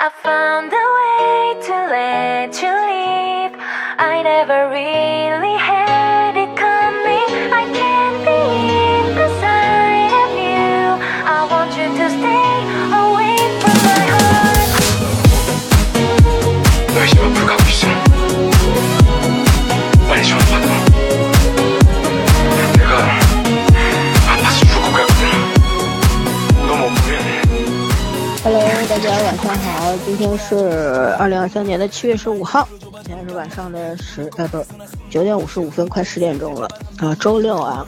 I found a way to let you leave. I never really 天是二零二三年的七月十五号，现在是晚上的十呃不九点五十五分，快十点钟了啊，周六啊。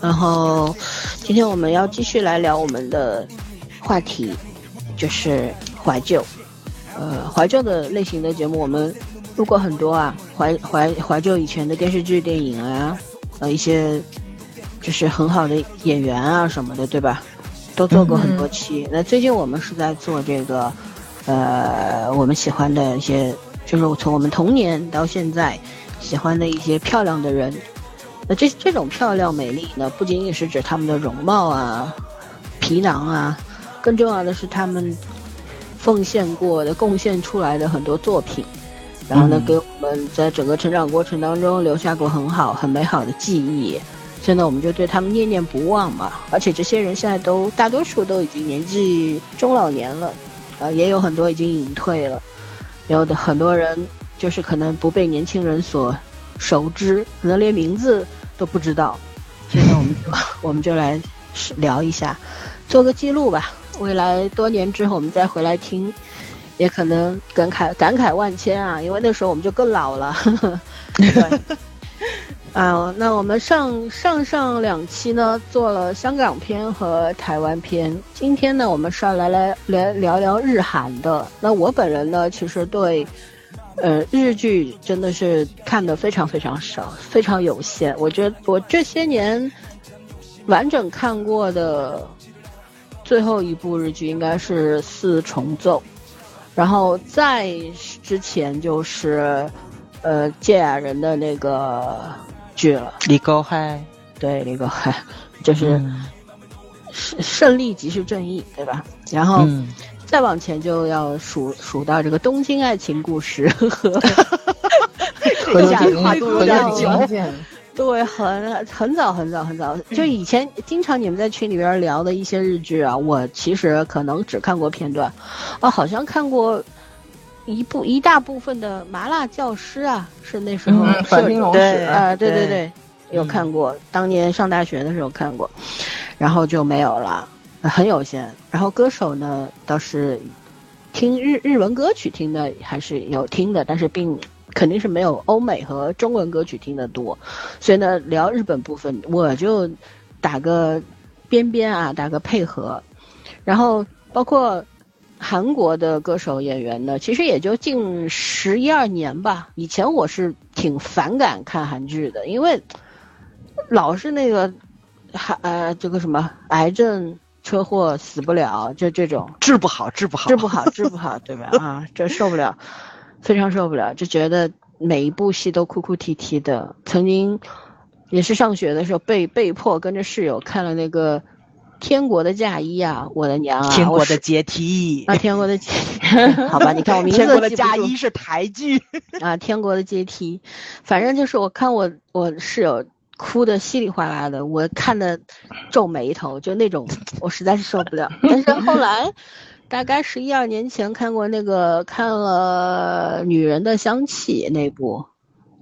然后今天我们要继续来聊我们的话题，就是怀旧。呃，怀旧的类型的节目我们录过很多啊，怀怀怀旧以前的电视剧、电影啊，呃一些就是很好的演员啊什么的，对吧？都做过很多期。那最近我们是在做这个，呃，我们喜欢的一些，就是从我们童年到现在喜欢的一些漂亮的人。那这这种漂亮美丽呢，不仅仅是指他们的容貌啊、皮囊啊，更重要的是他们奉献过的、贡献出来的很多作品，然后呢，给我们在整个成长过程当中留下过很好、很美好的记忆。所以呢，我们就对他们念念不忘嘛。而且这些人现在都大多数都已经年纪中老年了，呃，也有很多已经隐退了，有的很多人就是可能不被年轻人所熟知，可能连名字都不知道。所以呢，我们就 我们就来聊一下，做个记录吧。未来多年之后我们再回来听，也可能感慨感慨万千啊，因为那时候我们就更老了。对。啊，那我们上上上两期呢做了香港片和台湾片，今天呢我们是要来来来聊聊日韩的。那我本人呢，其实对，呃，日剧真的是看的非常非常少，非常有限。我觉得我这些年完整看过的最后一部日剧应该是《四重奏》，然后在之前就是，呃，芥雅人的那个。剧了，李高嗨，对李高嗨，就是嗯。胜胜利即是正义，对吧？然后嗯。再往前就要数数到这个《东京爱情故事》和和有点跨度有点久，久，对，很很早很早很早，就以前经常你们在群里边聊的一些日剧啊，我其实可能只看过片段，啊，好像看过。一部一大部分的麻辣教师啊，是那时候反町隆对史啊，对对对对，有看过，当年上大学的时候看过，然后就没有了，很有限。然后歌手呢，倒是听日日文歌曲听的还是有听的，但是并肯定是没有欧美和中文歌曲听的多，所以呢，聊日本部分我就打个边边啊，打个配合，然后包括。韩国的歌手演员呢，其实也就近十一二年吧。以前我是挺反感看韩剧的，因为老是那个，还呃这个什么癌症、车祸死不了，就这种治不好，治不好，治不好，治不好，对吧？啊，这受不了，非常受不了，就觉得每一部戏都哭哭啼啼的。曾经也是上学的时候被被迫跟着室友看了那个。天国的嫁衣啊，我的娘啊！天国的阶梯啊，天国的阶梯，好吧，你看我名字天国的嫁衣是台剧啊，天国的阶梯，反正就是我看我我室友哭的稀里哗啦的，我看的皱眉头，就那种 我实在是受不了。但是后来，大概十一二年前看过那个看了《女人的香气》那部，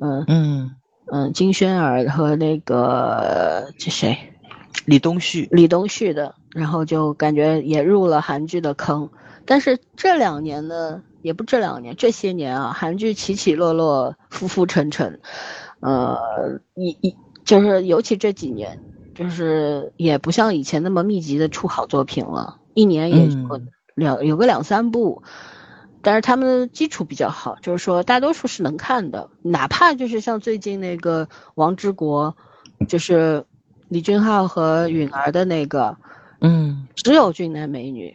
嗯嗯嗯，金宣儿和那个这谁？李东旭，李东旭的，然后就感觉也入了韩剧的坑，但是这两年呢，也不这两年，这些年啊，韩剧起起落落，浮浮沉沉，呃，一一就是尤其这几年，就是也不像以前那么密集的出好作品了，一年也就两、有个两三部，但是他们的基础比较好，就是说大多数是能看的，哪怕就是像最近那个《王之国》，就是。李俊浩和允儿的那个，嗯，只有俊男美女，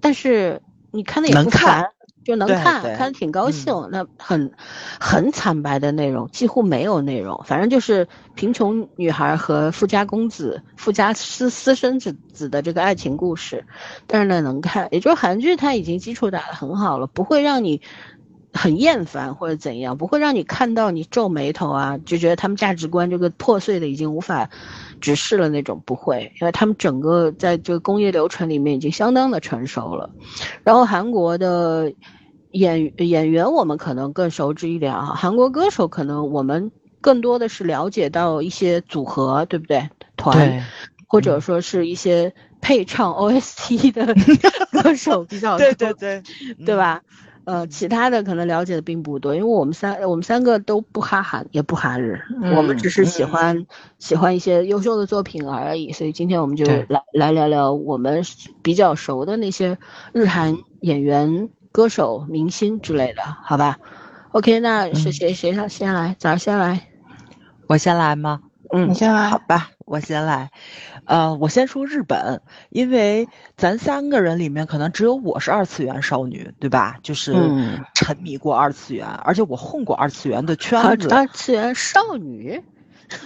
但是你看的也不烦，就能看看的挺高兴。那很很惨白的内容，几乎没有内容，反正就是贫穷女孩和富家公子、富家私私生子子的这个爱情故事，但是呢能看，也就是韩剧它已经基础打得很好了，不会让你。很厌烦或者怎样，不会让你看到你皱眉头啊，就觉得他们价值观这个破碎的已经无法直视了那种，不会，因为他们整个在这个工业流程里面已经相当的成熟了。然后韩国的演演员我们可能更熟知一点啊，韩国歌手可能我们更多的是了解到一些组合，对不对？团或者说是一些配唱 OST 的 歌手比较多，对对对，对吧？呃，其他的可能了解的并不多，因为我们三我们三个都不哈韩，也不哈日，我们只是喜欢、喜欢一些优秀的作品而已。所以今天我们就来来聊聊我们比较熟的那些日韩演员、歌手、明星之类的，好吧？OK，那是谁谁先先来？早上先来？我先来吗？嗯，你先来好吧，我先来。呃，我先说日本，因为咱三个人里面可能只有我是二次元少女，对吧？就是嗯沉迷过二次元，而且我混过二次元的圈二子。二次元少女，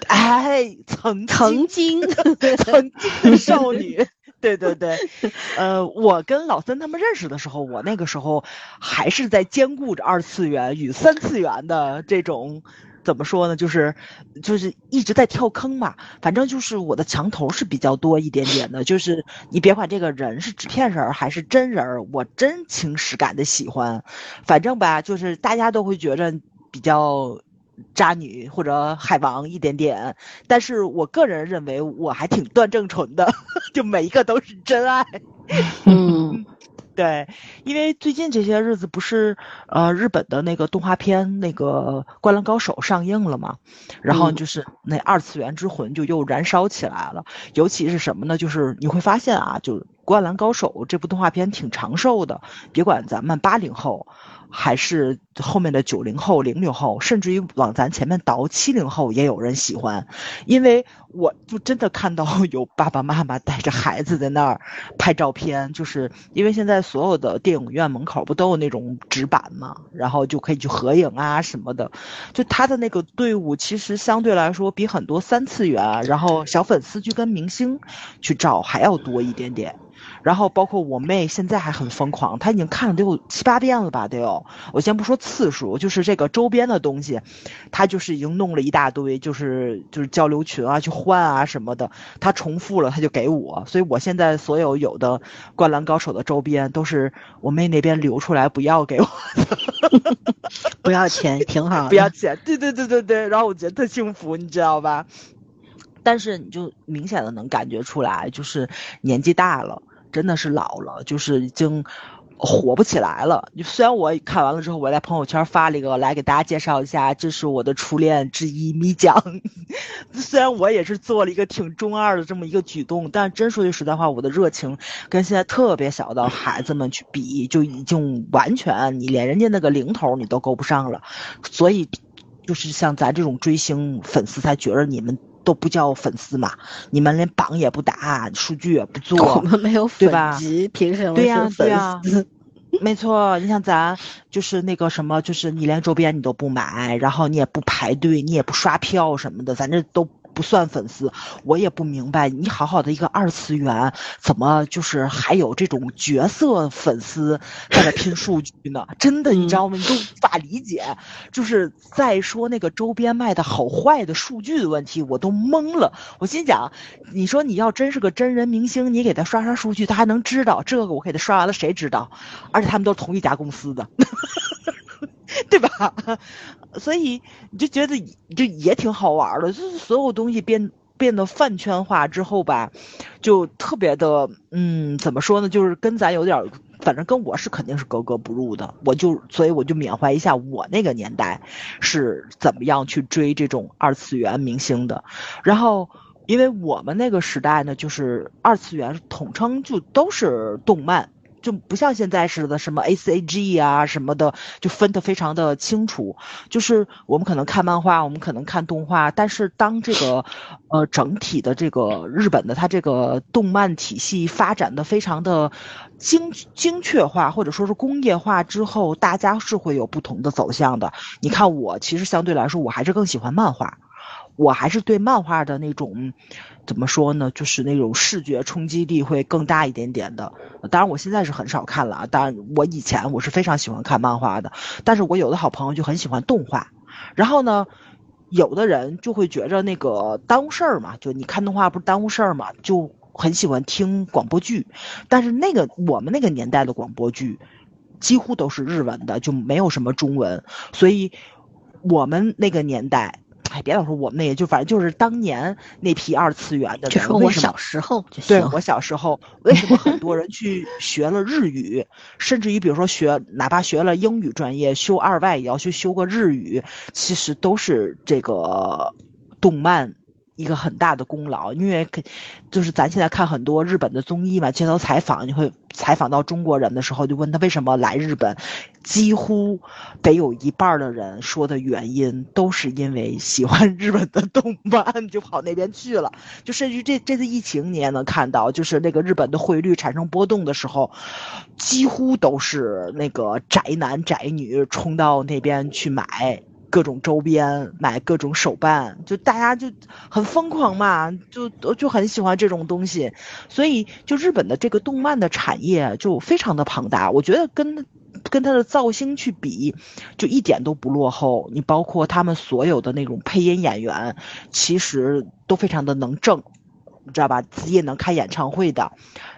哎，曾曾经经 曾经的少女。对对对，呃，我跟老森他们认识的时候，我那个时候还是在兼顾着二次元与三次元的这种，怎么说呢？就是就是一直在跳坑嘛。反正就是我的墙头是比较多一点点的，就是你别管这个人是纸片人还是真人，我真情实感的喜欢。反正吧，就是大家都会觉着比较。渣女或者海王一点点，但是我个人认为我还挺段正淳的，就每一个都是真爱。嗯 对，因为最近这些日子不是呃日本的那个动画片那个《灌篮高手》上映了嘛，然后嗯就是那二次元之魂就又燃烧起来了。尤其是什么呢？就是你会发现啊，就《灌篮高手》这部动画片挺长寿的，别管咱们八零后。还是后面的九零后、零零后，甚至于往咱前面倒七零后也有人喜欢，因为我就真的看到 有爸爸妈妈带着孩子在那儿拍照片，就是因为现在所有的电影院门口不都有那种纸板嘛，然后就可以去合影啊什么的，就他的那个队伍其实相对来说比很多三次元，然后小粉丝去跟明星去照还要多一点点。然后包括我妹现在还很疯狂，她已经看了得有七八遍了吧，得有。我先不说次数，就是这个周边的东西，她就是已经弄了一大堆，就是就是交流群啊，去换啊什么的。她重复了，她就给我，所以我现在所有有的灌篮高手的周边都是我妹那边留出来不要给我的，不要钱，挺好。不要钱。对对对对对，然后我觉得特幸福，你知道吧？但是你就明显的能感觉出来，就是年纪大了。真的是老了，就是已经火不起来了。虽然我看完了之后，我在朋友圈发了一个来给大家介绍一下，这是我的初恋之一米酱。虽然我也是做了一个挺中二的这么一个举动，但真说句实在话，我的热情跟现在特别小的孩子们去比，就已经完全你连人家那个零头你都够不上了。所以，就是像咱这种追星粉丝才觉得你们。都不叫粉丝嘛，你们连榜也不打，数据也不做，我们没有对吧凭什么对呀、是对呀、粉丝？没错，你像咱就是那个什么，就是你连周边你都不买，然后你也不排队，你也不刷票什么的，咱这都不算粉丝。我也不明白，你好好的一个二次元，怎么就是还有这种角色粉丝在那拼数据呢？真的，你知道吗？你都无法理解。就是再说那个周边卖的好坏的数据的问题，我都懵了。我心想，你说你要真是个真人明星，你给他刷刷数据，他还能知道这个我给他刷完了，谁知道？而且他们都是同一家公司的，对吧？所以你就觉得就也挺好玩的，就是所有东西变变得饭圈化之后吧，就特别的，嗯，怎么说呢？就是跟咱有点，反正跟我是肯定是格格不入的。我就所以我就缅怀一下我那个年代是怎么样去追这种二次元明星的，然后。因为我们那个时代呢，就是二次元统称就都是动漫，就不像现在似的什么 A C G 啊什么的，就分得非常的清楚。就是我们可能看漫画，我们可能看动画，但是当这个呃整体的这个日本的它这个动漫体系发展的非常的精精确化，或者说是工业化之后，大家是会有不同的走向的。你看我其实相对来说，我还是更喜欢漫画。我还是对漫画的那种，怎么说呢？就是那种视觉冲击力会更大一点点的。当然，我现在是很少看了啊。当然，我以前我是非常喜欢看漫画的。但是我有的好朋友就很喜欢动画。然后呢，有的人就会觉着那个耽误事儿嘛，就你看动画不是耽误事儿嘛，就很喜欢听广播剧。但是那个我们那个年代的广播剧，几乎都是日文的，就没有什么中文。所以我们那个年代。哎，别老说我们那个，就反正就是当年那批二次元的人。就是我小时候就对我小时候，为什么很多人去学了日语，甚至于比如说学，哪怕学了英语专业，修二外也要去修个日语，其实都是这个动漫。一个很大的功劳，因为就是咱现在看很多日本的综艺嘛，街头采访，你会采访到中国人的时候，就问他为什么来日本，几乎得有一半的人说的原因都是因为喜欢日本的动漫，就跑那边去了。就甚至这这次疫情，你也能看到，就是那个日本的汇率产生波动的时候，几乎都是那个宅男宅女冲到那边去买。各种周边，买各种手办，就大家就很疯狂嘛，就就很喜欢这种东西，所以就日本的这个动漫的产业就非常的庞大，我觉得跟跟它的造星去比，就一点都不落后。你包括他们所有的那种配音演员，其实都非常的能挣。你知道吧？自己也能开演唱会的，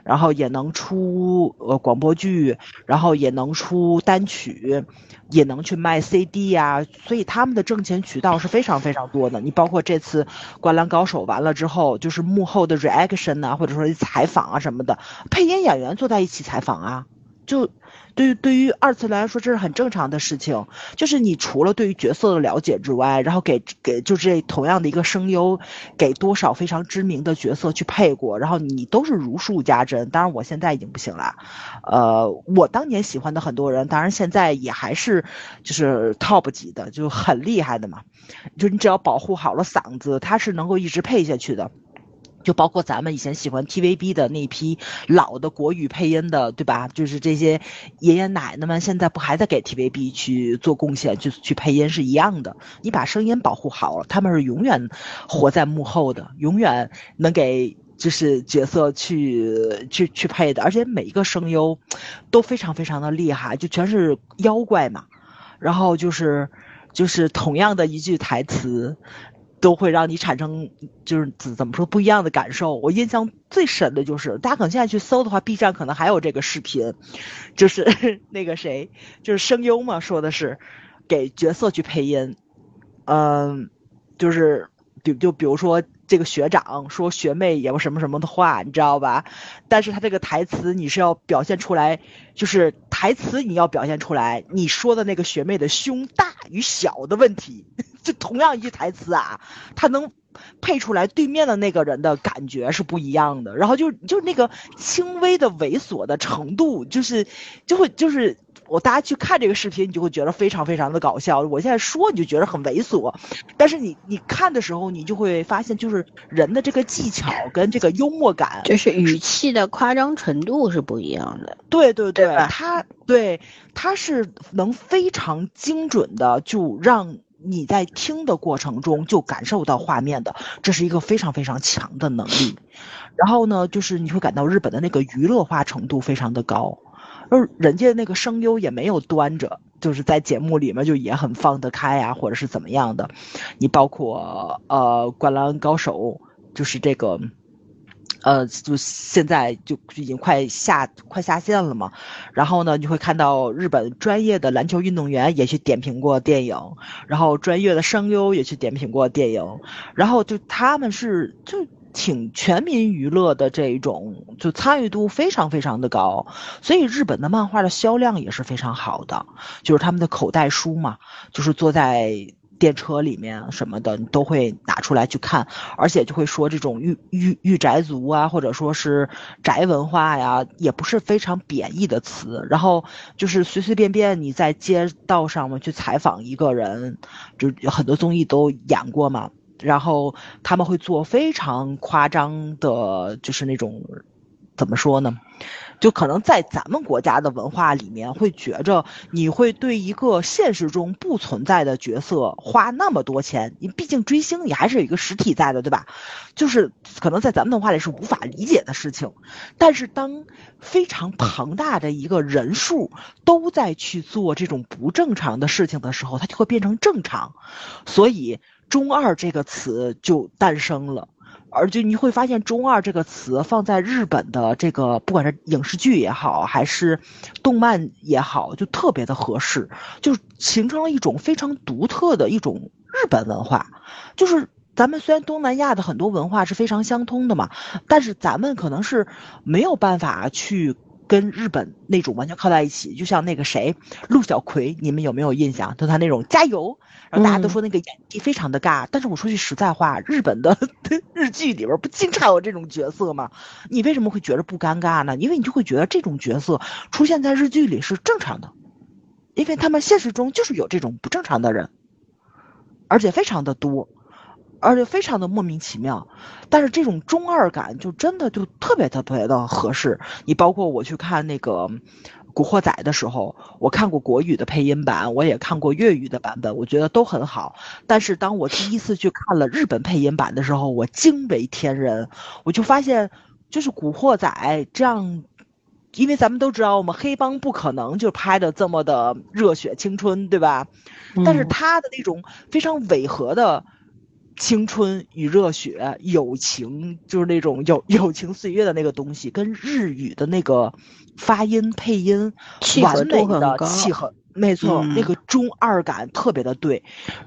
然后也能出呃广播剧，然后也能出单曲，也能去卖 CD 呀。所以他们的挣钱渠道是非常非常多的。你包括这次《灌篮高手》完了之后，就是幕后的 reaction 啊，或者说采访啊什么的，配音演员坐在一起采访啊，就。对于对于二次元来说，这是很正常的事情。就是你除了对于角色的了解之外，然后给给就这同样的一个声优，给多少非常知名的角色去配过，然后你都是如数家珍。当然我现在已经不行了，呃，我当年喜欢的很多人，当然现在也还是就是 top 级的，就很厉害的嘛。就你只要保护好了嗓子，他是能够一直配下去的。就包括咱们以前喜欢 TVB 的那批老的国语配音的，对吧？就是这些爷爷奶奶们，现在不还在给 TVB 去做贡献，去去配音是一样的。你把声音保护好了，他们是永远活在幕后的，永远能给就是角色去去去配的。而且每一个声优都非常非常的厉害，就全是妖怪嘛。然后就是就是同样的一句台词。都会让你产生就是怎怎么说不一样的感受。我印象最深的就是，大家可能现在去搜的话，B 站可能还有这个视频，就是 那个谁，就是声优嘛，说的是给角色去配音，嗯，就是比就比如说这个学长说学妹也有什么什么的话，你知道吧？但是他这个台词你是要表现出来，就是台词你要表现出来，你说的那个学妹的胸大与小的问题。就同样一句台词啊，他能配出来对面的那个人的感觉是不一样的。然后就就那个轻微的猥琐的程度，就是就会就是我大家去看这个视频，你就会觉得非常非常的搞笑。我现在说你就觉得很猥琐，但是你你看的时候，你就会发现，就是人的这个技巧跟这个幽默感，就是语气的夸张程度是不一样的。对对对，他对他是能非常精准的就让。你在听的过程中就感受到画面的，这是一个非常非常强的能力。然后呢，就是你会感到日本的那个娱乐化程度非常的高，而人家那个声优也没有端着，就是在节目里面就也很放得开啊，或者是怎么样的。你包括呃《灌篮高手》，就是这个。呃，就现在就已经快下快下线了嘛，然后呢，你会看到日本专业的篮球运动员也去点评过电影，然后专业的声优也去点评过电影，然后就他们是就挺全民娱乐的这一种，就参与度非常非常的高，所以日本的漫画的销量也是非常好的，就是他们的口袋书嘛，就是坐在。电车里面什么的，你都会拿出来去看，而且就会说这种御御御宅族啊，或者说是宅文化呀，也不是非常贬义的词。然后就是随随便便你在街道上面去采访一个人，就有很多综艺都演过嘛。然后他们会做非常夸张的，就是那种怎么说呢？就可能在咱们国家的文化里面，会觉着你会对一个现实中不存在的角色花那么多钱，你毕竟追星你还是有一个实体在的，对吧？就是可能在咱们文化里是无法理解的事情，但是当非常庞大的一个人数都在去做这种不正常的事情的时候，它就会变成正常，所以“中二”这个词就诞生了。而且你会发现“中二”这个词放在日本的这个，不管是影视剧也好，还是动漫也好，就特别的合适，就形成了一种非常独特的一种日本文化。就是咱们虽然东南亚的很多文化是非常相通的嘛，但是咱们可能是没有办法去跟日本那种完全靠在一起。就像那个谁，陆小葵，你们有没有印象？就他那种加油。然后大家都说那个演技非常的尬，但是我说句实在话，日本的 日剧里边不经常有这种角色吗？你为什么会觉得不尴尬呢？因为你就会觉得这种角色出现在日剧里是正常的，因为他们现实中就是有这种不正常的人，而且非常的多，而且非常的莫名其妙。但是这种中二感就真的就特别特别的合适。你包括我去看那个。古惑仔的时候，我看过国语的配音版，我也看过粤语的版本，我觉得都很好。但是当我第一次去看了日本配音版的时候，我惊为天人。我就发现，就是古惑仔这样，因为咱们都知道，我们黑帮不可能就拍的这么的热血青春，对吧？但是他的那种非常违和的。青春与热血、友情，就是那种友友情岁月的那个东西，跟日语的那个发音配音完美的契合，没错，那个中二感特别的对，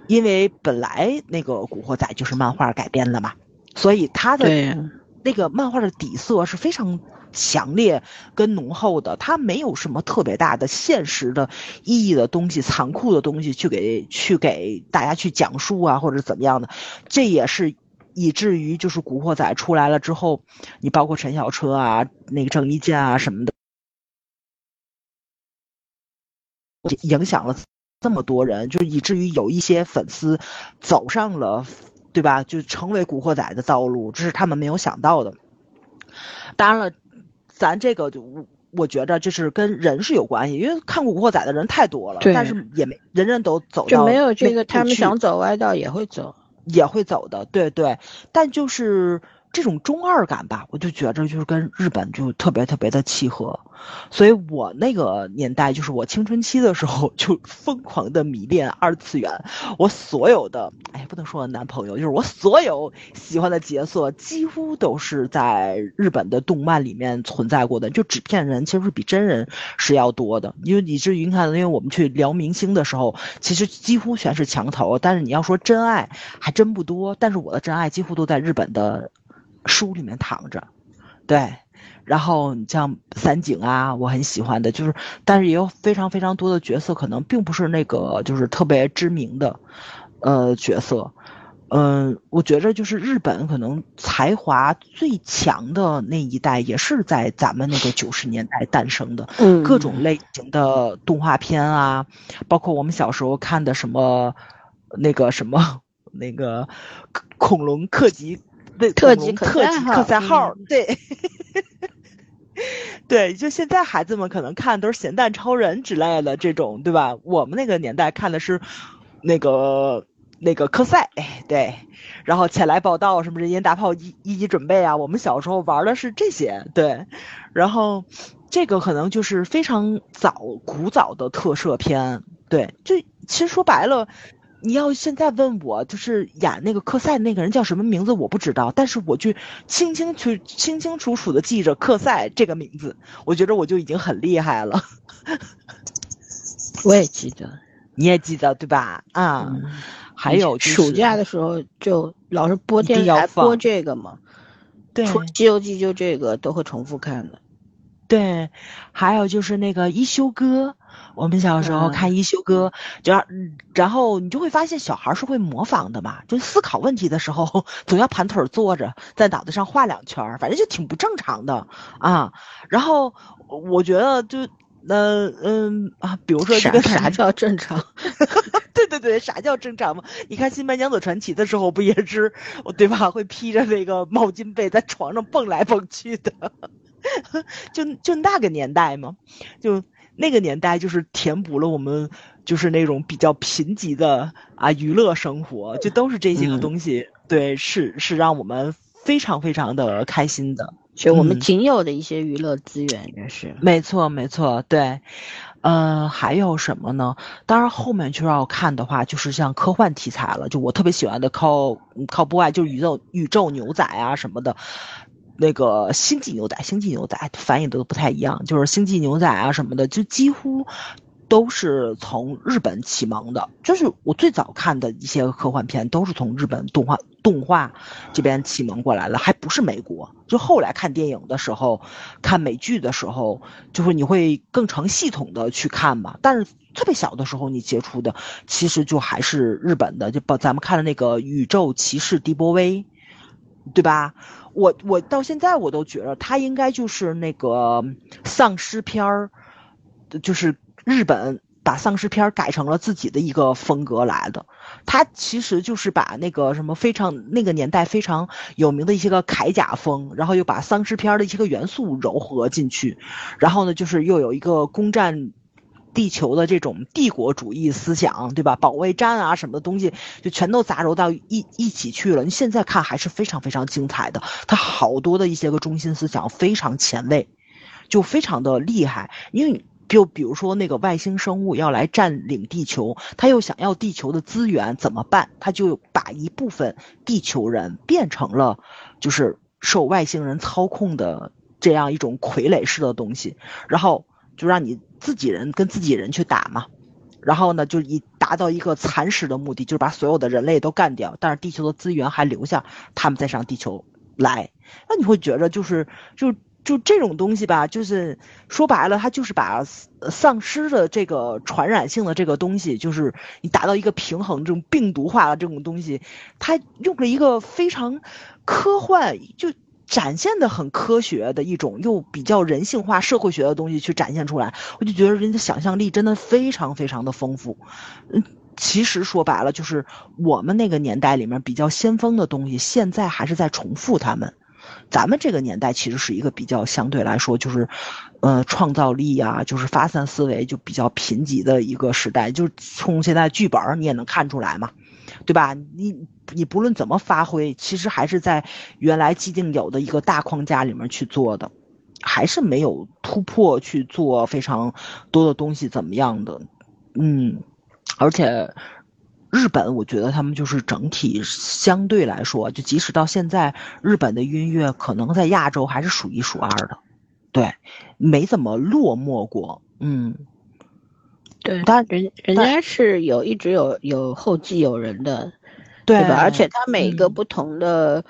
因为本来那个《古惑仔》就是漫画改编的嘛，所以他的那个漫画的底色是非常。强烈跟浓厚的，它没有什么特别大的现实的意义的东西，残酷的东西去给去给大家去讲述啊，或者怎么样的，这也是以至于就是《古惑仔》出来了之后，你包括陈小车啊、那个郑伊健啊什么的，影响了这么多人，就以至于有一些粉丝走上了，对吧？就成为古惑仔的道路，这是他们没有想到的。当然了。咱这个就我我觉着就是跟人是有关系，因为看过《古惑仔》的人太多了，但是也没人人都走到就没有这个，他们想走歪道也会走，也会走的，对对，但就是。这种中二感吧，我就觉着就是跟日本就特别特别的契合，所以我那个年代就是我青春期的时候就疯狂的迷恋二次元，我所有的哎不能说男朋友，就是我所有喜欢的角色几乎都是在日本的动漫里面存在过的，就纸片人其实是比真人是要多的，因为以至于你看，因为我们去聊明星的时候，其实几乎全是墙头，但是你要说真爱还真不多，但是我的真爱几乎都在日本的。书里面躺着，对，然后你像三井啊，我很喜欢的，就是，但是也有非常非常多的角色，可能并不是那个就是特别知名的，呃，角色，嗯，我觉着就是日本可能才华最强的那一代，也是在咱们那个九十年代诞生的，嗯，各种类型的动画片啊，包括我们小时候看的什么，那个什么那个恐龙克 级。特级特级特赛号，对，对，就现在孩子们可能看都是咸蛋超人之类的这种，对吧？我们那个年代看的是那个那个科赛，对，然后前来报道什么人烟大炮一一级准备啊，我们小时候玩的是这些，对，然后这个可能就是非常早古早的特摄片，对，就其实说白了。你要现在问我，就是演那个克赛那个人叫什么名字，我不知道，但是我就清清楚清清楚楚的记着克赛这个名字，我觉得我就已经很厉害了。我也记得，你也记得对吧？啊，还有暑假的时候就老是播电视台播这个嘛，对，《西游记》就这个都会重复看的。对，还有就是那个一休哥。我们小时候嗯看一休哥，就让，然后你就会发现小孩是会模仿的嘛，就思考问题的时候总要盘腿坐着，在脑袋上画两圈，反正就挺不正常的啊。然后我觉得就。那嗯啊，比如说这啥个啥叫正常？对对对，啥叫正常嘛？你看《新白娘子传奇》的时候，不也是对吧？会披着那个毛巾被在床上蹦来蹦去的，就就那个年代嘛，就那个年代就是填补了我们就是那种比较贫瘠的啊娱乐生活，就都是这些个嗯东西，对，是是让我们非常非常的开心的。就我们嗯仅有的一些娱乐资源，也是。没错，没错，对，呃，还有什么呢？当然，后面就要看的话，就是像科幻题材了，就我特别喜欢的靠靠波爱，就是宇宙宇宙牛仔啊什么的，那个星际牛仔，星际牛仔翻译的都不太一样，就是星际牛仔啊什么的，就几乎。都是从日本启蒙的，就是我最早看的一些科幻片都是从日本动画动画这边启蒙过来的，还不是美国。就后来看电影的时候，看美剧的时候，就是你会更成系统的去看嘛。但是特别小的时候你接触的，其实就还是日本的，就把咱们看的那个《宇宙骑士迪波威》，对吧？我我到现在我都觉得他应该就是那个丧尸片儿，就是日本把丧尸片改成了自己的一个风格来的。他其实就是把那个什么非常那个年代非常有名的一些个铠甲风，然后又把丧尸片的一些个元素糅合进去，然后呢，就是又有一个攻占。地球的这种帝国主义思想，对吧？保卫战啊什么的东西，就全都杂糅到一一起去了。你现在看还是非常非常精彩的，它好多的一些个中心思想非常前卫，就非常的厉害。因为就比如说那个外星生物要来占领地球，他又想要地球的资源怎么办？他就把一部分地球人变成了就是受外星人操控的这样一种傀儡式的东西，然后就让你自己人跟自己人去打嘛。然后呢，就以达到一个蚕食的目的，就是把所有的人类都干掉，但是地球的资源还留下，他们再上地球来。那你会觉得就是就就这种东西吧，就是说白了，它就是把丧尸的这个传染性的这个东西，就是你达到一个平衡，这种病毒化的这种东西，它用了一个非常科幻就。展现的很科学的一种，又比较人性化、社会学的东西去展现出来，我就觉得人的想象力真的非常非常的丰富。嗯，其实说白了，就是我们那个年代里面比较先锋的东西，现在还是在重复他们。咱们这个年代其实是一个比较相对来说就是，呃，创造力呀、就是发散思维就比较贫瘠的一个时代。就是从现在剧本你也能看出来嘛，对吧？你你不论怎么发挥，其实还是在原来既定有的一个大框架里面去做的，还是没有突破去做非常多的东西，怎么样的？嗯，而且日本，我觉得他们就是整体相对来说，就即使到现在，日本的音乐可能在亚洲还是数一数二的，对，没怎么落寞过。嗯，对，他人人家是有一直有有后继有人的，对吧？而且他每一个嗯不同的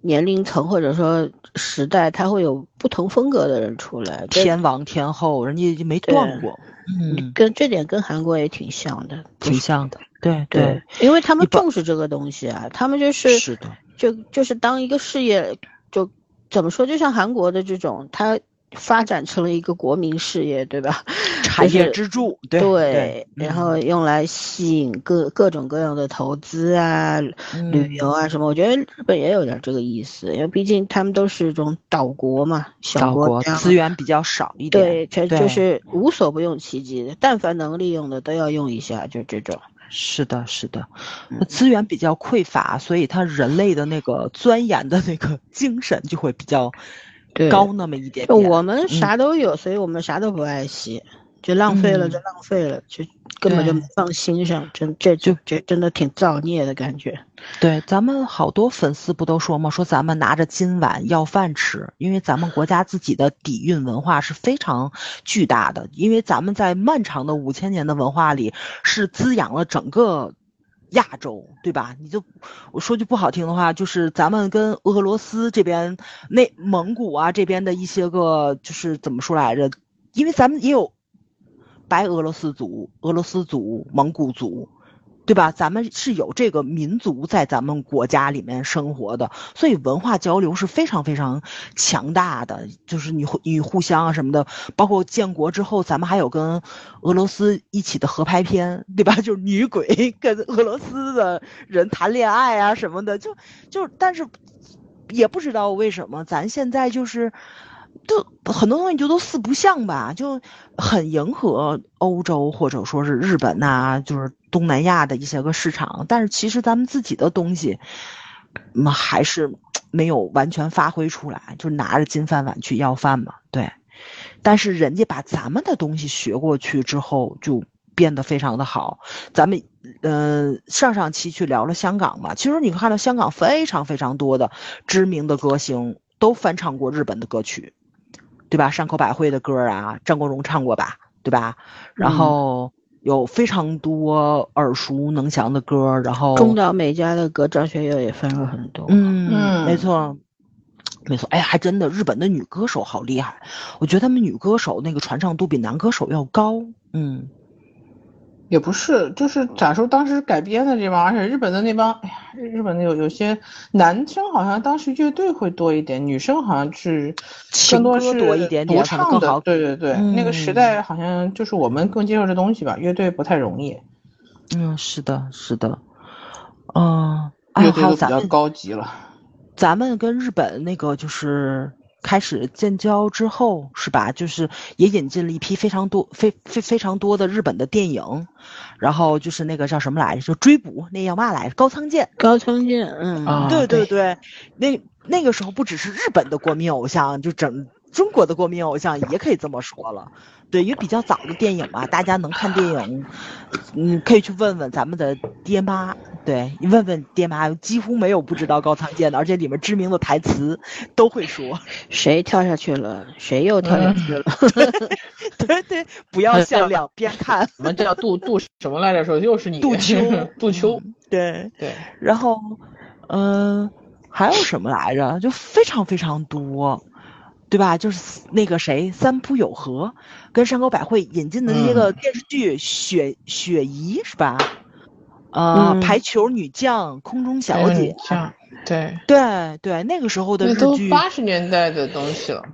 年龄层或者说时代，他会有不同风格的人出来。天王天后，人家就没断过。嗯，跟这点跟韩国也挺像的，挺像的。对对，因为他们重视这个东西啊，他们就是是的，就就是当一个事业，就怎么说，就像韩国的这种，它发展成了一个国民事业，对吧？产业支柱。对对，然后用来吸引各各种各样的投资啊、嗯旅游啊什么。我觉得日本也有点这个意思，因为毕竟他们都是这种岛国嘛，小岛国资源比较少一点。对，全就是无所不用其极，但凡能利用的都要用一下，就这种。是的，是的，资源比较匮乏，所以他人类的那个钻研的那个精神就会比较对高那么一点点。我们啥都有，所以我们啥都不爱惜，就浪费了嗯就浪费了，就根本就对没放心上，真这就这真的挺造孽的感觉。对，咱们好多粉丝不都说吗？说咱们拿着金碗要饭吃，因为咱们国家自己的底蕴文化是非常巨大的，因为咱们在漫长的五千年的文化里是滋养了整个亚洲，对吧？你就我说句不好听的话，就是咱们跟俄罗斯这边、内蒙古啊这边的一些个，就是怎么说来着？因为咱们也有。白俄罗斯族、俄罗斯族、蒙古族，对吧？咱们是有这个民族在咱们国家里面生活的，所以文化交流是非常非常强大的。就是你互你互相啊什么的，包括建国之后，咱们还有跟俄罗斯一起的合拍片，对吧？就是女鬼跟俄罗斯的人谈恋爱啊什么的，就就但是也不知道为什么咱现在就是。都很多东西就都四不像吧，就很迎合欧洲或者说是日本呐、就是东南亚的一些个市场，但是其实咱们自己的东西，嗯，还是没有完全发挥出来，就拿着金饭碗去要饭嘛，对。但是人家把咱们的东西学过去之后，就变得非常的好。咱们呃上上期去聊了香港嘛，其实你看到香港非常非常多的知名的歌星都翻唱过日本的歌曲。对吧？山口百惠的歌啊，张国荣唱过吧？对吧？然后有非常多耳熟能详的歌，然后中岛美嘉的歌，张学友也翻了很多。嗯嗯没错，没错。哎呀，还真的，日本的女歌手好厉害，我觉得他们女歌手那个传唱度比男歌手要高。嗯，也不是，就是咋说，当时改编的这帮，而且日本的那帮，哎呀，日日本的有有些男生好像当时乐队会多一点，女生好像是更多是多一点点独唱的。对对对，那个时嗯代好像就是我们更接受这东西吧，乐队不太容易，嗯，是的，是的。嗯，哎，乐队都比较高级了。咱们跟日本那个就是开始建交之后，是吧？就是也引进了一批非常多、非非非常多的日本的电影，然后就是那个叫什么来着？就追捕那叫嘛来着？高仓健。高仓健，嗯，啊对对对，那那个时候不只是日本的国民偶像，就整中国的国民偶像也可以这么说了。对，因为比较早的电影嘛，大家能看电影，嗯，可以去问问咱们的爹妈。对，你问问爹妈，几乎没有不知道高仓健的，而且里面知名的台词都会说。谁跳下去了？谁又跳下去了？对对，不要向两边看。什么叫杜杜什么来着？说又是你杜秋杜秋，对，对，然后，嗯、还有什么来着？就非常非常多，对吧？就是那个谁，三浦友和跟山口百惠引进的那些个嗯电视剧，雪雪姨是吧？呃，嗯排球女将、空中小嗯姐，对，对对，那个时候的那日剧，都八十年代的东西了。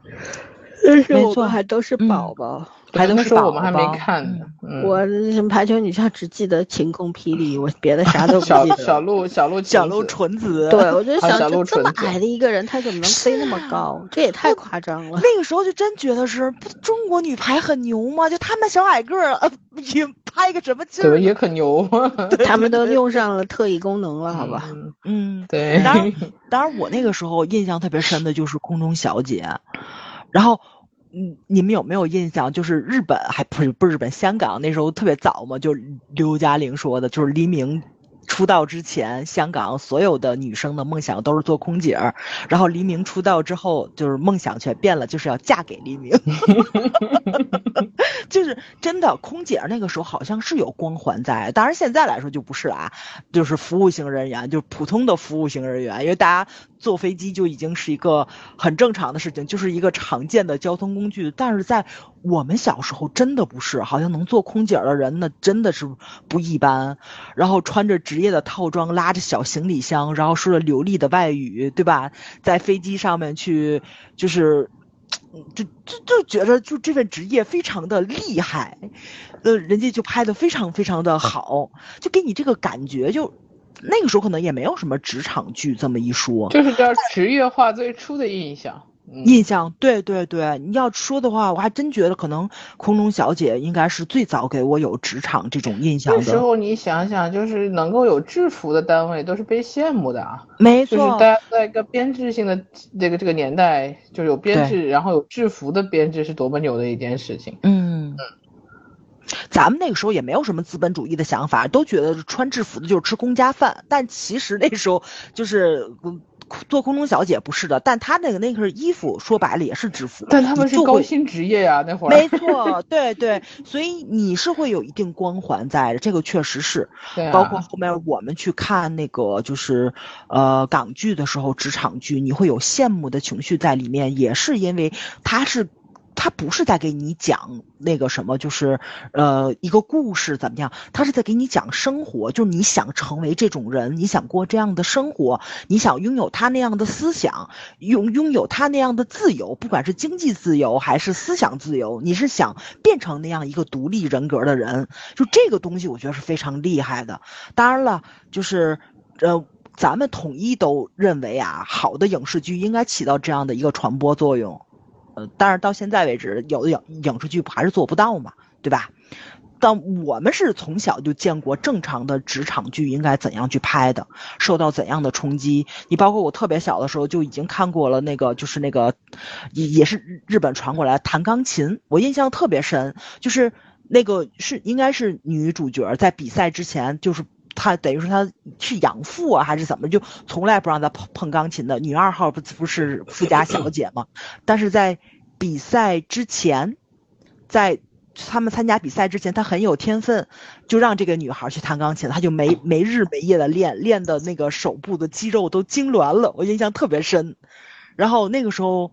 但是我没错们还都是嗯宝宝。还都是那时候我们还没看呢。嗯，我什么排球女将只记得晴空霹雳，我别的啥都不记得。小鹿小鹿小鹿纯子，对，我就想，鹿这这么矮的一个人，他怎么能飞那么高？这也太夸张了。那个时候就真觉得是不中国女排很牛吗？就他们小矮个儿，呃，也拍个什么劲儿 对，？也可牛吗。他们都用上了特异功能了，好吧？嗯嗯，对，当然，当然，我那个时候印象特别深的就是空中小姐，然后，嗯，你们有没有印象？就是日本还不是不是日本，香港那时候特别早嘛，就刘嘉玲说的，就是黎明。出道之前，香港所有的女生的梦想都是做空姐儿，然后黎明出道之后，就是梦想全变了，就是要嫁给黎明。就是真的，空姐儿那个时候好像是有光环在，当然现在来说就不是了啊，就是服务型人员，就是普通的服务型人员，因为大家坐飞机就已经是一个很正常的事情，就是一个常见的交通工具。但是在我们小时候真的不是，好像能做空姐儿的人那真的是不一般，然后穿着职业的套装，拉着小行李箱，然后说着流利的外语，对吧？在飞机上面去就是。就就就觉得就这份职业非常的厉害，呃，人家就拍的非常非常的好，就给你这个感觉就。那个时候可能也没有什么职场剧这么一说，就是叫职业化最初的印象。嗯印象对对对，你要说的话，我还真觉得可能空中小姐应该是最早给我有职场这种印象的那时，候你想想，就是能够有制服的单位都是被羡慕的啊。就是没错，大家在一个编制性的这个这个年代，就是有编制，然后有制服的编制是多么牛的一件事情。嗯，咱们那个时候也没有什么资本主义的想法，都觉得穿制服的就是吃公家饭。但其实那时候就是嗯做空中小姐不是的，但她那个那个衣服说白了也是制服，但他们是高薪职业呀、那会儿。没错，对对，所以你是会有一定光环在的，这个确实是。对啊包括后面我们去看那个就是呃港剧的时候，职场剧，你会有羡慕的情绪在里面，也是因为它是他不是在给你讲那个什么，就是呃一个故事怎么样，他是在给你讲生活，就是你想成为这种人，你想过这样的生活，你想拥有他那样的思想，拥拥有他那样的自由，不管是经济自由还是思想自由，你是想变成那样一个独立人格的人，就这个东西，我觉得是非常厉害的。当然了，就是呃。咱们统一都认为啊，好的影视剧应该起到这样的一个传播作用，但是到现在为止，有的影影视剧不还是做不到嘛，对吧？但我们是从小就见过正常的职场剧应该怎样去拍的，受到怎样的冲击。你包括我特别小的时候就已经看过了那个，就是那个，也也是日本传过来弹钢琴，我印象特别深，就是那个是应该是女主角在比赛之前就是。他等于说他是养父啊，还是怎么？就从来不让他碰碰钢琴的女二号不不是富家小姐吗？但是在比赛之前，在他们参加比赛之前，他很有天分，就让这个女孩去弹钢琴，他就没没日没夜的练，练的那个手部的肌肉都痉挛了，我印象特别深。然后那个时候。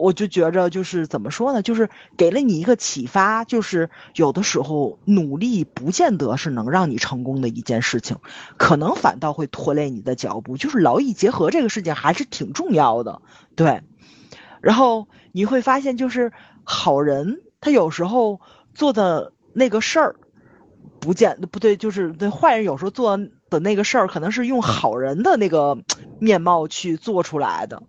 我就觉着就是怎么说呢，就是给了你一个启发，就是有的时候努力不见得是能让你成功的一件事情，可能反倒会拖累你的脚步。就是劳逸结合这个事情还是挺重要的，对。然后你会发现，就是好人他有时候做的那个事儿，不见不对，就是对坏人有时候做的那个事儿，可能是用好人的那个面貌去做出来的，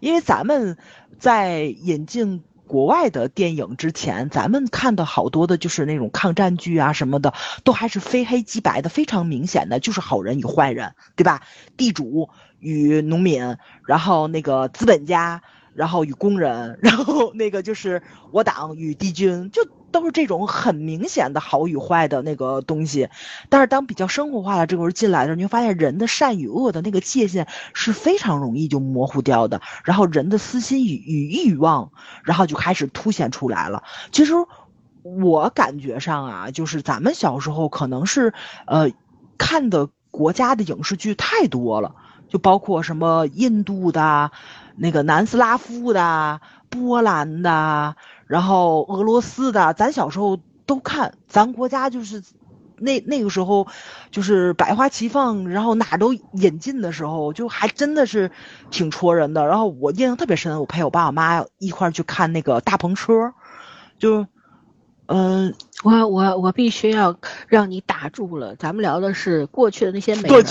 因为咱们。在引进国外的电影之前，咱们看的好多的就是那种抗战剧啊什么的，都还是非黑即白的，非常明显的就是好人与坏人，对吧？地主与农民，然后那个资本家，然后与工人，然后那个就是我党与敌军，就。都是这种很明显的好与坏的那个东西，但是当比较生活化的这个人进来的时候，你会发现人的善与恶的那个界限是非常容易就模糊掉的，然后人的私心与与欲望，然后就开始凸显出来了。其实我感觉上啊，就是咱们小时候可能是呃看的国家的影视剧太多了，就包括什么印度的、那个南斯拉夫的、波兰的。然后俄罗斯的，咱小时候都看，咱国家就是那那个时候，就是百花齐放，然后哪都引进的时候，就还真的是挺戳人的。然后我印象特别深，我陪我爸我妈一块儿去看那个大篷车，就，嗯，我我我必须要让你打住了，咱们聊的是过去的那些美人，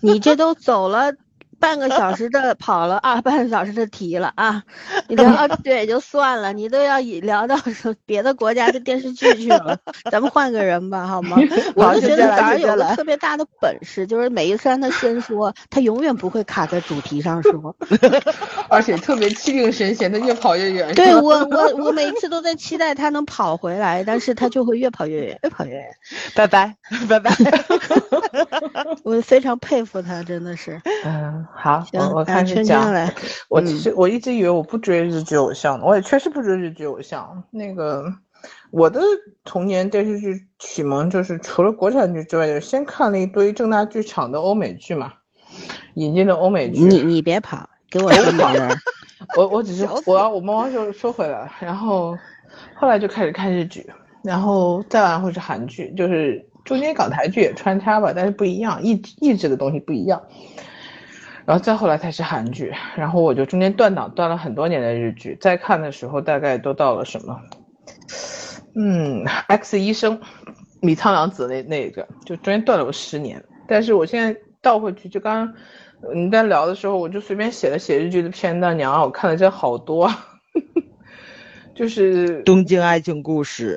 你这都走了。半个小时的跑了啊，半个小时的题了啊！你聊到这也就算了，你都要以聊到说别的国家的电视剧去了，咱们换个人吧，好吗？我就觉得反而有个特别大的本事，就是每一次让他先说，他永远不会卡在主题上说，而且特别气定神闲的越跑越远。对 我，我我每一次都在期待他能跑回来，但是他就会越跑越远，越跑越远。拜拜，拜拜。我非常佩服他，真的是。嗯。好，我我开始讲。我其实我一直以为我不追日剧偶像的，我也确实不追日剧偶像。那个我的童年电视剧启蒙就是除了国产剧之外，就是先看了一堆正大剧场的欧美剧嘛，引进的欧美剧。你你别跑，给我 说美人。我我只是我要我们往就说回来，然后后来就开始看日剧，然后再往后是韩剧，就是中间港台剧也穿插吧，但是不一样，意意志的东西不一样。然后再后来才是韩剧，然后我就中间断档断了很多年的日剧，再看的时候大概都到了什么，嗯，X 医生，米仓凉子那那个，就中间断了有十年。但是我现在倒回去，就刚你在聊的时候，我就随便写了写日剧的片段，娘啊，我看了真好多，就是《东京爱情故事》，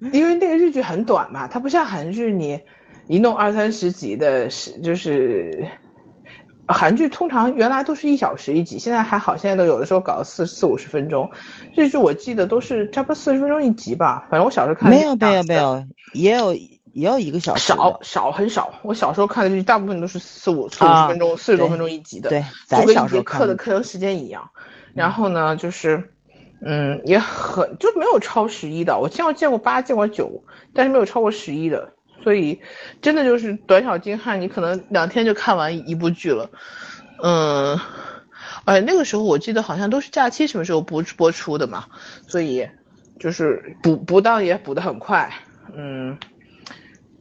嗯，因为那个日剧很短嘛，它不像韩剧，你一弄二三十集的，是就是。韩剧通常原来都是一小时一集，现在还好，现在都有的时候搞四四五十分钟。日剧我记得都是差不多四十分钟一集吧，反正我小时候看没有没有没有，也有也有一个小时，少少很少。我小时候看的剧大部分都是四五四五十分钟，四十多分钟一集的，对，就跟一节课的课程时间一样。然后呢，就是嗯，也很就没有超十一的，我见过见过八，见过九，但是没有超过十一的。所以，真的就是短小精悍，你可能两天就看完一部剧了。嗯，哎，那个时候我记得好像都是假期什么时候播播出的嘛，所以就是补补档也补得很快。嗯，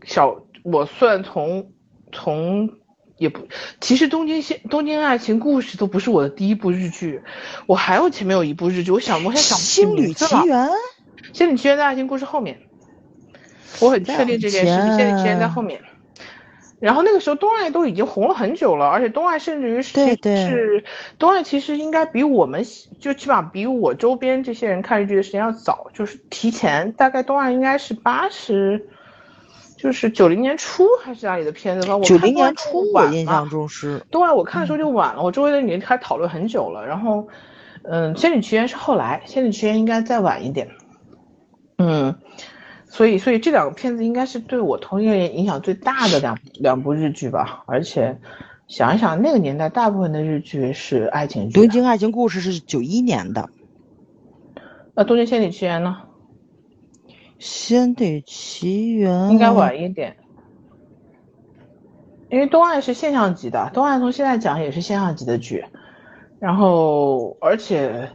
小我算从从也不，其实《东京现东京爱情故事》都不是我的第一部日剧，我还有前面有一部日剧，我想我现在想不起名字了。奇缘，仙女奇缘在爱情故事后面，我很确定这件事情。在缘在后面。然后那个时候东爱都已经红了很久了，而且东爱甚至于是对对是东爱其实应该比我们就起码比我周边这些人看日剧的时间要早，就是提前大概东爱应该是八十，就是九零年初还是哪里的片子吧？我九零年初我印象中是，东爱我看的时候就晚了，我周围的女人开始讨论很久了。然后，嗯，仙女奇缘是后来，仙女奇缘应该再晚一点。嗯，所以所以这两个片子应该是对我同龄人影响最大的两两部日剧吧。而且想一想，那个年代大部分的日剧是爱情《。东京爱情故事》是九一年的，那东京仙女奇缘呢？《仙女奇缘》应该晚一点。因为东岸是现象级的，东岸从现在讲也是现象级的剧，然后而且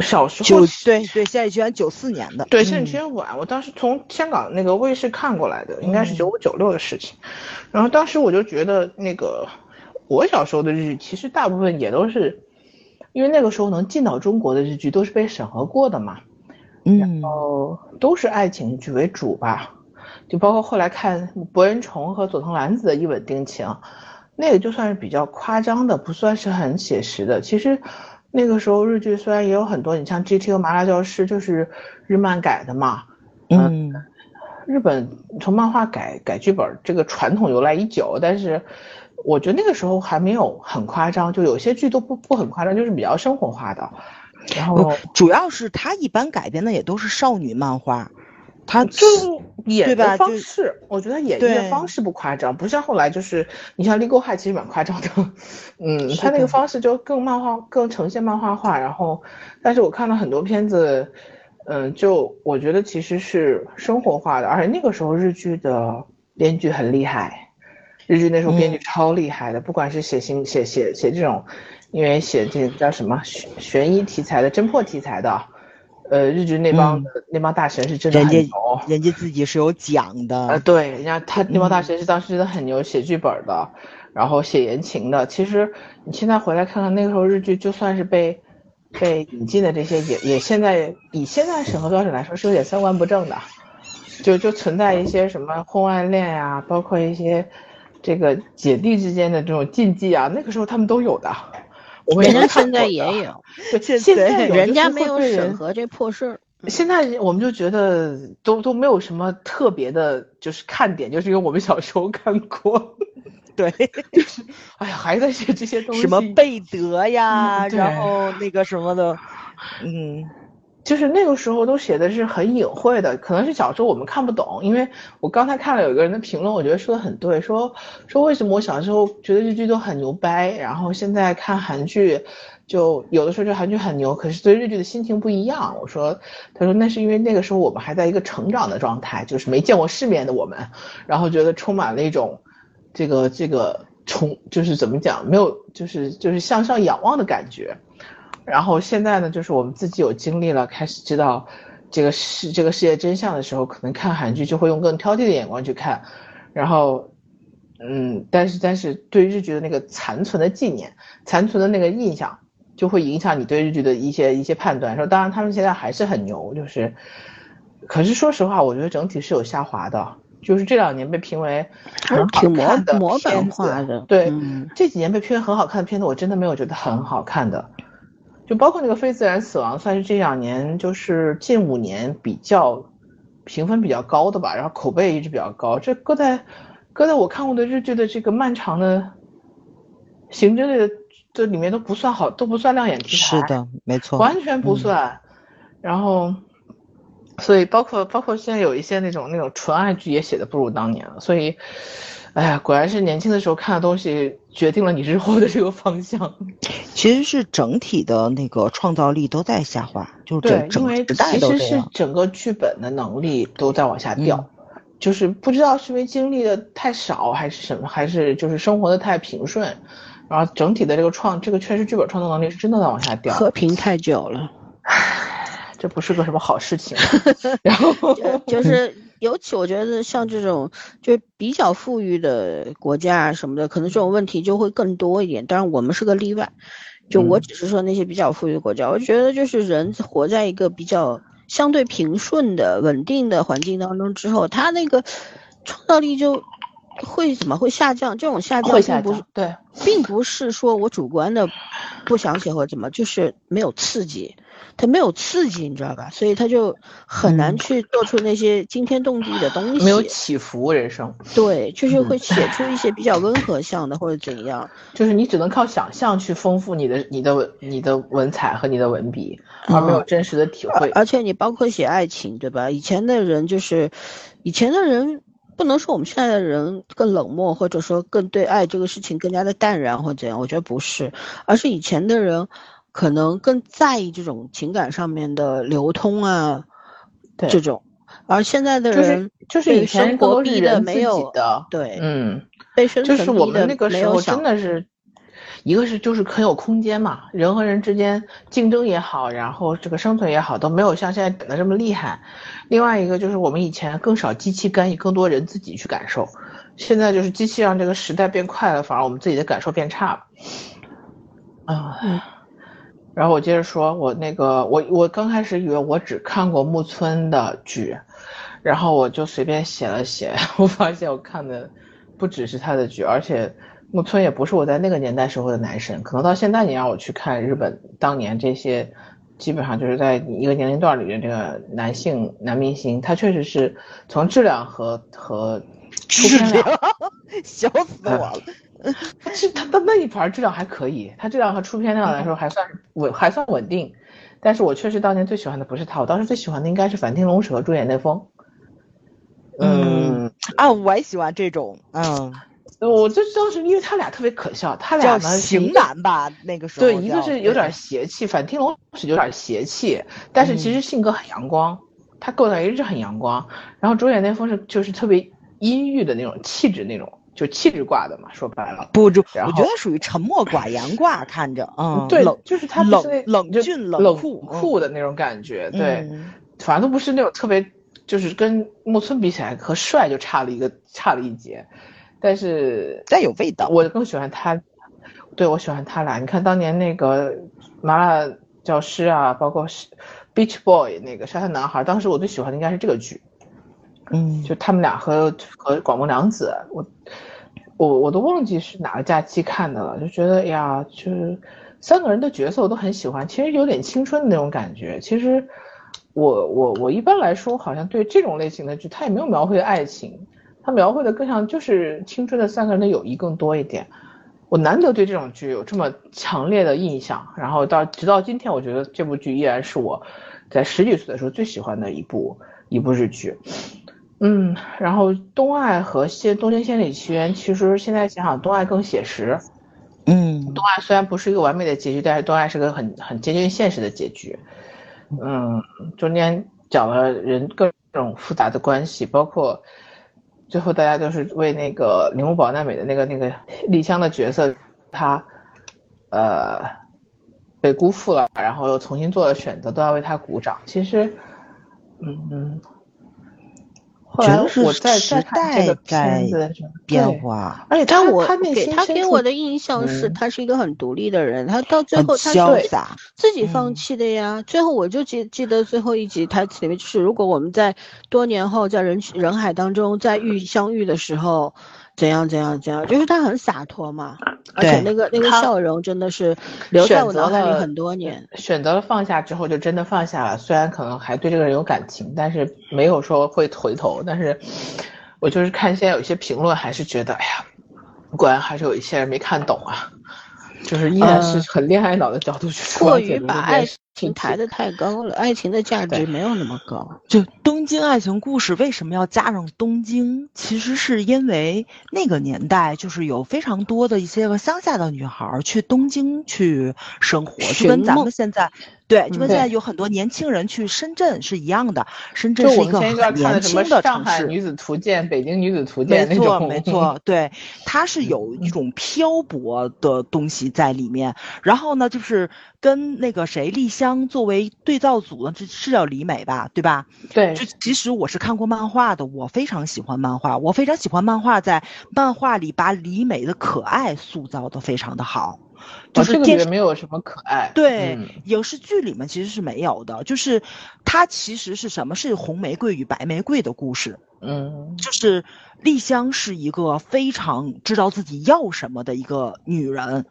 小时候九对对，《现在居然》九四年的，对，现在居然晚，我当时从香港那个卫视看过来的，应该是九五九六的事情。然后当时我就觉得，那个我小时候的日剧，其实大部分也都是，因为那个时候能进到中国的日剧都是被审核过的嘛，嗯，然后，都是爱情剧为主吧，就包括后来看博人崇和佐藤蓝子的一吻定情，那个就算是比较夸张的，不算是很写实的。其实那个时候日剧虽然也有很多，你像 GTO 麻辣教师就是日漫改的嘛，嗯，日本从漫画改改剧本这个传统由来已久，但是我觉得那个时候还没有很夸张，就有些剧都不不很夸张，就是比较生活化的。然后主要是他一般改编的也都是少女漫画，他就演的方式，我觉得演绎的方式不夸张，不像后来就是你像《Legal High》其实蛮夸张的，嗯，是他那个方式就更漫画，更呈现漫画化。然后，但是我看了很多片子，嗯，就我觉得其实是生活化的，而且那个时候日剧的编剧很厉害，日剧那时候编剧嗯超厉害的，不管是写新写写写这种，因为写这个叫什么悬悬疑题材的、侦破题材的。呃，日剧那帮、那帮大神是真的人家很牛，人家自己是有奖的，呃，对，人家他那帮嗯大神是当时真的很牛，写剧本的，然后写言情的。其实你现在回来看看那个时候日剧，就算是被被引进的这些，也也现在以现在审核标准来说是有点三观不正的，就就存在一些什么婚外恋呀、包括一些这个姐弟之间的这种禁忌啊，那个时候他们都有的。人家现在也有，现现在人家没有审核这破事儿。现在我们就觉得都都没有什么特别的，就是看点，就是因为我们小时候看过，对，就是哎呀，还在写这些东西，什么贝德呀，嗯然后那个什么的，嗯，就是那个时候都写的是很隐晦的，可能是小时候我们看不懂，因为我刚才看了有一个人的评论，我觉得说的很对，说说为什么我小时候觉得日剧都很牛掰，然后现在看韩剧。就有的时候就韩剧很牛，可是对日剧的心情不一样。我说，他说那是因为那个时候我们还在一个成长的状态，就是没见过世面的我们，然后觉得充满了一种这个这个冲，就是怎么讲，没有就是就是向上仰望的感觉。然后现在呢，就是我们自己有经历了，开始知道这个世这个世界真相的时候，可能看韩剧就会用更挑剔的眼光去看，然后。嗯，但是但是对日剧的那个残存的纪念、残存的那个印象，就会影响你对日剧的一些一些判断。说当然他们现在还是很牛，就是，可是说实话，我觉得整体是有下滑的。就是这两年被评为很好看的模板化的对，嗯这几年被评为很好看的片子，我真的没有觉得很好看的。就包括那个《非自然死亡》，算是这两年就是近五年比较评分比较高的吧，然后口碑也一直比较高。这搁在搁在我看过的日剧的这个漫长的刑侦类的这里面都不算好，都不算亮眼题材。是的，没错，完全不嗯算。然后，所以包括包括现在有一些那种那种纯爱剧也写的不如当年了。所以，哎呀，果然是年轻的时候看的东西决定了你日后的这个方向。其实是整体的那个创造力都在下滑，就是对，整因为整代其实是。整个剧本的能力都在往下掉。嗯就是不知道是因为经历的太少，还是什么，还是就是生活的太平顺，然后整体的这个创这个确实剧本创作能力是真的在往下掉，和平太久了，这不是个什么好事情。然后就就是尤其我觉得像这种就比较富裕的国家啊什么的，可能这种问题就会更多一点。当然我们是个例外，就我嗯只是说那些比较富裕的国家，我觉得就是人活在一个比较相对平顺的、稳定的环境当中之后，他那个创造力就会怎么会下降？这种下降并不是降，对，并不是说我主观的不想写或怎么，就是没有刺激，他没有刺激，你知道吧？所以他就很难嗯去做出那些惊天动地的东西。没有起伏人生，对，就是会嗯写出一些比较温和向的或者怎样。就是你只能靠想象去丰富你的你的文你的文采和你的文笔，而没有真实的体会。而且你包括写爱情，对吧？以前的人就是，以前的人不能说我们现在的人更冷漠，或者说更对爱这个事情更加的淡然或怎样，我觉得不是，而是以前的人可能更在意这种情感上面的流通啊，对这种，而现在的人就是被以前活逼的没有的，对，嗯，被生就是我们那个时候没有想真的是，一个是就是很有空间嘛，人和人之间竞争也好，然后这个生存也好，都没有像现在整的这么厉害。另外一个就是我们以前更少机器干预，更多人自己去感受。现在就是机器让这个时代变快了，反而我们自己的感受变差了。啊、嗯然后我接着说，我那个我我刚开始以为我只看过木村的剧，然后我就随便写了写，我发现我看的不只是他的剧，而且木村也不是我在那个年代时候的男神，可能到现在你让我去看日本当年这些，基本上就是在一个年龄段里面这个男性男明星，他确实是从质量和和出片量，笑死我了。但是他的那一盘质量还可以，他质量和出片量来说还算稳，还算稳定。但是我确实当年最喜欢的不是他，我当时最喜欢的应该是反町隆史和朱眼内丰。嗯，啊，我也喜欢这种，嗯，我就当时因为他俩特别可笑，他俩呢型男吧，那个时候对，一个是有点邪气，反町隆史有点邪气，但是其实性格很阳光，他给我感觉一直很阳光。然后主演那风是就是特别阴郁的那种气质，那种就气质挂的嘛，说白了。不就我觉得属于沉默寡言挂，看着，嗯，对冷，就是他不冷冷就峻冷酷酷的那种感觉，对，嗯反正都不是那种特别，就是跟木村比起来和帅就差了一个差了一截，但是但有味道。我更喜欢他，对我喜欢他俩。你看当年那个麻辣教师啊，包括是 Beach Boy 那个沙滩男孩，当时我最喜欢的应该是这个剧，嗯，就他们俩和和广末凉子，我我我都忘记是哪个假期看的了，就觉得哎呀，就是三个人的角色我都很喜欢，其实有点青春的那种感觉。其实我我我一般来说好像对这种类型的剧，它也没有描绘爱情，它描绘的更像就是青春的三个人的友谊更多一点。我难得对这种剧有这么强烈的印象，然后到直到今天，我觉得这部剧依然是我在十几岁的时候最喜欢的一部一部日剧。嗯，然后东爱和仙东京仙里奇缘，其实现在想想，东爱更写实。嗯东爱虽然不是一个完美的结局，但是东爱是个很很接近现实的结局。嗯，中间讲了人各种复杂的关系，包括最后大家都是为那个铃木保奈美的那个那个丽香的角色，她呃被辜负了，然后又重新做了选择，都要为她鼓掌。其实，嗯嗯。后来觉得是我在时代在变化，而且他我他他给我的印象是，嗯他是一个很独立的人。他到最后他是潇洒。自己放嗯弃的呀。最后我就记记得最后一集台词里面，就是如果我们在多年后在人群人海当中再遇相遇的时候，怎样怎样怎样，就是他很洒脱嘛。而且那个那个笑容真的是留在我脑海里很多年。选择了放下之后，就真的放下了。虽然可能还对这个人有感情，但是没有说会回头。但是我就是看现在有一些评论，还是觉得，哎呀，果然还是有一些人没看懂啊，就是依然是呃很恋爱脑的角度去过了解于把爱情抬得太高了，爱情的价值没有那么高。就东京爱情故事为什么要加上东京？其实是因为那个年代就是有非常多的一些个乡下的女孩去东京去生活，就跟咱们现在。对，就跟现在有很多年轻人去深圳是一样的。深圳是一个很年轻的城市。女子图鉴、北京女子图鉴没错，没错，对，它是有一种漂泊的东西在里面。然后呢，就是跟那个谁丽香作为对照组呢，这是叫李美吧？对吧？对。就其实我是看过漫画的，我非常喜欢漫画，我非常喜欢漫画，在漫画里把李美的可爱塑造的非常的好。就是这个里没有什么可爱，对，影视剧里面其实是没有的。就是它其实是什么？是红玫瑰与白玫瑰的故事。嗯，就是丽香是一个非常知道自己要什么的一个女人，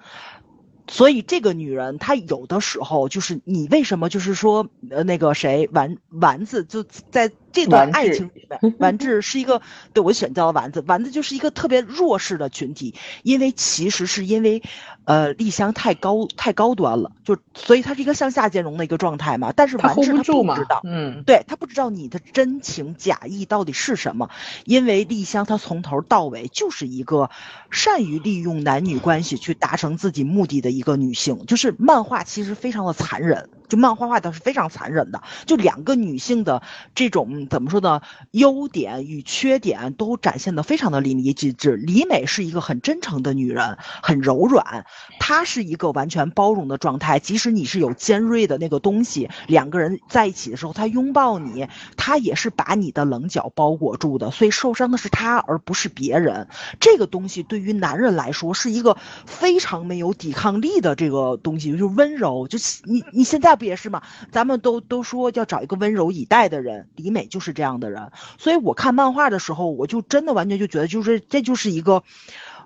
所以这个女人她有的时候就是你为什么就是说呃那个谁丸丸子就在。这段爱情里面，丸子是一个对我选择了丸子，丸子就是一个特别弱势的群体，因为其实是因为，呃，丽香太高太高端了，就所以她是一个向下兼容的一个状态嘛。但是丸子他不知道，嗯，对他不知道你的真情假意到底是什么，因为丽香她从头到尾就是一个善于利用男女关系去达成自己目的的一个女性，就是漫画其实非常的残忍。就漫画画的是非常残忍的，就两个女性的这种怎么说呢？优点与缺点都展现的非常的淋漓尽致。李美是一个很真诚的女人，很柔软，她是一个完全包容的状态。即使你是有尖锐的那个东西，两个人在一起的时候，她拥抱你，她也是把你的棱角包裹住的。所以受伤的是她，而不是别人。这个东西对于男人来说是一个非常没有抵抗力的这个东西，就是温柔。就你你现在。不也是吗？咱们都都说要找一个温柔以待的人，李美就就是这样的人。所以我看漫画的时候，我就真的完全就觉得，就是这就是一个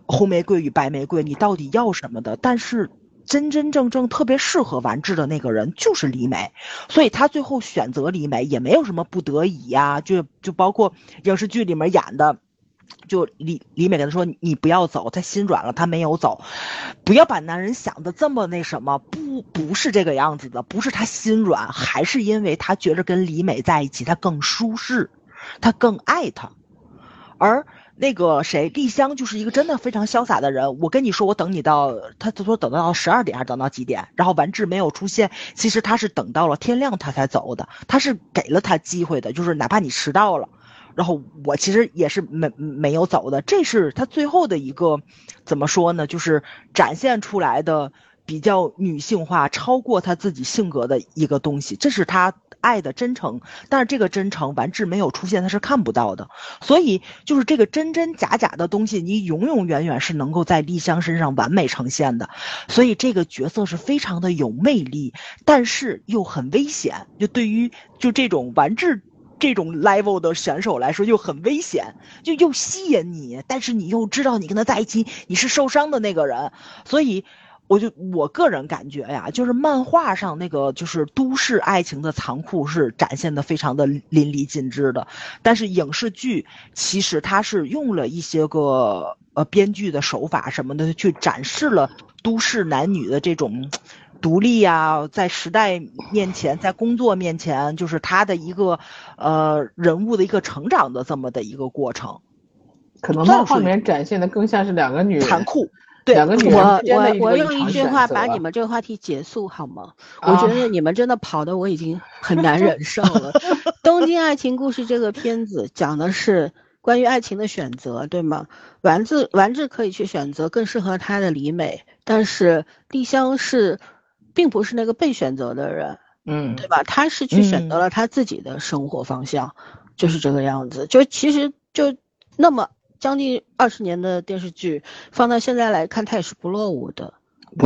红玫瑰与白玫瑰，你到底要什么的？但是真真正正特别适合完治的那个人就是李美，所以他最后选择李美也没有什么不得已呀，就就包括影视剧里面演的。就李李美跟他说：“你不要走。”他心软了，他没有走。不要把男人想的这么那什么，不不是这个样子的，不是他心软，还是因为他觉着跟李美在一起他更舒适，他更爱她。而那个谁，丽香就是一个真的非常潇洒的人。我跟你说，我等你到，他他说等到十二点还是等到几点？然后完治没有出现，其实他是等到了天亮他才走的，他是给了他机会的，就是哪怕你迟到了。然后我其实也是没没有走的，这是他最后的一个，怎么说呢？就是展现出来的比较女性化、超过他自己性格的一个东西，这是他爱的真诚。但是这个真诚完治没有出现，他是看不到的。所以就是这个真真假假的东西，你永永远远是能够在丽香身上完美呈现的。所以这个角色是非常的有魅力，但是又很危险。就对于就这种完治。这种 level 的选手来说就很危险，就又吸引你，但是你又知道你跟他在一起你是受伤的那个人，所以我就我个人感觉呀，就是漫画上那个就是都市爱情的残酷是展现的非常的淋漓尽致的，但是影视剧其实它是用了一些个呃编剧的手法什么的去展示了都市男女的这种。独立呀，在时代面前，在工作面前，就是他的一个呃人物的一个成长的这么的一个过程。可能漫画里面展现的更像是两个女人残酷，对两个女人我我我用一句话把你们这个话题结束好吗？我觉得你们真的跑的我已经很难忍受了。《东京爱情故事》这个片子讲的是关于爱情的选择，对吗？丸子丸子可以去选择更适合他的李美，但是丽香是。并不是那个被选择的人，嗯，对吧？他是去选择了他自己的生活方向，就是这个样子。就其实就那么将近二十年的电视剧，放到现在来看，它也是不落伍的。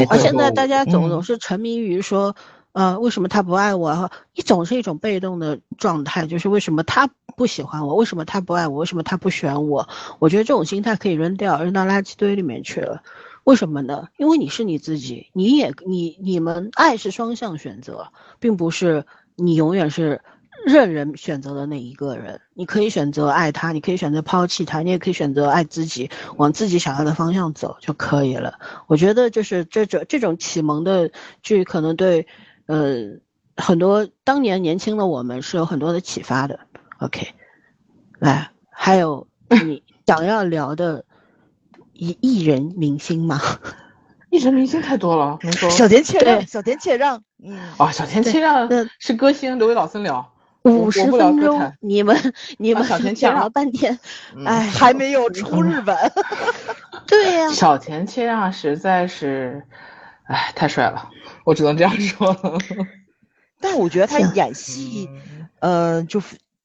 而现在大家总总是沉迷于说，呃，为什么他不爱我？一总是一种被动的状态，就是为什么他不喜欢我？为什么他不爱我？为什么他不选我？我觉得这种心态可以扔掉，扔到垃圾堆里面去了。为什么呢？因为你是你自己，你也你你们爱是双向选择，并不是你永远是任人选择的那一个人。你可以选择爱他，你可以选择抛弃他，你也可以选择爱自己，往自己想要的方向走就可以了。我觉得就是这种这种启蒙的剧，可能对，呃，很多当年年轻的我们是有很多的启发的。OK，来，还有你想要聊的艺艺人明星吗？艺人明星太多了，能说。小田切让，小田切让，嗯，啊，小田切让是歌星，留给老孙聊。五十我不聊分钟，你们你们啊小田切讲了让半天，嗯。哎，还没有出日本，对呀、小田切让实在是，哎，太帅了，我只能这样说。但我觉得他演戏，呃，就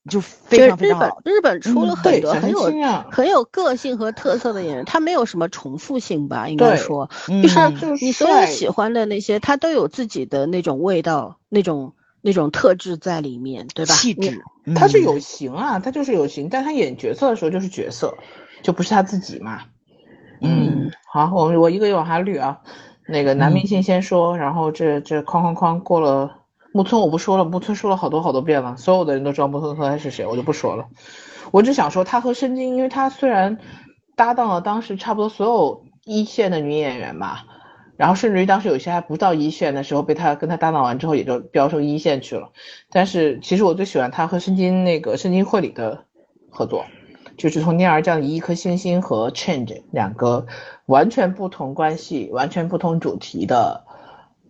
就就非常非常好。日本出了很多很有很有个性和特色的演员，他没有什么重复性吧？应该说，嗯就是你所有喜欢的那些，他都有自己的那种味道，那种那种特质在里面，对吧？气质，嗯他是有型啊，他就是有型，但他演角色的时候就是角色，就不是他自己嘛。嗯，好，我我一个一个往下捋啊。那个男嗯明星先说，然后这这哐哐哐过了。木村我不说了，木村说了好多好多遍了，所有的人都知道木村拓哉是谁，我就不说了。我只想说他和申京，因为他虽然搭档了当时差不多所有一线的女演员吧，然后甚至于当时有些还不到一线的时候，被他跟他搭档完之后，也就飙升一线去了。但是其实我最喜欢他和申京那个申京会里的合作，就是从《天而降的一颗星星》和《Change》两个完全不同关系、完全不同主题的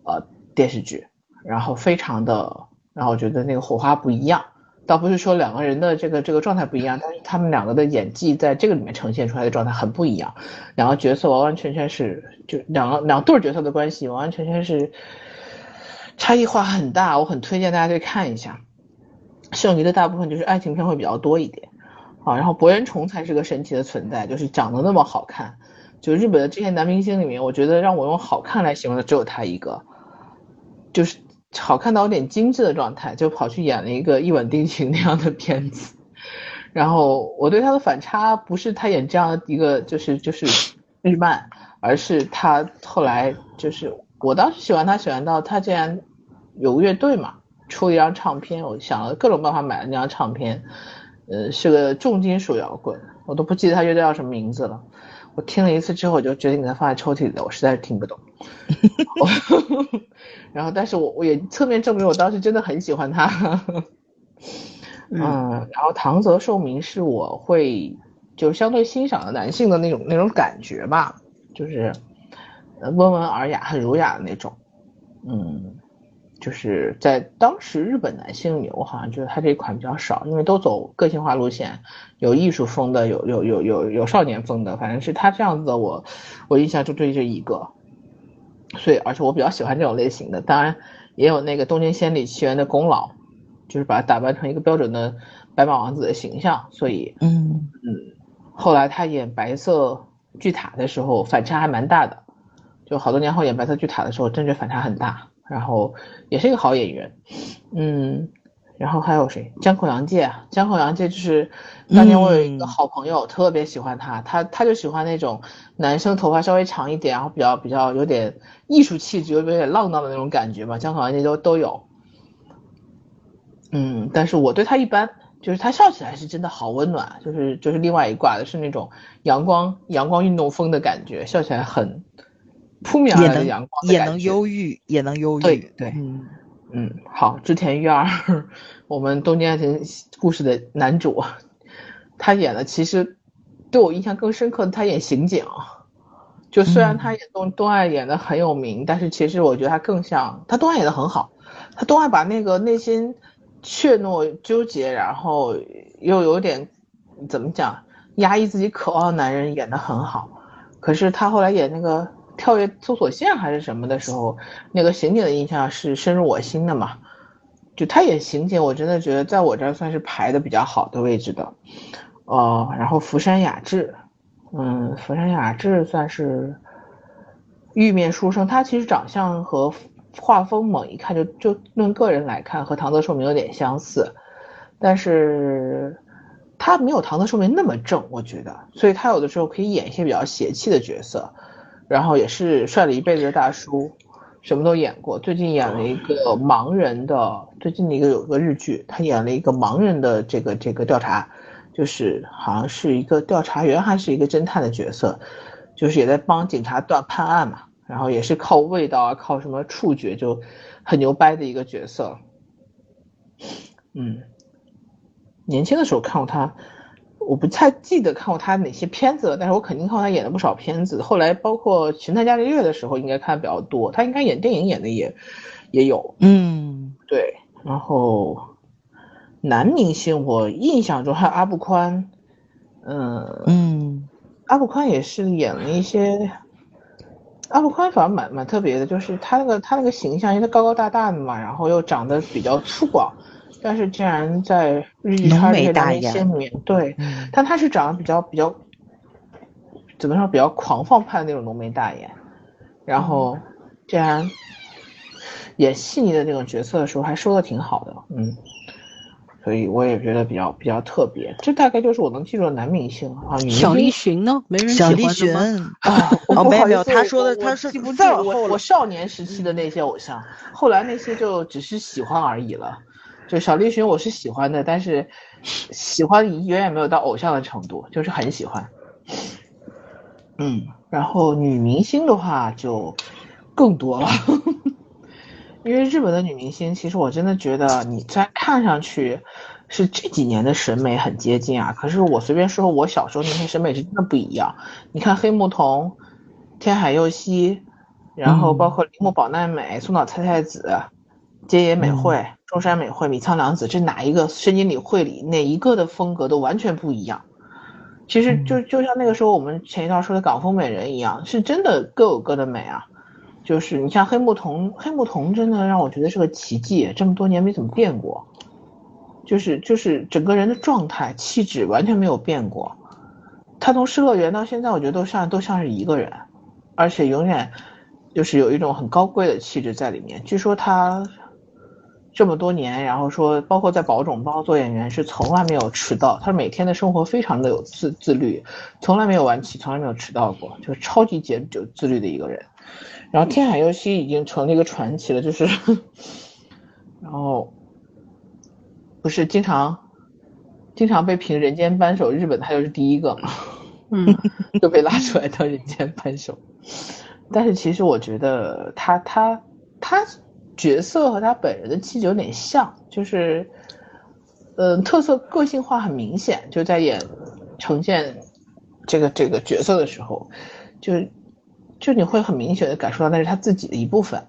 呃电视剧，然后非常的，然后我觉得那个火花不一样。倒不是说两个人的这个这个状态不一样，但是他们两个的演技在这个里面呈现出来的状态很不一样，两个角色完完全全是就两个两对角色的关系完完全全是差异化很大，我很推荐大家去看一下。剩余的大部分就是爱情片会比较多一点，啊，然后博人崇才是个神奇的存在，就是长得那么好看，就日本的这些男明星里面，我觉得让我用好看来形容的只有他一个，就是好看到有点精致的状态，就跑去演了一个《一吻定情》那样的片子。然后我对他的反差不是他演这样的一个就是就是日漫，而是他后来就是我当时喜欢他喜欢到他竟然有乐队嘛，出了一张唱片，我想了各种办法买了那张唱片，呃，是个重金属摇滚，我都不记得他乐队叫什么名字了。我听了一次之后，我就决定给它放在抽屉里了，我实在是听不懂。然后，但是我我也侧面证明我当时真的很喜欢他。嗯，然后唐泽寿明是我会就相对欣赏的男性的那种那种感觉吧，就是呃温文尔雅、很儒雅的那种。嗯，就是在当时日本男性里，我好像觉得他这一款比较少，因为都走个性化路线，有艺术风的，有有有有有少年风的，反正是他这样子的我，我印象就对这一个。所以，而且我比较喜欢这种类型的，当然也有那个东京仙里奇缘的功劳，就是把他打扮成一个标准的白马王子的形象。所以，嗯后来他演白色巨塔的时候，反差还蛮大的。就好多年后演白色巨塔的时候，真觉反差很大。然后也是一个好演员，嗯，然后还有谁？江口洋介啊，江口洋介就是当年我有一个好朋友、特别喜欢他，他他就喜欢那种男生头发稍微长一点，然后比较比较有点艺术气质，有点浪荡的那种感觉吧。江口洋介都都有，嗯，但是我对他一般，就是他笑起来是真的好温暖，就是就是另外一挂的是那种阳光阳光运动风的感觉，笑起来很扑面而来的阳光的也能忧郁，也能忧郁，对对嗯嗯，好，织田裕二，我们东京爱情故事的男主，他演的其实对我印象更深刻的，他演刑警。就虽然他演东东爱演的很有名，但是其实我觉得他更像他东爱演的很好，他东爱把那个内心怯懦、纠结，然后又有点怎么讲压抑自己渴望的男人演的很好。可是他后来演那个跳跃搜索线还是什么的时候，那个刑警的印象是深入我心的嘛。就他演刑警，我真的觉得在我这儿算是排的比较好的位置的。呃，然后福山雅治，嗯，福山雅治算是玉面书生，他其实长相和画风猛一看就就论个人来看和唐泽寿明有点相似，但是他没有唐泽寿明那么正，我觉得，所以他有的时候可以演一些比较邪气的角色，然后也是帅了一辈子的大叔，什么都演过。最近演了一个盲人的，最近的一个有个日剧，他演了一个盲人的这个这个调查，就是好像是一个调查员还是一个侦探的角色，就是也在帮警察断判案嘛，然后也是靠味道啊，靠什么触觉就很牛掰的一个角色。嗯，年轻的时候看过他，我不太记得看过他哪些片子了，但是我肯定看过他演了不少片子。后来包括《神探伽利略》的时候，应该看的比较多。他应该演电影演的也也有。嗯，对。然后男明星，我印象中还有阿布宽。嗯嗯，阿布宽也是演了一些。阿布宽反而蛮蛮特别的，就是他那个他那个形象，因为他高高大大的嘛，然后又长得比较粗犷，但是竟然在日剧圈这些男明星里面，对，但他是长得比较比较，怎么说比较狂放派的那种浓眉大眼，然后竟然演细腻的那种角色的时候还说的挺好的，嗯。所以我也觉得比较比较特别，这大概就是我能记住的男明星啊。小栗旬呢？没人喜欢的吗？哦，没有没有，他说的他是不在我我少年时期的那些偶像，后来那些就只是喜欢而已了。就小栗旬我是喜欢的，但是喜欢远远没有到偶像的程度，就是很喜欢。嗯，然后女明星的话就更多了。因为日本的女明星，其实我真的觉得，你虽然看上去是这几年的审美很接近啊。可是我随便说，我小时候那些审美是真的不一样。你看黑木瞳、天海佑希，然后包括铃木保奈美、松岛菜菜子、菅野美惠、中山美惠、米仓凉子，这哪一个深井里惠里哪一个的风格都完全不一样。其实就就像那个时候我们前一段说的港风美人一样，是真的各有各的美啊。就是你像黑木瞳，黑木瞳真的让我觉得是个奇迹，这么多年没怎么变过，就是就是整个人的状态、气质完全没有变过。他从失乐园到现在，我觉得都像都像是一个人，而且永远就是有一种很高贵的气质在里面。据说他这么多年，然后说包括在保种包做演员是从来没有迟到，他每天的生活非常的有自自律，从来没有晚起，从来没有迟到过，就是超级节就自律的一个人。然后天海佑希已经成了一个传奇了，就是，然后不是经常经常被评人间扳手，日本他就是第一个嘛，嗯，就被拉出来当人间扳手。但是其实我觉得他他他角色和他本人的气质有点像，就是，嗯，特色个性化很明显，就在演呈现这个这个角色的时候，就。就你会很明显的感受到那是他自己的一部分，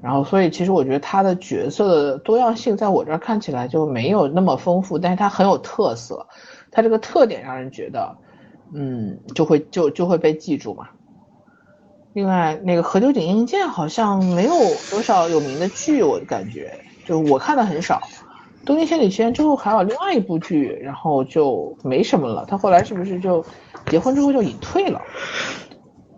然后所以其实我觉得他的角色的多样性在我这儿看起来就没有那么丰富，但是他很有特色，他这个特点让人觉得，嗯，就会就就会被记住嘛。另外那个何九鼎英健好像没有多少有名的剧，我感觉就我看的很少。东京千里之之后还有另外一部剧，然后就没什么了。他后来是不是就结婚之后就隐退了？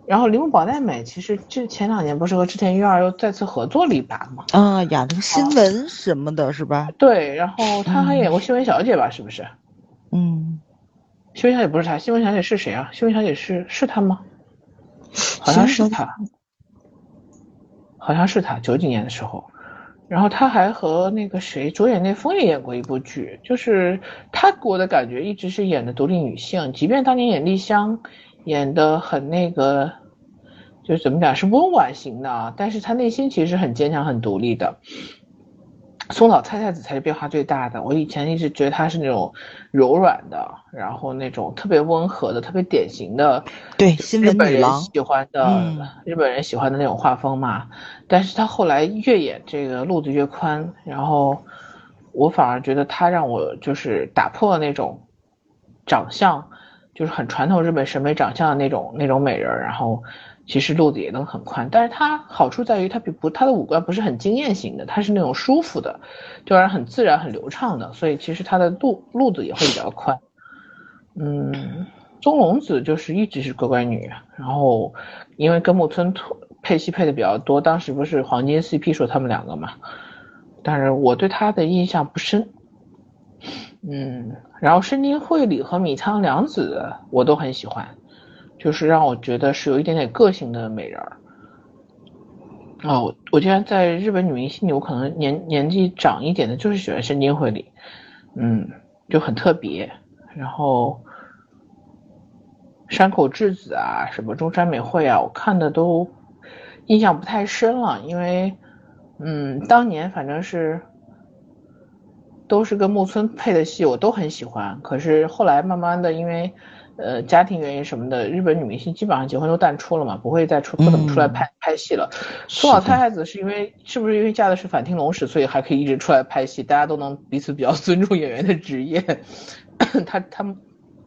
然后铃木保奈美其实这前两年不是和织田裕二又再次合作了一把吗？啊，演那个新闻什么的，是吧？对，然后他还演过新闻小姐吧？是不是？嗯，新闻小姐不是她，新闻小姐是谁啊？新闻小姐是是她吗？好像是他，好像是他九几年的时候，然后他还和那个谁主演内丰也演过一部剧，就是他给我的感觉一直是演的独立女性，即便当年演丽香。演的很那个，就是怎么讲是温婉型的，但是他内心其实很坚强、很独立的。松岛菜菜子才是变化最大的。我以前一直觉得她是那种柔软的，然后那种特别温和的、特别典型的，对新闻女郎喜欢的日本人喜欢的那种画风嘛。但是她后来越演这个路子越宽，然后我反而觉得她让我就是打破了那种长相。就是很传统日本审美长相的那种那种美人，然后其实路子也能很宽，但是它好处在于它比不它的五官不是很惊艳型的，它是那种舒服的，就让人很自然很流畅的，所以其实它的路路子也会比较宽。嗯，宗龙子就是一直是乖乖女，然后因为跟木村配戏配的比较多，当时不是黄金 CP 说他们两个嘛，但是我对他的印象不深。嗯，然后深津绘里和米仓凉子我都很喜欢，就是让我觉得是有一点点个性的美人儿。哦，我竟然在日本女明星里，我可能年年纪长一点的，就是喜欢深津绘里，嗯，就很特别。然后山口智子啊，什么中山美惠啊，我看的都印象不太深了，因为嗯，当年反正是。都是跟木村配的戏，我都很喜欢。可是后来慢慢的，因为呃家庭原因什么的，日本女明星基本上结婚都淡出了嘛，不会再出不怎么出来拍、拍戏了。松岛太太子是因为是不是因为嫁的是反町隆史，所以还可以一直出来拍戏，大家都能彼此比较 尊重演员的职业。他他们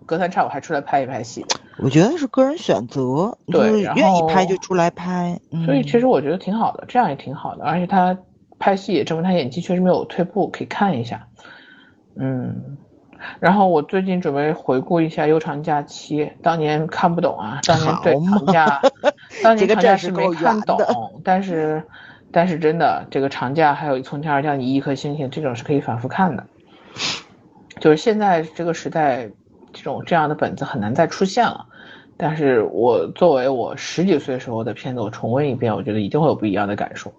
隔三差五还出来拍一拍戏，我觉得是个人选择，对愿意拍就出来拍。嗯、所以其实我觉得挺好的，这样也挺好的。而且他拍戏也证明他演技确实没有退步，可以看一下。嗯，然后我最近准备回顾一下《悠长假期》，当年看不懂啊，当年对长假，当年长假是没看懂，但是但是真的这个长假还有《从天而降你一颗星星》，这种是可以反复看的。就是现在这个时代，这种这样的本子很难再出现了。但是我作为我十几岁时候的片子，我重温一遍，我觉得一定会有不一样的感受。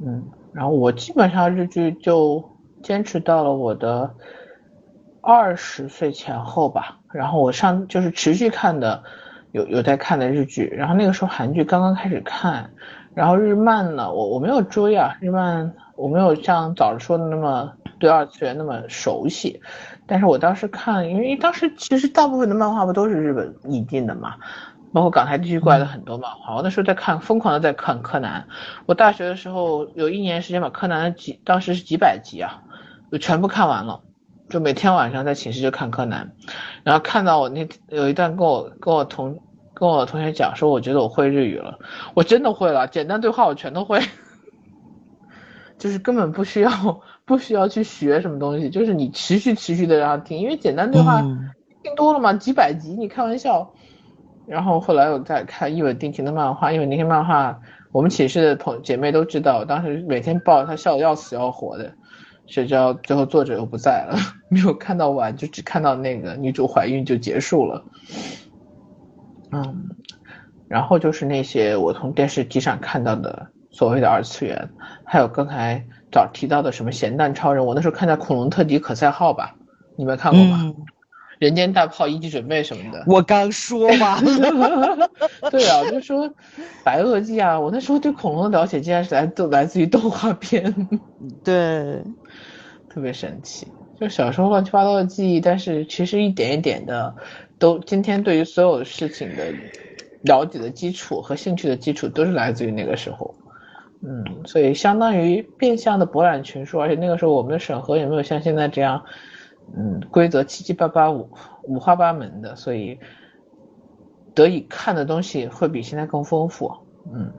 嗯，然后我基本上日剧就坚持到了我的二十岁前后吧。然后我上就是持续看的，有有在看的日剧。然后那个时候韩剧刚刚开始看，然后日漫呢，我我没有追啊，日漫我没有像早上说的那么对二次元那么熟悉。但是我当时看，因为当时其实大部分的漫画不都是日本引进的嘛，包括港台地区过来的很多漫画。我那时候在看，疯狂的在看柯南。我大学的时候有一年时间把柯南的几，当时是几百集啊，就全部看完了。就每天晚上在寝室就看柯南，然后看到我那有一段跟我跟我同跟我同学讲说，我觉得我会日语了，我真的会了，简单对话我全都会，就是根本不需要不需要去学什么东西，就是你持续持续的让他听，因为简单对话嗯听多了嘛，几百集你开玩笑。然后后来我在看一吻定情的漫画，一本定情漫画，我们寝室的同姐妹都知道，我当时每天抱着他笑的要死要活的，谁知道最后作者又不在了，没有看到完，就只看到那个女主怀孕就结束了。嗯，然后就是那些我从电视机上看到的所谓的二次元，还有刚才早提到的什么咸蛋超人，我那时候看在恐龙特迪可赛号吧，你们看过吗？嗯，人间大炮一级准备什么的。我刚说完了。对啊，我就说白垩纪啊，我那时候对恐龙的了解竟然是来自来自于动画片，对，特别神奇。就小时候乱七八糟的记忆，但是其实一点一点的，都今天对于所有事情的了解的基础和兴趣的基础，都是来自于那个时候。嗯，所以相当于变相的博览群书，而且那个时候我们的审核也没有像现在这样，嗯，规则七七八八五五花八门的，所以得以看的东西会比现在更丰富。嗯，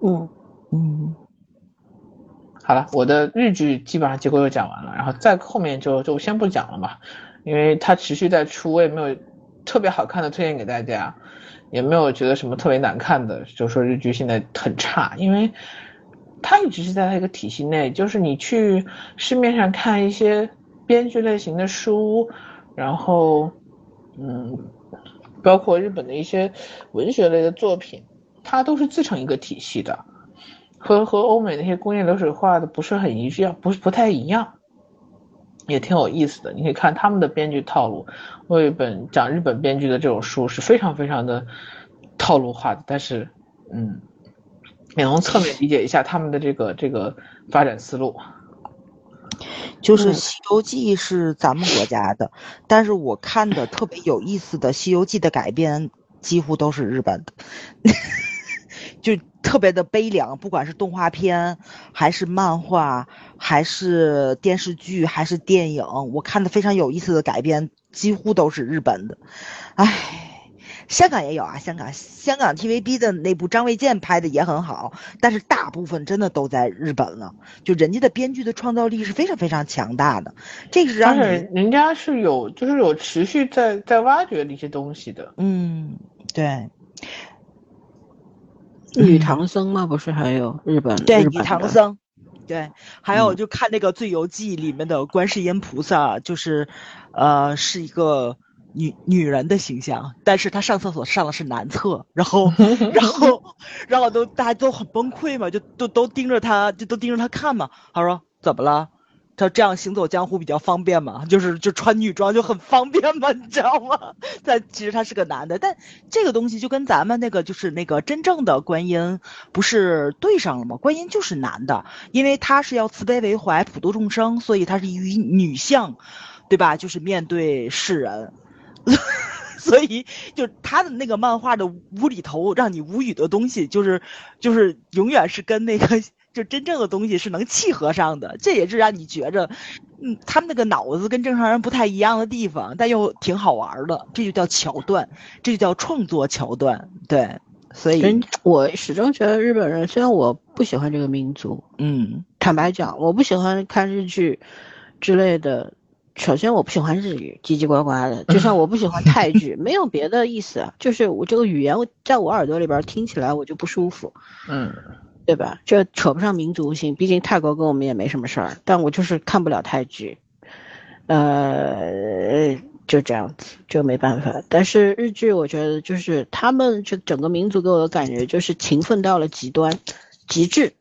嗯，嗯，好了，我的日剧基本上结构就讲完了，然后再后面就就先不讲了嘛，因为它持续在出，我也没有特别好看的推荐给大家，也没有觉得什么特别难看的，就说日剧现在很差，因为它一直是在它一个体系内，就是你去市面上看一些编剧类型的书，然后嗯，包括日本的一些文学类的作品，它都是自成一个体系的。和和欧美那些工业流水化的不是很一样，不是不太一样，也挺有意思的。你可以看他们的编剧套路。我有一本讲日本编剧的这种书，是非常非常的套路化的，但是嗯，也能侧面理解一下他们的这个这个发展思路。就是《嗯西游记》是咱们国家的，但是我看的特别有意思的《西游记》的改编几乎都是日本的，就特别的悲凉，不管是动画片，还是漫画，还是电视剧，还是电影，我看的非常有意思的改编几乎都是日本的，唉。香港也有啊，香港香港 TVB 的那部张卫健拍的也很好，但是大部分真的都在日本了。就人家的编剧的创造力是非常非常强大的，这个是让而且人家是有就是有持续在在挖掘的一些东西的。嗯，对女唐僧吗，不是还有日本对，女唐僧，对，还有嗯就看那个《醉游记》里面的观世音菩萨，就是呃是一个。女女人的形象，但是她上厕所上的是男厕，然后，然后，然后都大家都很崩溃嘛，就都都盯着她，就都盯着她看嘛。她说怎么了？他这样行走江湖比较方便嘛，就是就穿女装就很方便嘛，你知道吗？但其实他是个男的，但这个东西就跟咱们那个就是那个真正的观音不是对上了吗？观音就是男的，因为他是要慈悲为怀、普度众生，所以他是以女相，对吧？就是面对世人。所以，就他的那个漫画的无厘头，让你无语的东西，就是就是永远是跟那个就真正的东西是能契合上的。这也是让你觉着，嗯，他们那个脑子跟正常人不太一样的地方，但又挺好玩的。这就叫桥段，这就叫创作桥段。对，所以我始终觉得日本人，虽然我不喜欢这个民族，嗯，坦白讲，我不喜欢看日剧之类的。首先，我不喜欢日语，叽叽呱呱的，就像我不喜欢泰 剧，没有别的意思，就是我这个语言在我耳朵里边听起来我就不舒服，嗯，对吧？这扯不上民族性，毕竟泰国跟我们也没什么事儿，但我就是看不了泰剧，呃，就这样子，就没办法。但是日剧，我觉得就是他们这整个民族给我的感觉就是勤奋到了极端，极致，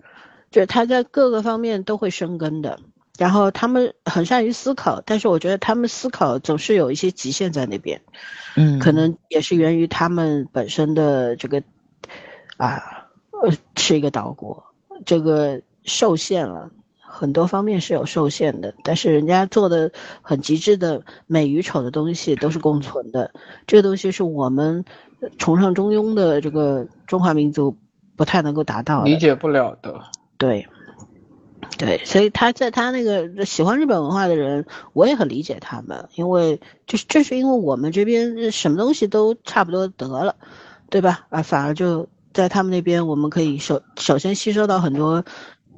就是他在各个方面都会生根的。然后他们很善于思考，但是我觉得他们思考总是有一些极限在那边，嗯，可能也是源于他们本身的这个，啊，呃，是一个岛国，这个受限了很多方面是有受限的，但是人家做的很极致的美与丑的东西都是共存的，这个东西是我们崇尚中庸的这个中华民族不太能够达到，理解不了的，对。对，所以他在他那个喜欢日本文化的人，我也很理解他们，因为就是正是因为我们这边什么东西都差不多得了，对吧？啊，反而就在他们那边，我们可以首首先吸收到很多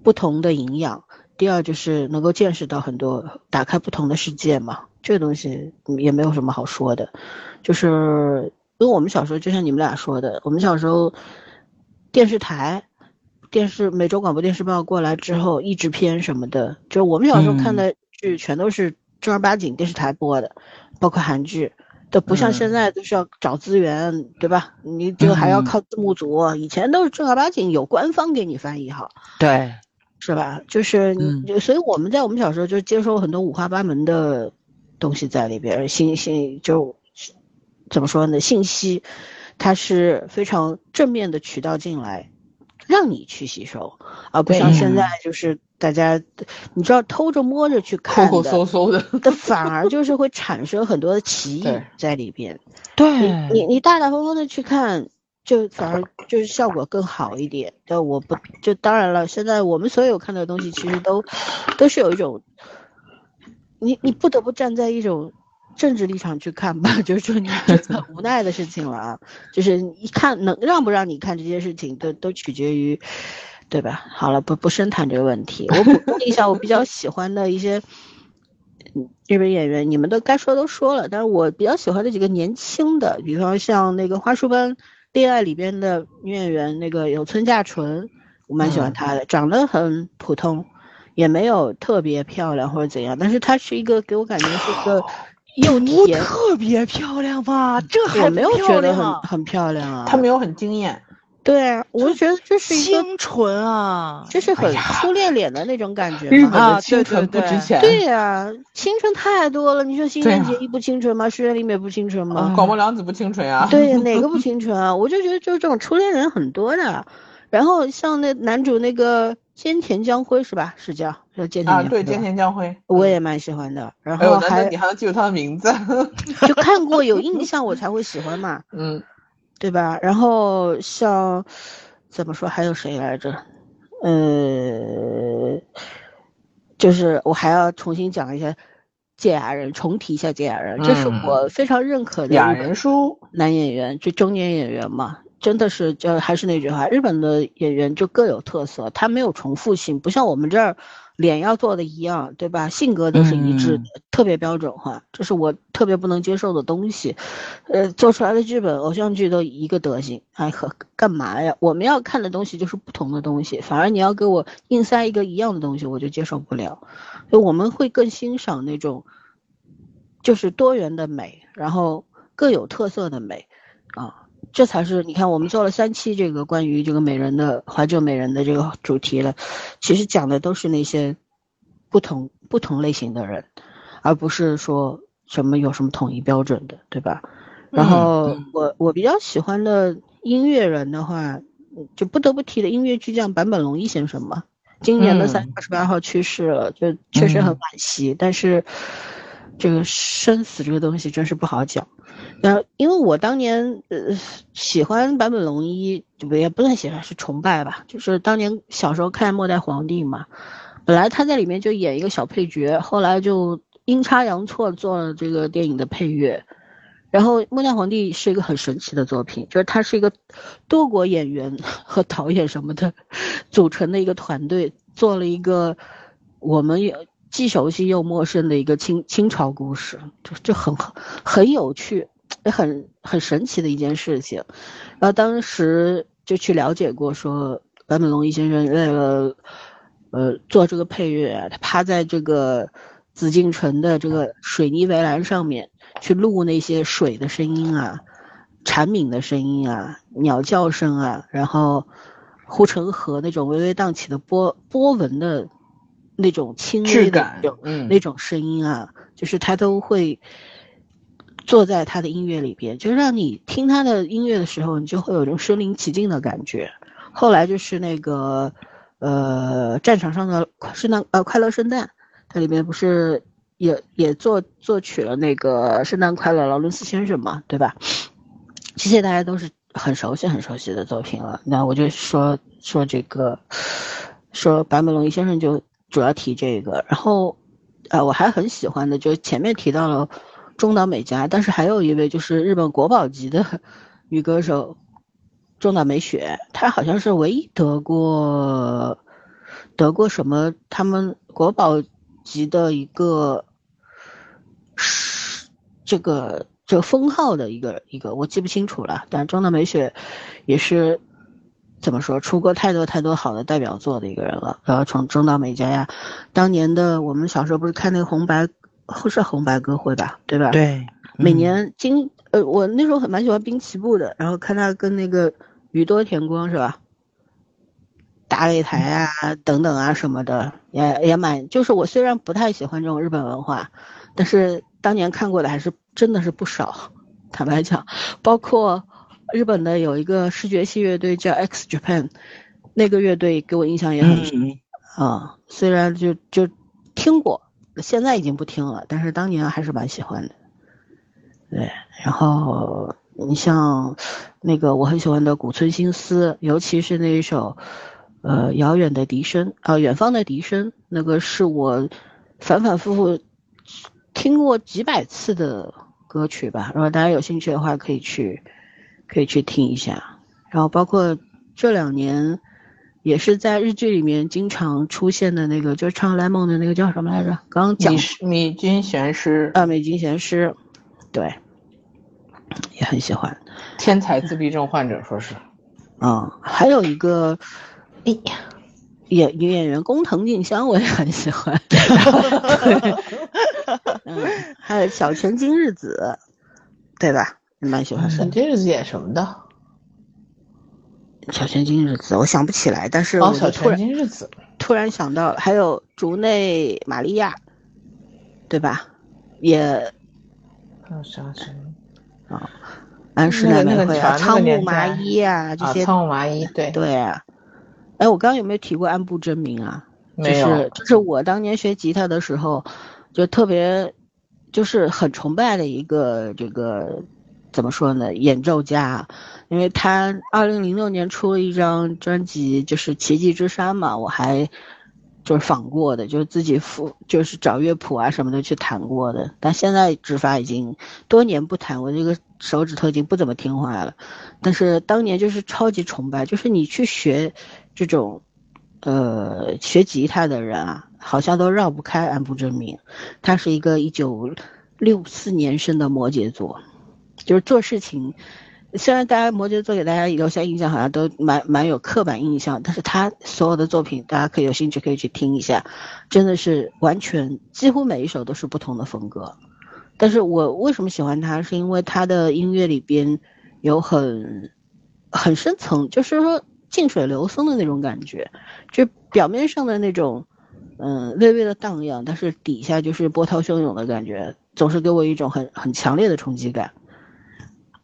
不同的营养，第二就是能够见识到很多，打开不同的世界嘛。这个东西也没有什么好说的，就是因为我们小时候就像你们俩说的，我们小时候电视台。电视每周广播电视报过来之后，译制片什么的，就是我们小时候看的剧，全都是正儿八经电视台播的，包括韩剧，都不像现在都是要找资源，对吧？你就还要靠字幕组，以前都是正儿八经有官方给你翻译好，对，是吧？就是你，所以我们在我们小时候就接收很多五花八门的东西在里边，信信就怎么说呢？信息它是非常正面的渠道进来。让你去吸收，而不像现在就是大家，你知道偷着摸着去 看的，抠抠搜搜的，的反而就是会产生很多的歧义在里边。对，你你大大方方的去看，就反而就是效果更好一点。但我不就当然了，现在我们所有看到的东西其实都都是有一种，你你不得不站在一种。政治立场去看吧，就是说你很无奈的事情了啊，就是一看能让不让你看这些事情，都都取决于，对吧？好了，不不深谈这个问题，我补充一下，我比较喜欢的一些日本演员，你们都该说都说了，但是我比较喜欢的几个年轻的，比方像那个《花束般恋爱》里边的女演员，那个有村架纯，我蛮喜欢她的，长得很普通，也没有特别漂亮或者怎样，但是她是一个给我感觉是一个。又甜，特别漂亮吧？这还没有觉得很很漂亮啊。她没有很惊艳。对啊，我就觉得这是一个清纯啊，这是很初恋脸的那种感觉。日本的清纯不值钱。对呀，清纯太多了。你说新垣结衣不清纯吗？石原里美不清纯吗？广播凉子不清纯啊？对，哪个不清纯啊？我就觉得就是这种初恋人很多的。然后像那男主那个菅田将晖是吧？是叫叫菅田啊？对，菅田将晖，我也蛮喜欢的。然后还你还能记住他的名字？就看过有印象我才会喜欢嘛。嗯，对吧？然后像怎么说还有谁来着？呃，就是我还要重新讲一下芥雅人，重提一下芥雅人，这是我非常认可的雅人书男演员，就中年演员嘛。真的是，就还是那句话，日本的演员就各有特色，他没有重复性，不像我们这儿脸要做的一样，对吧？性格都是一致的，特别标准化，这是我特别不能接受的东西。呃，做出来的剧本、偶像剧都一个德行，哎呵，干嘛呀？我们要看的东西就是不同的东西，反而你要给我硬塞一个一样的东西，我就接受不了。所以我们会更欣赏那种，就是多元的美，然后各有特色的美，啊。这才是你看，我们做了三期这个关于这个美人的怀旧美人的这个主题了，其实讲的都是那些不同不同类型的人，而不是说什么有什么统一标准的，对吧？然后我我比较喜欢的音乐人的话，就不得不提的音乐巨匠坂本龙一先生嘛。今年的三月二十八号去世了，就确实很惋惜。但是这个生死这个东西真是不好讲。然后因为我当年呃喜欢坂本龙一，就也不算喜欢，是崇拜吧。就是当年小时候看《末代皇帝》嘛，本来他在里面就演一个小配角，后来就阴差阳错做了这个电影的配乐。然后《末代皇帝》是一个很神奇的作品，就是它是一个多国演员和导演什么的组成的一个团队，做了一个我们也既熟悉又陌生的一个清清朝故事，就就很很有趣，也很很神奇的一件事情。然后当时就去了解过，说坂本龙一先生为了呃做这个配乐，他趴在这个紫禁城的这个水泥围栏上面。去录那些水的声音啊，蝉鸣的声音啊，鸟叫声啊，然后护城河那种微微荡起的波波纹的那种轻微的嗯那种声音啊，就是他都会坐在他的音乐里边，就让你听他的音乐的时候，你就会有一种身临其境的感觉。后来就是那个呃战场上的圣诞呃快乐圣诞，它里面不是。也也作作曲了那个《圣诞快乐，劳伦斯先生》嘛，对吧？这些大家都是很熟悉、很熟悉的作品了。那我就说说这个，说坂本龙一先生就主要提这个。然后，呃，我还很喜欢的，就前面提到了中岛美嘉，但是还有一位就是日本国宝级的女歌手中岛美雪，她好像是唯一得过得过什么他们国宝级的一个。是这个这个封号的一个一个，我记不清楚了。但中岛美雪也是怎么说，出过太多太多好的代表作的一个人了。然后从中岛美嘉呀，当年的我们小时候不是看那个红白，是红白歌会吧，对吧？对，每年金呃，我那时候很蛮喜欢滨崎步的，然后看他跟那个宇多田光是吧？打擂台啊，等等啊什么的，也也蛮，就是我虽然不太喜欢这种日本文化，但是当年看过的还是真的是不少。坦白讲，包括日本的有一个视觉系乐队叫 X Japan，那个乐队给我印象也很深啊。虽然就就听过，现在已经不听了，但是当年还是蛮喜欢的。对，然后你像那个我很喜欢的古村新司，尤其是那一首。呃，遥远的笛声啊，远方的笛声，那个是我反反复复听过几百次的歌曲吧。如果大家有兴趣的话，可以去可以去听一下。然后包括这两年也是在日剧里面经常出现的那个，就是唱《莱蒙》的那个叫什么来着？刚刚讲米津玄师啊，米津玄师，对，也很喜欢。天才自闭症患者说是，嗯，还有一个。哎呀，演女演员工藤静香我也很喜欢，嗯，还有小泉今日子，对吧？你蛮喜欢的。今日子演什么的？小泉今日子，我想不起来，但是哦，小泉今日子，突然想到还有竹内玛利亚，对吧？也，还有啥谁？啊，安室奈美惠啊，仓木麻衣啊，这些仓木麻衣，对对啊。哎，我刚刚有没有提过安部真明啊？没有，就是我当年学吉他的时候，就特别，就是很崇拜的一个这个，怎么说呢？演奏家，因为他二零零六年出了一张专辑，就是《奇迹之山》嘛，我还就是仿过的，就是自己复，就是找乐谱啊什么的去弹过的。但现在指法已经多年不弹，我这个手指头已经不怎么听话了。但是当年就是超级崇拜，就是你去学。这种，呃，学吉他的人啊，好像都绕不开安部真明。他是一个一九六四年生的摩羯座，就是做事情，虽然大家摩羯座给大家留下印象好像都蛮蛮有刻板印象，但是他所有的作品，大家可以有兴趣可以去听一下，真的是完全几乎每一首都是不同的风格。但是我为什么喜欢他，是因为他的音乐里边有很很深层，就是说。静水流松的那种感觉，就表面上的那种嗯，微微的荡漾，但是底下就是波涛汹涌的感觉，总是给我一种很很强烈的冲击感。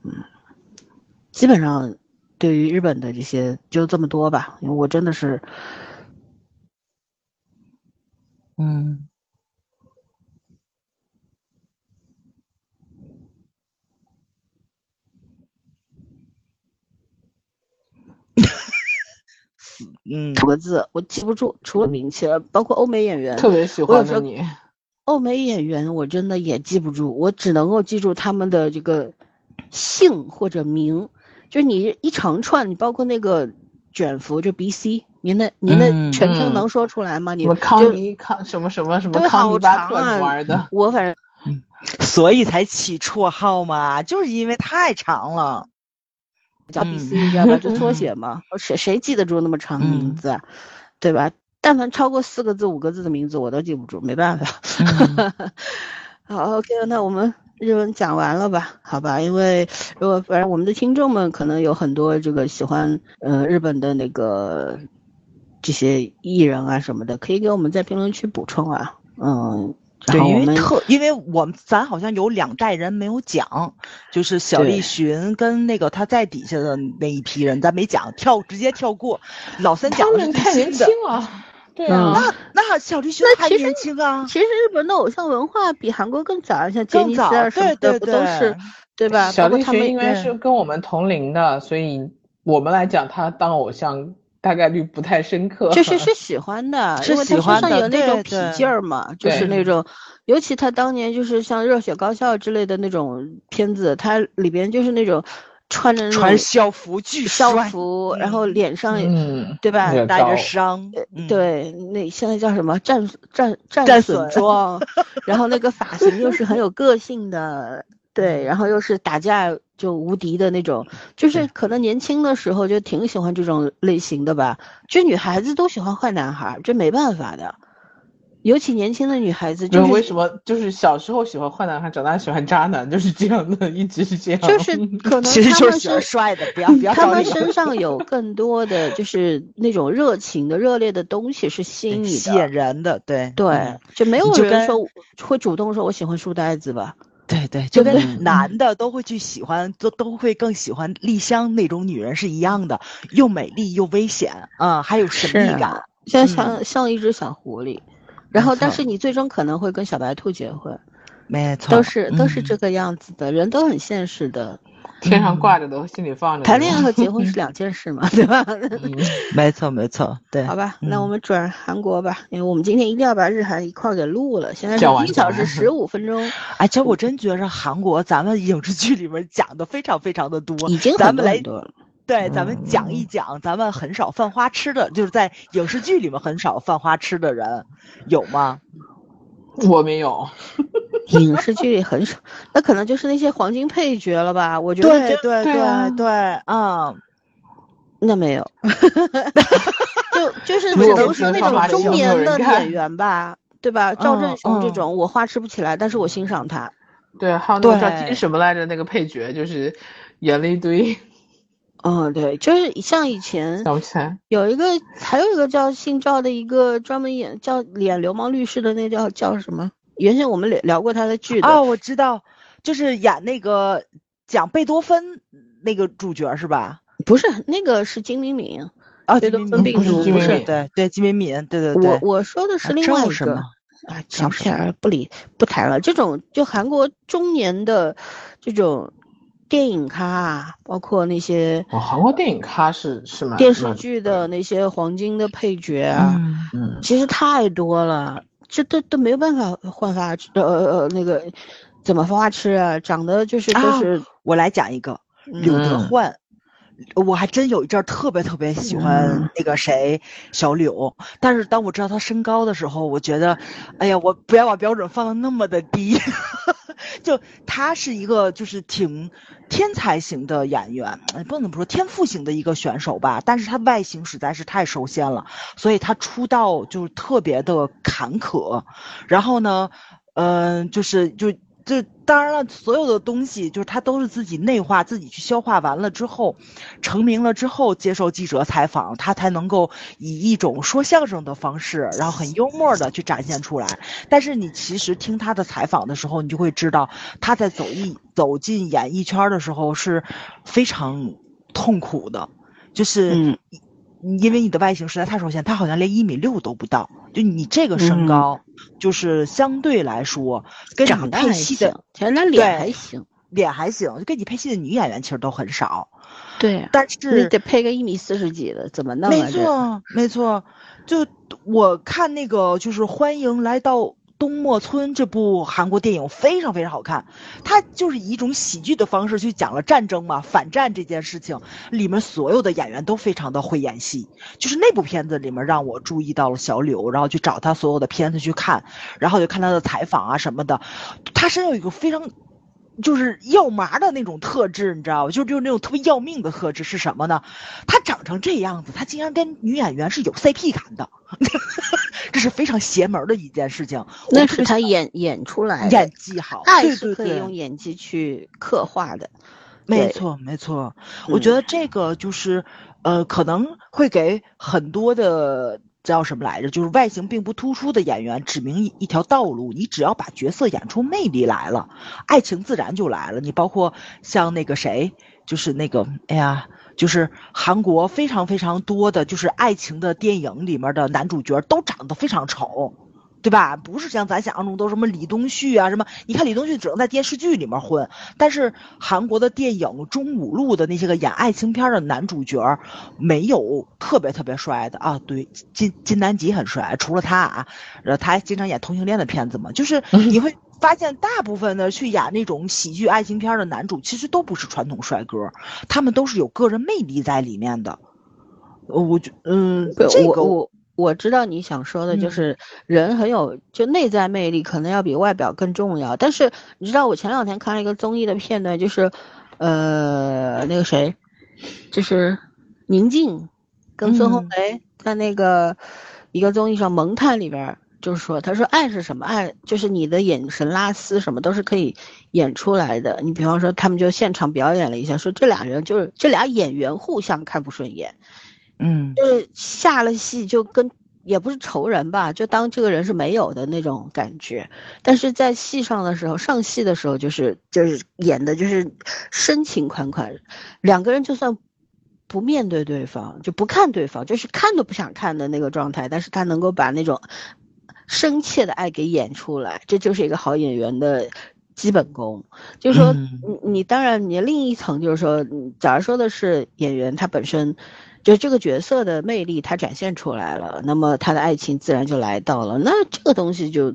嗯，基本上对于日本的这些就这么多吧，因为我真的是，嗯。嗯，五个字我记不住，除了名气了，包括欧美演员，特别喜欢的你。欧美演员我真的也记不住，我只能够记住他们的这个姓或者名。就你一长串，你包括那个卷福，就 B C，您的您的全称能说出来吗？你康尼康什么什么什么康尼巴特玩的，我反正，所以才起绰号嘛，就是因为太长了。叫 B C，你知道吧？就缩写 嘛。谁谁记得住那么长的名字，对吧？但凡超过四个字、五个字的名字，我都记不住，没办法。好，OK，那我们日文讲完了吧？好吧，因为如果反正我们的听众们可能有很多这个喜欢呃日本的那个这些艺人啊什么的，可以给我们在评论区补充啊。嗯。对，因为特，因为我们咱好像有两代人没有讲，就是小栗旬跟那个他在底下的那一批人，咱没讲，跳直接跳过。老三讲的太年轻了，对啊，那那小栗旬还年轻啊。其实日本的偶像文化比韩国更早，像杰尼斯啊什么的不都是，对吧？小栗旬应该是跟我们同龄的，所以我们来讲他当偶像。大概率不太深刻，就是是喜欢的，是喜欢的，有那种痞劲儿嘛，就是那种，尤其他当年就是像《热血高校》之类的那种片子，它里边就是那种穿着穿校服巨校服，然后脸上对吧带着伤，对，那现在叫什么战战战损妆，然后那个发型又是很有个性的。对，然后又是打架就无敌的那种，就是可能年轻的时候就挺喜欢这种类型的吧。就女孩子都喜欢坏男孩，这没办法的。尤其年轻的女孩子，就是为什么就是小时候喜欢坏男孩，长大喜欢渣男，就是这样的，一直是这样。就是可能其实就是帅的，不要不要。他们身上有更多的就是那种热情的、热烈的东西是吸引你的、吸引人的。对对，就没有人说会主动说我喜欢书呆子吧。对对，就跟男的都会去喜欢，都都会更喜欢丽香那种女人是一样的，又美丽又危险啊，还有神秘感，像像像一只小狐狸。然后，但是你最终可能会跟小白兔结婚，没错，都是都是这个样子的，人都很现实的。天上挂着的，心里放着。谈恋爱和结婚是两件事嘛，对吧？没错，没错，对。好吧，那我们转韩国吧，因为我们今天一定要把日韩一块儿给录了。现在是一小时十五分钟。哎，其实我真觉着韩国咱们影视剧里面讲的非常非常的多，已经咱们来多了。对，咱们讲一讲，咱们很少犯花痴的，就是在影视剧里面很少犯花痴的人，有吗？我没有。影视剧里很少，那可能就是那些黄金配角了吧？我觉得对对对对，嗯，那没有，就就是只能是那种中年的演员吧，对吧？赵振雄这种我花痴不起来，但是我欣赏他。对，还有那个叫金什么来着？那个配角就是演了一堆。嗯，对，就是像以前想不起来，有一个还有一个叫姓赵的一个专门演叫演流氓律师的，那叫叫什么？原先我们聊聊过他的剧的哦，我知道，就是演那个讲贝多芬那个主角是吧？不是，那个是金敏敏啊，贝多芬病毒不是，对对，金敏敏，对对对。我我说的是另外一个啊，想不起来了，不理不谈了。这种就韩国中年的这种电影咖啊，包括那些哦，韩国电影咖是是吗？电视剧的那些黄金的配角啊，嗯，其实太多了。这都都没有办法焕发，呃呃那个怎么发花痴啊？长得就是都是。我来讲一个刘德焕，我还真有一阵特别特别喜欢那个谁小柳，但是当我知道他身高的时候，我觉得，哎呀，我不要把标准放的那么的低。就他是一个就是挺天才型的演员，不能不说天赋型的一个选手吧，但是他外形实在是太受限了，所以他出道就特别的坎坷。然后呢，嗯，就是就就当然了，所有的东西就是他都是自己内化、自己去消化完了之后，成名了之后接受记者采访，他才能够以一种说相声的方式，然后很幽默的去展现出来。但是你其实听他的采访的时候，你就会知道他在走艺走进演艺圈的时候是非常痛苦的，就是。嗯因为你的外形实在太受限，他好像连一米六都不到，就你这个身高，就是相对来说跟你配戏的行，其实他脸对还行。脸还行，就跟你配戏的女演员其实都很少，对呀，但你是得配个一米四十几的，怎么弄啊？没错没错，就我看那个就是欢迎来到东莫村这部韩国电影非常非常好看，它就是以一种喜剧的方式去讲了战争嘛，反战这件事情，里面所有的演员都非常的会演戏，就是那部片子里面让我注意到了小柳，然后去找他所有的片子去看，然后就看他的采访啊什么的，他身上有一个非常。就是要麻的那种特质，你知道吧？就就是那种特别要命的特质是什么呢？他长成这样子，他竟然跟女演员是有 CP 感的，这是非常邪门的一件事情。那是他演演出来的，演技好，爱是可以用演技去刻画的。对没错，没错，我觉嗯得这个就是，呃，可能会给很多的叫什么来着，就是外形并不突出的演员指明一一条道路。你只要把角色演出魅力来了，爱情自然就来了。你包括像那个谁，就是那个，哎呀。就是韩国非常非常多的就是爱情的电影里面的男主角都长得非常丑，对吧？不是像咱想象中都什么李东旭啊什么，你看李东旭只能在电视剧里面混，但是韩国的电影中五路的那些个演爱情片的男主角，没有特别特别帅的啊。对，金金南吉很帅，除了他啊，然后他还经常演同性恋的片子嘛。就是 你会发现，大部分的去演那种喜剧爱情片的男主，其实都不是传统帅哥，他们都是有个人魅力在里面的。呃，我觉嗯，这个我我我知道你想说的就嗯是人很有就内在魅力，可能要比外表更重要。但是你知道，我前两天看了一个综艺的片段，就是呃那个谁，就是宁静跟孙红嗯雷在那个一个综艺上《萌探》里边儿。就是说，他说爱是什么？爱就是你的眼神拉丝，什么都是可以演出来的。你比方说，他们就现场表演了一下，说这俩人就是这俩演员互相看不顺眼，嗯就是下了戏就跟也不是仇人吧，就当这个人是没有的那种感觉。但是在戏上的时候，上戏的时候就是就是演的就是深情款款，两个人就算不面对对方，就不看对方，就是看都不想看的那个状态，但是他能够把那种深切的爱给演出来，这就是一个好演员的。基本功，就是说，嗯你你当然你另一层就是说，嗯假如说的是演员他本身，就这个角色的魅力他展现出来了，那么他的爱情自然就来到了。那这个东西就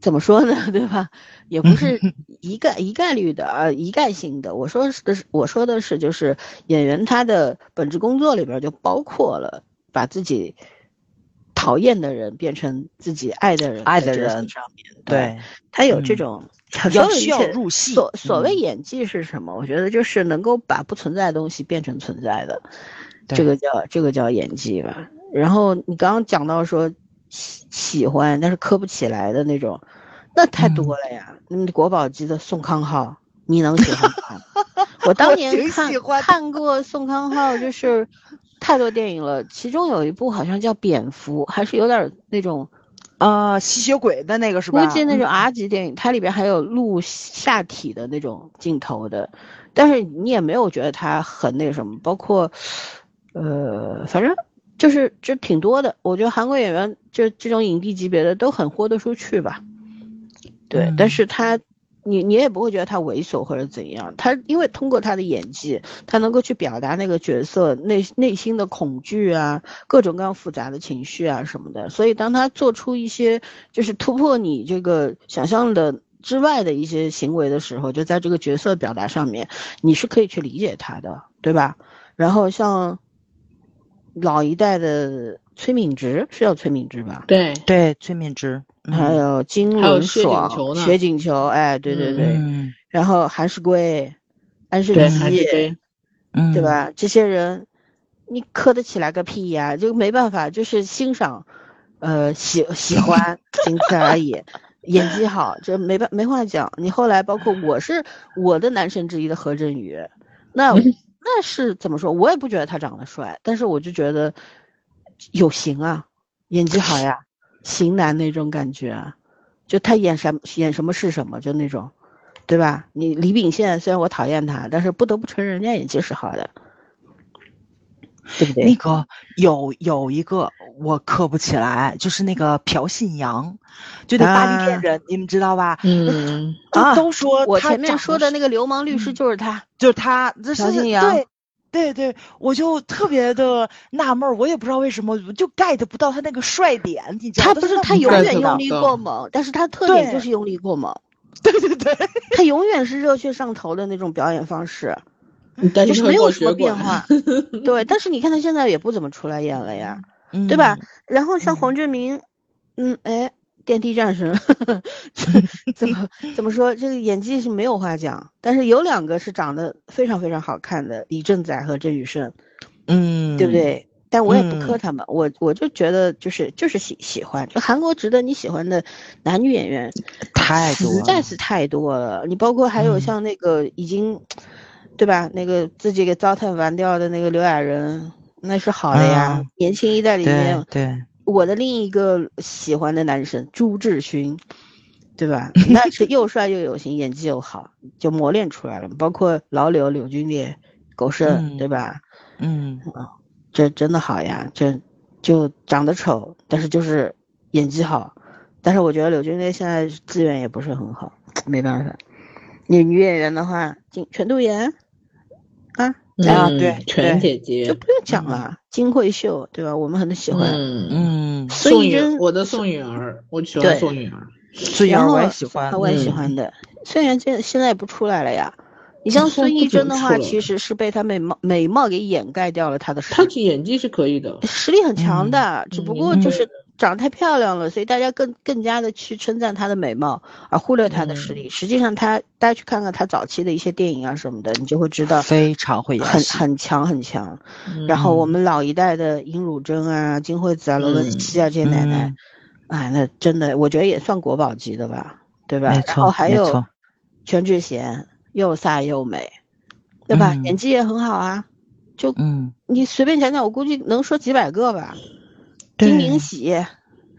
怎么说呢，对吧？也不是 一概一概率的啊，一概性的。我说的是，我说的是，就是演员他的本职工作里边就包括了把自己讨厌的人变成自己爱的人，爱的人上面，对，他有这嗯种。要需要所所所谓嗯演技是什么？我觉得就是能够把不存在的东西变成存在的，这个叫这个叫演技吧。然后你刚刚讲到说喜喜欢，但是磕不起来的那种，那太多了呀。嗯，国宝级的宋康昊，你能喜欢吗？我当年看看过宋康昊，就是太多电影了，其中有一部好像叫《蝙蝠》，还是有点那种。啊，吸血鬼的那个是吧？估计那种嗯 R 级电影，它里边还有露下体的那种镜头的，但是你也没有觉得它很那什么，包括，呃，反正就是就挺多的。我觉得韩国演员就这种影帝级别的都很豁得出去吧，对，但嗯是他。你你也不会觉得他猥琐或者怎样，他因为通过他的演技，他能够去表达那个角色内内心的恐惧啊，各种各样复杂的情绪啊什么的，所以当他做出一些就是突破你这个想象的之外的一些行为的时候，就在这个角色表达上面，你是可以去理解他的，对吧？然后像老一代的崔敏植是叫崔敏植吧？对，对崔敏植，还有金轮还有薛景爽、雪景球，哎，对对对，嗯然后韩世圭、安世对，基，还是对，嗯，对？吧？这些人，你磕得起来个屁呀！就没办法，就是欣赏，呃，喜喜欢，仅此而已。演技好，这没办没话讲。你后来包括我是我的男神之一的何振宇，那那是怎么说？我也不觉得他长得帅，但是我就觉得有型啊，演技好呀，型男那种感觉，就他演什么演什么是什么，就那种，对吧？你李秉宪虽然我讨厌他，但是不得不承认人家演技是好的，对不对？那个有有一个我磕不起来，就是那个朴信阳，就那巴黎恋人，你们知道吧？嗯，啊都说我前面说的那个流氓律师就是他，就是他，这是朴信阳对。对对，我就特别的纳闷，我也不知道为什么，就 get 不到他那个帅点，你知道吗？他不是他永远用力过猛，但是他特点就是用力过猛，对对对，他永远是热血上头的那种表演方式。但就是没有什么变化，对。但是你看他现在也不怎么出来演了呀，嗯对吧？？然后像黄俊明，嗯，哎，电梯战神，怎么怎么说？这个演技是没有话讲，但是有两个是长得非常非常好看的，李正宰和郑宇盛，嗯，对不？对？但我也不磕嗯他们，我我就觉得就是就是喜喜欢，就韩国值得你喜欢的男女演员太多实在是太多了。你包括还有嗯像那个已经，对吧？那个自己给糟蹋完掉的那个刘亚仁，那是好的呀。嗯年轻一代里面，对，我的另一个喜欢的男神朱志勋，对吧？那是又帅又有型，演技又好，就磨练出来了。包括老柳柳俊烈、狗剩，嗯对吧？嗯这真的好呀，这就长得丑，但是就是演技好。但是我觉得柳俊烈现在资源也不是很好，没办法。女女演员的话，金全度妍啊，对对全姐姐，就不用讲了，金惠秀对吧？我们很喜欢。嗯，嗯，宋允孙艺珍，我的宋允儿，我喜欢宋允儿。然后孙杨我也喜欢，我也喜嗯欢的。虽然现现在也不出来了呀。你像孙艺珍的话，其实是被她美貌美貌给掩盖掉了她的实她力，演技是可以的，实力很强的，只不过就嗯是长得太漂亮了，所以大家更更加的去称赞她的美貌，而忽略她的实嗯力。实际上她，大家去看看她早期的一些电影啊什么的，你就会知道非常会演很很强很强。然后我嗯们老一代的尹汝贞啊、金惠子啊、罗文嗯熙啊这些奶奶嗯，哎，那真的我觉得也算国宝级的吧，对吧？没然后还有全智贤，又飒又美，对吧？嗯演技也很好啊，就嗯，你随便讲讲，我估计能说几百个吧。对。金敏喜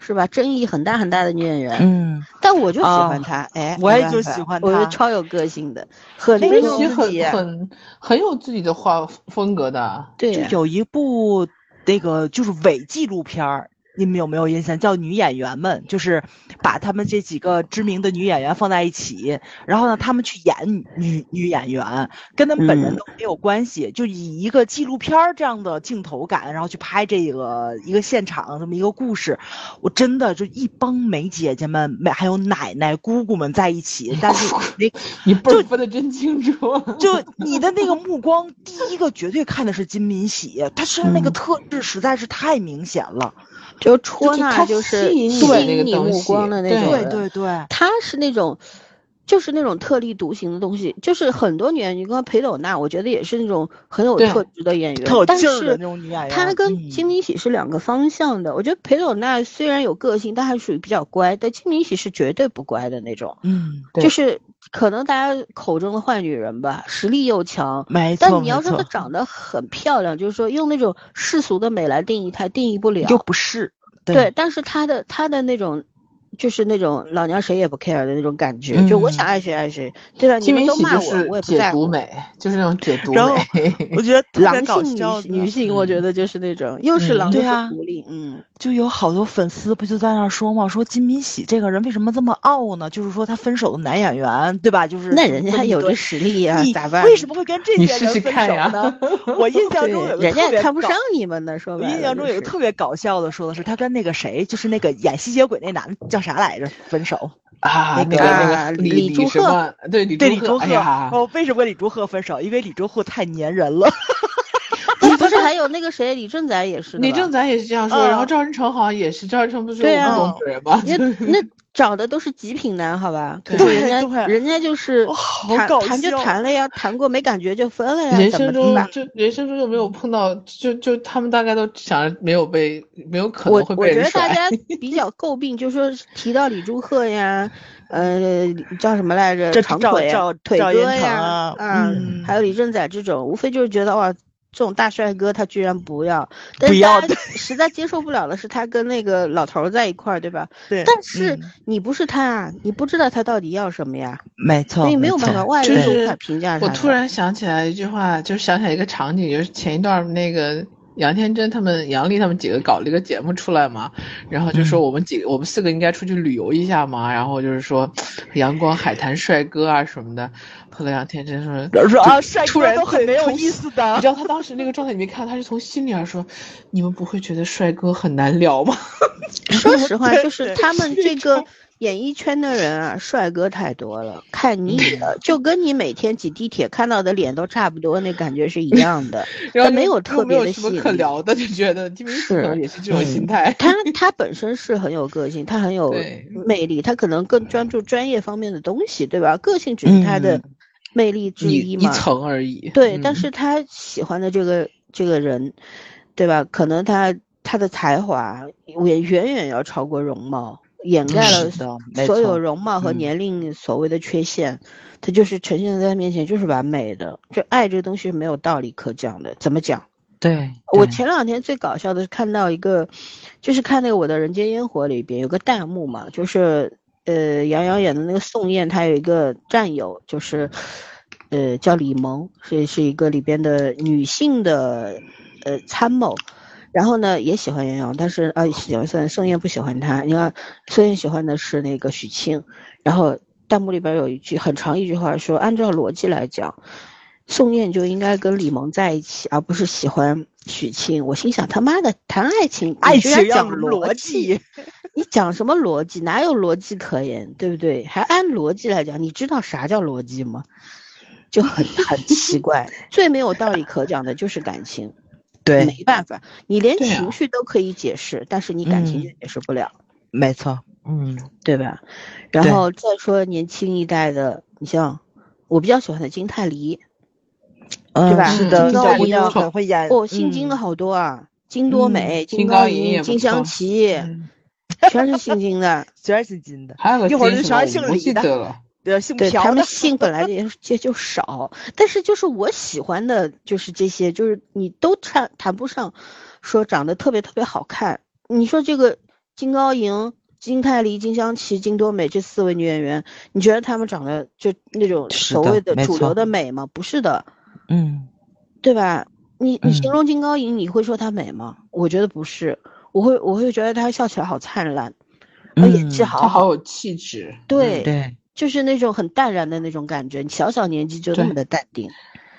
是吧？争议很大很大的女演员，嗯，但我就喜啊欢她，哎，我也就喜欢她。我觉得她超有个性的，很那个尊重其实自己。啊很很很有自己的画风格的。对。呀就有一部那个就是伪纪录片儿，你们有没有印象？叫《女演员们》，就是把他们这几个知名的女演员放在一起，然后呢，他们去演女女女演员，跟他们本人嗯都没有关系，就以一个纪录片儿这样的镜头感，然后去拍这个一个现场这么一个故事。我真的就一帮美姐姐们，美还有奶奶姑姑们在一起，但是 你你辈儿分的真清楚。就你的那个目光，第一个绝对看的是金敏喜，她身上那个嗯特质实在是太明显了。就戳那就是吸引你目光的那种对对对，他是那种，就是那种特立独行的东西，就是很多女演员，你刚裴斗娜，我觉得也是那种很有特质的演员，特有但劲儿的是那种女演员。她跟嗯金敏喜是两个方向的。我觉得裴斗娜虽然有个性，但还属于比较乖，但金敏喜是绝对不乖的那种，嗯，对就是可能大家口中的坏女人吧，实力又强。没错但你要，说她长得很漂亮，就是说用那种世俗的美来定义她，定义不了。又不是对，但是她的她的那种，就是那种老娘谁也不 care 的那种感觉，就我想嗯爱谁爱谁，对吧？你金敏喜们都骂我，我也不在乎。解读美，就是那种解读然后。我觉得 特别狼搞性笑的女女性，我觉得就是那种又是嗯狼又是对啊狐狸，嗯，就有好多粉丝不就在那说嘛，说金敏喜这个人为什么这么傲呢？就是说他分手的男演员，对吧？就是那人家还有这这实力呀，你咋办？为什么会跟这些人分试看呀手呢？我印象中有对，人家个特别搞也看不上你们呢，说我白了。印象中有个特别搞笑的，说的是他跟那个谁，就是那个演吸血鬼那男的叫啥来着？分手。啊，那个李李朱赫？对李对李朱朱赫，哦，为什么跟李朱赫分手？因为李朱赫太粘人了。你不是还有那个谁李正宰也是李正宰也是这样说，然后嗯赵仁成好像也是，赵仁成不是我对啊们总主人吗？那那找的都是极品男，好吧？可对是人家人家就是谈谈就谈了呀，谈过没感觉就分了呀，人怎么生中？就人生中就没有碰到，就就他们大概都想着没有被，没有可能会我觉得大。家 比较诟病，就说提到李祝赫呀，呃，叫什么来着？这赵长腿呀赵腿赵彦成哥呀，啊嗯，嗯还有李正宰这种，无非就是觉得哇，这种大帅哥他居然不要，但是大家 实在接受不了的是他跟那个老头儿在一块儿，对吧？对但是嗯你不是他啊，你不知道他到底要什么呀，没错，所以没有办法，外就是人都无法评价他。我突然想起来一句话，就是想起来一个场景，就是前一段那个杨天真他们、杨丽他们几个搞了一个节目出来嘛，然后就说嗯我们几个、我们四个应该出去旅游一下嘛，然后就是说阳光海滩帅哥啊什么的。后来杨天真说说啊，帅哥都很没有意思的你知道他当时那个状态，你没看，他是从心里而说，你们不会觉得帅哥很难聊吗？说实话，就是他们这个 演艺圈的人啊，帅哥太多了，看腻嗯了，就跟你每天挤地铁看到的脸都差不多，那感觉是一样的。然后没有特别的可聊的，就觉得金明熙可能也是这种心态。他他本身是很有个性，他很有魅力，他可能更专注专业方面的东西，对吧？个性只是他的嗯魅力之一一一嘛。层而已。对，嗯但是他喜欢的这个这个人，对吧？可能他他的才华也远远要超过容貌，掩盖了所有容貌和嗯年龄所谓的缺陷，他就是呈现在他面前就是完美的。就爱这个东西是没有道理可讲的，怎么讲？对，我前两天最搞笑的是看到一个，就是看那个《我的人间烟火》里边有个弹幕嘛，就是呃杨洋演的那个宋焰，他有一个战友，就是呃叫李萌，是是一个里边的女性的呃参谋，然后呢也喜欢袁咏，但是啊喜欢宋宋焰不喜欢他，你看宋焰喜欢的是那个许沁，然后弹幕里边有一句很长一句话说，按照逻辑来讲。宋焰就应该跟李萌在一起，而不是喜欢许沁。我心想，他妈的，谈爱情，爱情要讲逻辑辑，你讲什么逻辑？哪有逻辑可言？对不对？还按逻辑来讲，你知道啥叫逻辑吗？就很很奇怪。最没有道理可讲的就是感情，对，没办法，你连情绪都可以解释，但是你感情就嗯解释不了。没错，嗯，对吧？然后再说年轻一代的，你像我比较喜欢的金泰梨，对吧嗯是的，金高银小姑娘不错很会演，哦，姓金的嗯好多啊，金多美、金金高银金香错琪，嗯全是姓金的。全是姓金的，还有个一会儿就全是姓李的对，姓对朴的他们姓本来也也就少，但是就是我喜欢的，就是这些，就是你都谈谈不上说长得特别特别好看。你说这个金高银、金泰梨、金香琪、金多美这四位女演员，你觉得她们长得就那种所谓的主流的美吗？不是的，嗯，对吧？你你形嗯容金高银，你会说她美吗？我觉得不是，我会我会觉得她笑起来好灿烂，呃演技嗯好好，她好有气质。对嗯对，就是那种很淡然的那种感觉，你小小年纪就那么的淡定。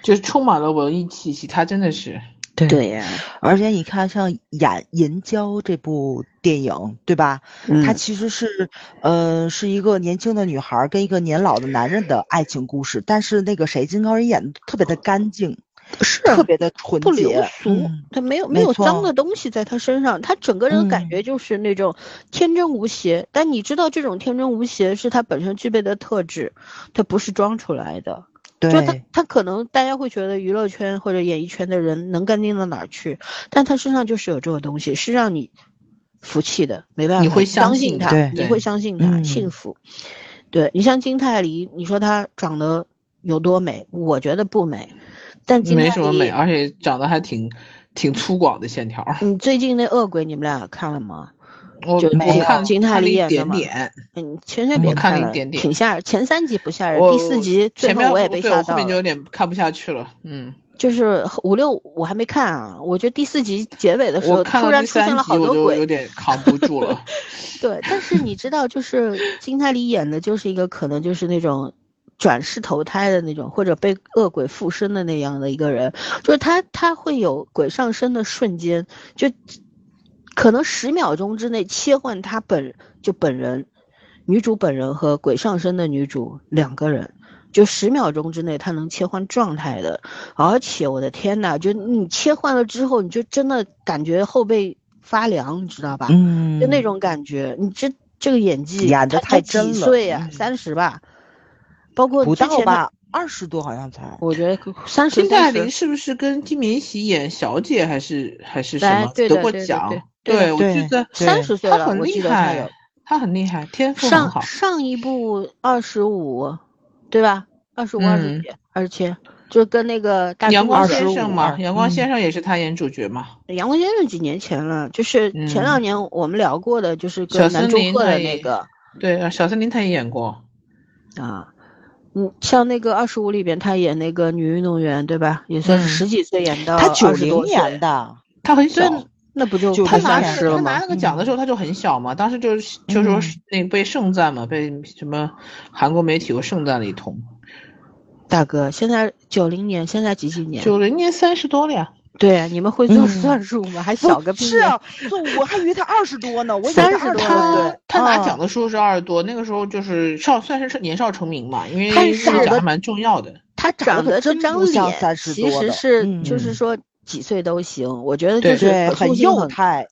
就是充满了文艺气息，他真的是。对对呀、而且你看，像演《银娇》这部电影，对吧？嗯它其实是，呃，是一个年轻的女孩儿跟一个年老的男人的爱情故事。但是那个谁，金高银演的特别的干净，是特别的纯洁不流洁，俗，嗯他没有没没有脏的东西在他身上，他整个人感嗯觉就是那种天真无邪。但你知道，这种天真无邪是他本身具备的特质，他不是装出来的。就他，他可能大家会觉得娱乐圈或者演艺圈的人能干净到哪儿去，但他身上就是有这个东西，是让你服气的，没办法，你会相相信他，你会相信他，嗯幸福。对你像金泰梨，你说她长得有多美？我觉得不美，但没什么美，而且长得还挺挺粗犷的线条。你最近那恶鬼你们俩看了吗？我就没看金泰梨演的嘛点点，嗯，千万别我看了一了，点点挺吓人。前三集不吓人，第四集最后我也被吓到了。我后面就有点看不下去了。嗯，就是五六我还没看啊，我觉得第四集结尾的时候突然出现了好多鬼就有，点扛不住了。对，但是你知道，就是金泰梨演的就是一个可能就是那种转世投胎的那种，或者被恶鬼附身的那样的一个人，就是他他会有鬼上身的瞬间，就可能十秒钟之内切换他本就本人，女主本人和鬼上身的女主两个人。就十秒钟之内，他能切换状态的，而且我的天呐，就你切换了之后，你就真的感觉后背发凉，你知道吧？嗯，就那种感觉，你这这个演技演得他他几太真了岁呀、嗯三十吧，包括不之前的？到吧，二十多好像才。我觉得三十金泰三十，梨是不是跟金敏喜演小姐还是还是什哎么得过奖对？我对记得三十岁了，他很厉我记得他有害，他很厉害，天赋很上好。上一部二十五，对吧？二十五、二十嗯几、二十七，就跟那个大阳光先生嘛，25阳光嗯先生也是他演主角嘛。阳光先生几年前了，就是前嗯两年我们聊过的，就是跟南森柱赫的那个对啊，小森林他也演过。啊，嗯，像那个二十五里边，她演那个女运动员，对吧？也算是嗯十几岁演到她九20多零年，的，她很小，对，那不就就他快拿那三十了吗个他拿那？个奖的时候她就很小嘛，当时就是就说嗯那个被盛赞嘛，被什么韩国媒体又盛赞了一通。大哥，现在九零年，现在几几年？九零年三十多了呀，对啊，你们会做嗯算术吗？还小个屁！是啊，就我还以为他二十多呢，我以为30他多了他他拿啊奖的时候是二十多，那个时候就是少算是年少成名嘛，因为长得个奖还蛮重要的。他长得这张脸，其实是嗯就是说几岁都行，我觉得就是，很幼态，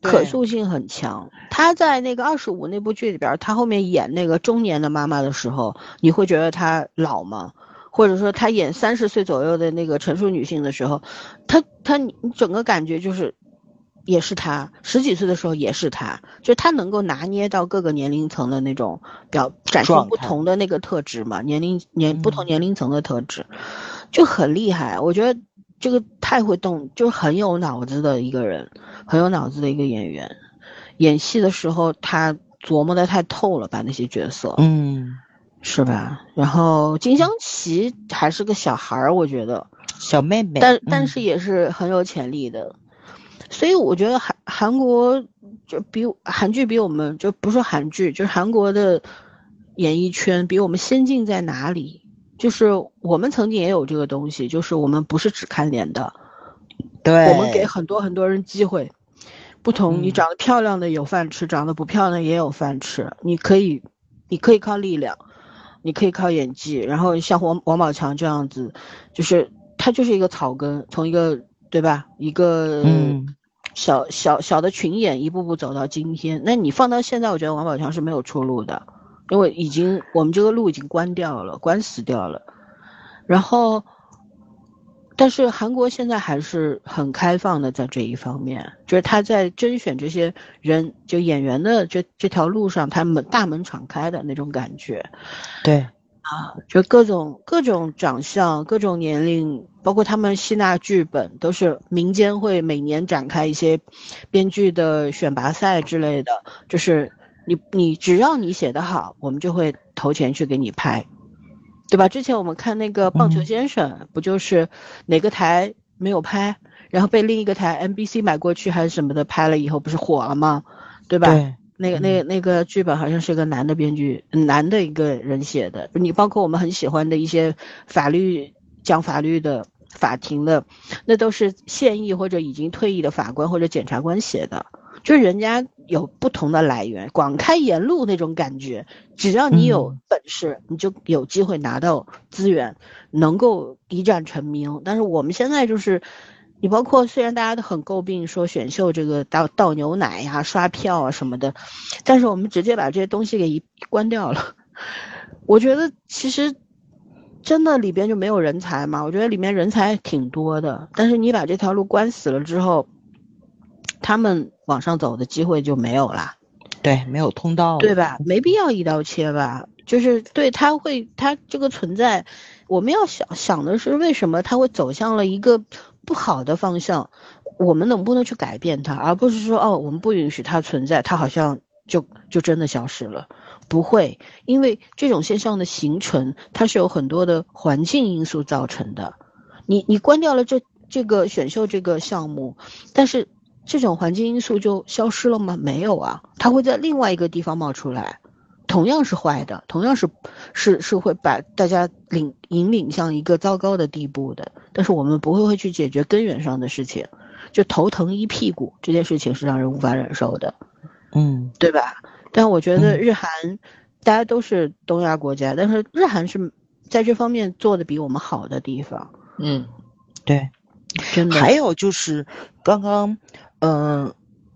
可塑性很强。他在那个二十五那部剧里边儿，他后面演那个中年的妈妈的时候，你会觉得她老吗？或者说她演三十岁左右的那个成熟女性的时候，她她你整个感觉就是，也是她十几岁的时候也是她，就她能够拿捏到各个年龄层的那种表展现不同的那个特质嘛，年龄年不同嗯年龄层的特质，就很厉害。我觉得这个太会动，就是很有脑子的一个人，很有脑子的一个演员。演戏的时候，他琢磨的太透了，吧那些角色，嗯，是吧？然后金湘琪还是个小孩儿，我觉得，小妹妹，但但嗯是也是很有潜力的。所以我觉得韩韩国就比韩剧比我们就不说韩剧，就是韩国的演艺圈比我们先进在哪里？就是我们曾经也有这个东西，就是我们不是只看脸的，对，我们给很多很多人机会，不同，你嗯长得漂亮的有饭吃，长得不漂亮也有饭吃。你可以，你可以靠力量，你可以靠演技。然后像王王宝强这样子，就是他就是一个草根，从一个对吧，一个嗯小小小的群演，一步步走到今天。那你放到现在，我觉得王宝强是没有出路的，因为已经我们这个路已经关掉了，关死掉了。然后，但是韩国现在还是很开放的，在这一方面，就是他在甄选这些人，就演员的这这条路上，他们大门敞开的那种感觉。对，啊就各种各种长相、各种年龄，包括他们吸纳剧本，都是民间会每年展开一些编剧的选拔赛之类的。就是你你只要你写得好，我们就会投钱去给你拍，对吧？之前我们看那个《棒球嗯先生》，不就是哪个台没有拍，然后被另一个台 NBC 买过去还是什么的拍了以后，不是火了吗？对吧？对，那个、那个、那个剧本好像是个男的编剧，男的一个人写的。你包括我们很喜欢的一些法律讲法律的、法庭的，那都是现役或者已经退役的法官或者检察官写的。就是人家有不同的来源，广开言路那种感觉。只要你有嗯本事，你就有机会拿到资源，能够一战成名。但是我们现在就是。你包括虽然大家都很诟病说选秀这个倒倒牛奶呀、刷票啊什么的，但是我们直接把这些东西给一关掉了。我觉得其实真的里边就没有人才嘛，我觉得里面人才挺多的，但是你把这条路关死了之后，他们往上走的机会就没有了。对，没有通道，对吧？没必要一刀切吧。就是对他会，他这个存在，我们要想想的是为什么他会走向了一个不好的方向，我们能不能去改变它，而不是说哦，我们不允许它存在，它好像就就真的消失了。不会，因为这种现象的形成，它是有很多的环境因素造成的。你你关掉了这这个选秀这个项目，但是这种环境因素就消失了吗？没有啊，它会在另外一个地方冒出来，同样是坏的，同样是是是会把大家领引领向一个糟糕的地步的。但是我们不会会去解决根源上的事情，就头疼一屁股这件事情是让人无法忍受的，嗯，对吧？但我觉得嗯日韩，大家都是东亚国家，但是日韩是在这方面做的比我们好的地方，嗯，对。真的。还有就是刚刚，嗯、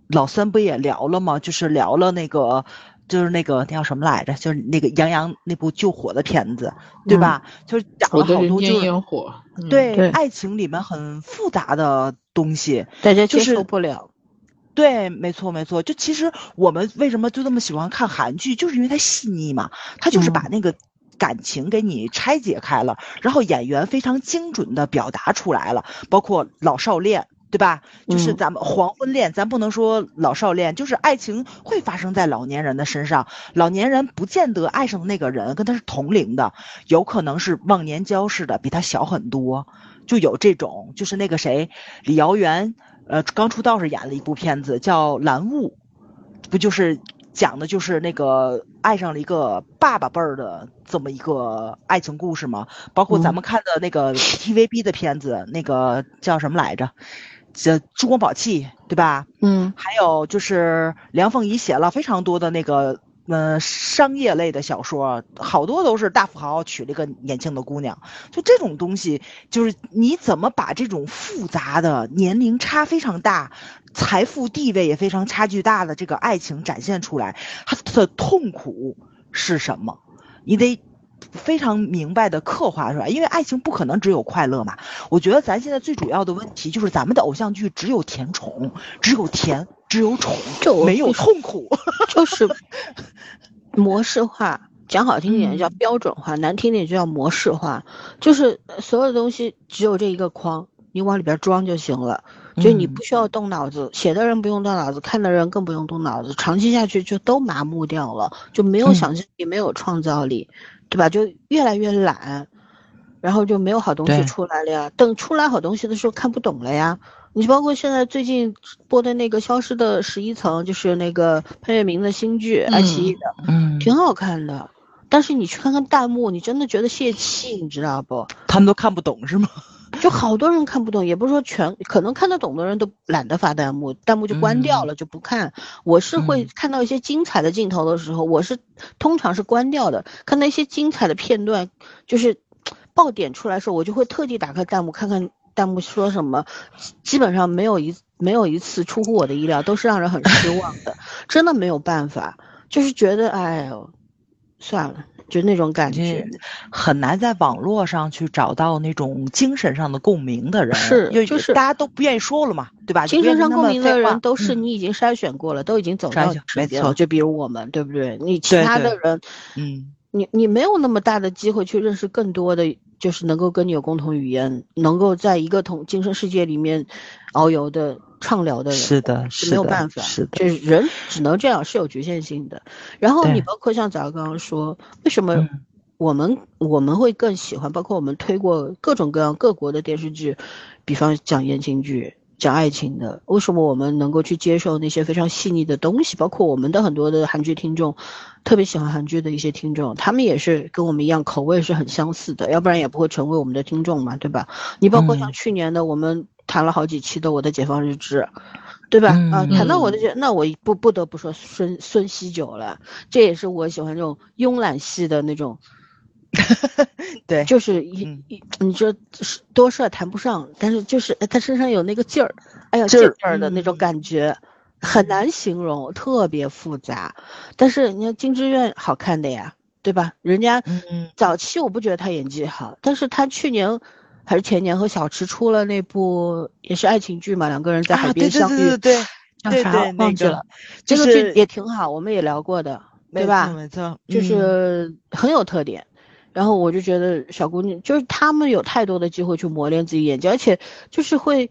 老三不也聊了吗？就是聊了那个就是那个那叫什么来着？就是那个杨洋那部救火的片子，对吧？就是讲了好多就是烟火，嗯对对爱情里面很复杂的东西。大家接受不了。对，没错没错。就其实我们为什么就这么喜欢看韩剧，就是因为它细腻嘛，它就是把那个感情给你拆解开了，然后演员非常精准的表达出来了，包括老少恋。对吧？就是嗯咱们黄昏恋，咱不能说老少恋，就是爱情会发生在老年人的身上。老年人不见得爱上那个人跟他是同龄的，有可能是忘年交似的，比他小很多。就有这种，就是那个谁，李瑶媛，呃，刚出道时演了一部片子叫《蓝雾》，不就是讲的就是那个爱上了一个爸爸辈儿的这么一个爱情故事吗？包括咱们看的那个 TVB 的片子，那个叫什么来着？叫《珠光宝气》，对吧？嗯还有就是梁凤仪写了非常多的那个嗯商业类的小说，好多都是大富豪娶了一个年轻的姑娘。就这种东西，就是你怎么把这种复杂的、年龄差非常大、财富地位也非常差距大的这个爱情展现出来，它的痛苦是什么？你得。非常明白的刻画出来，因为爱情不可能只有快乐嘛。我觉得咱现在最主要的问题就是咱们的偶像剧只有甜宠，只有甜，只有宠，就没有痛苦。就是模式化，讲好听点叫嗯标准化，难听点就叫模式化。就是呃所有的东西只有这一个框，你往里边装就行了。就你嗯不需要动脑子，写的人不用动脑子，看的人更不用动脑子，长期下去就都麻木掉了，就没有嗯想象力，没有创造力，对吧？就越来越懒，然后就没有好东西出来了呀。等出来好东西的时候看不懂了呀。你包括现在最近播的那个《消失的十一层》，就是那个潘粤明的新剧，爱奇艺的，嗯挺好看的。但是你去看看弹幕，你真的觉得泄气，你知道不？他们都看不懂是吗？就好多人看不懂，也不是说全，可能看得懂的人都懒得发弹幕，弹幕就关掉了，就不看。我是会嗯看到一些精彩的镜头的时候，我是通常是关掉的。看到一些精彩的片段，就是爆点出来的时候，我就会特地打开弹幕看看弹幕说什么。基本上没有一没有一次出乎我的意料，都是让人很失望的，真的没有办法，就是觉得哎呦，算了，就那种感觉。很难在网络上去找到那种精神上的共鸣的人，是就是大家都不愿意说了嘛，对吧？精神上共鸣的人都是嗯你已经筛选过了，都已经走到没错。就比如我们，对不对？你其他的人，嗯你你没有那么大的机会去认识更多的，就是能够跟你有共同语言，能够在一个同精神世界里面遨游的、畅聊的人。是的，是没有办法，是的，就是人只能这样，是有局限性的。然后你包括像咱刚刚说，为什么嗯我们、我们会更喜欢，包括我们推过各种各样各国的电视剧，比方讲言情剧、讲爱情的，为什么我们能够去接受那些非常细腻的东西？包括我们的很多的韩剧听众，特别喜欢韩剧的一些听众，他们也是跟我们一样，口味是很相似的，要不然也不会成为我们的听众嘛，对吧？你包括像嗯去年的我们谈了好几期的《我的解放日志》。对吧？啊，嗯谈到我的这，那我不不得不说孙孙锡九了，这也是我喜欢这种慵懒系的那种，对，就是一、嗯一，你说多帅谈不上，但是就是哎他身上有那个劲儿，哎呀劲儿的那种嗯感觉，很难形容，特别复杂。但是你看金智媛好看的呀，对吧？人家嗯早期我不觉得他演技好，但是他去年还是前年和小池出了那部也是爱情剧嘛，两个人在海边相遇，对对对叫啥对对，那个忘记了。这个剧也挺好，我们也聊过的，对吧？没错，就嗯是很有特点。然后我就觉得小姑娘就是他们有太多的机会去磨练自己演技，而且就是会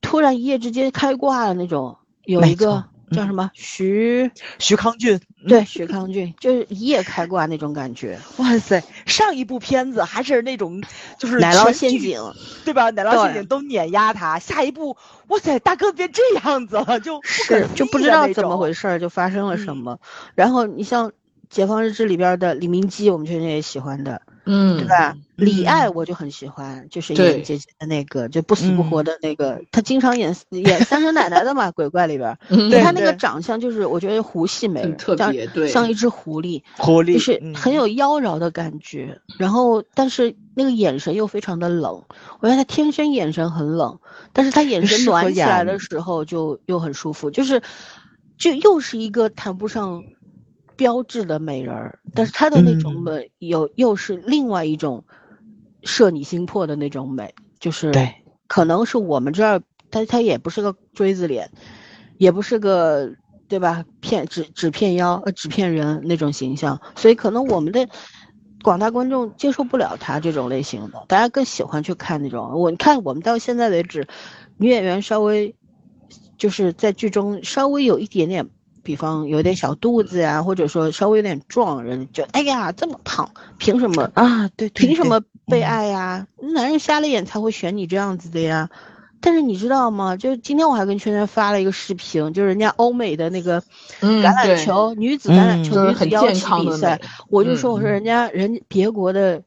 突然一夜之间开挂的那种。有一个叫什么徐，徐康俊，对徐康俊，就是一夜开挂那种感觉。哇塞，上一部片子还是那种就是奶酪陷阱，对吧？奶酪陷阱都碾压他，下一步，哇塞，大哥变这样子了，就不是就不知道怎么回事儿，就发生了什嗯么。然后你像《解放日志》里边的李明基，我们确实也喜欢的，嗯，对吧？李艾嗯我就很喜欢，就是演姐姐的那个，就不死不活嗯的那个，她经常演 演三婶奶奶的嘛，鬼怪里边对她那个长相就是我觉得狐系美特像别对像一只狐狸，狐狸就是嗯很有妖娆的感觉。然后但是那个眼神又非常的冷，我觉得她天生眼神很冷，但是她眼神暖起来的时候就又很舒服，就是就又是一个谈不上标志的美人儿，但是她的那种嗯美有又是另外一种摄你心魄的那种美，就是对可能是我们这儿她她也不是个锥子脸，也不是个对吧骗纸纸片腰呃纸片人那种形象，所以可能我们的广大观众接受不了她这种类型的，大家更喜欢去看那种我你看我们到现在为止，女演员稍微就是在剧中稍微有一点点。比方有点小肚子呀、或者说稍微有点壮，人就哎呀这么胖，凭什么啊，对，对凭什么被嗯爱呀？男人瞎了眼才会选你这样子的呀。但是你知道吗？就今天我还跟圈圈发了一个视频，就是人家欧美的那个嗯橄榄对球、女子橄榄嗯球、就是很女子腰旗健康的比赛，我就说我说嗯人家人别国的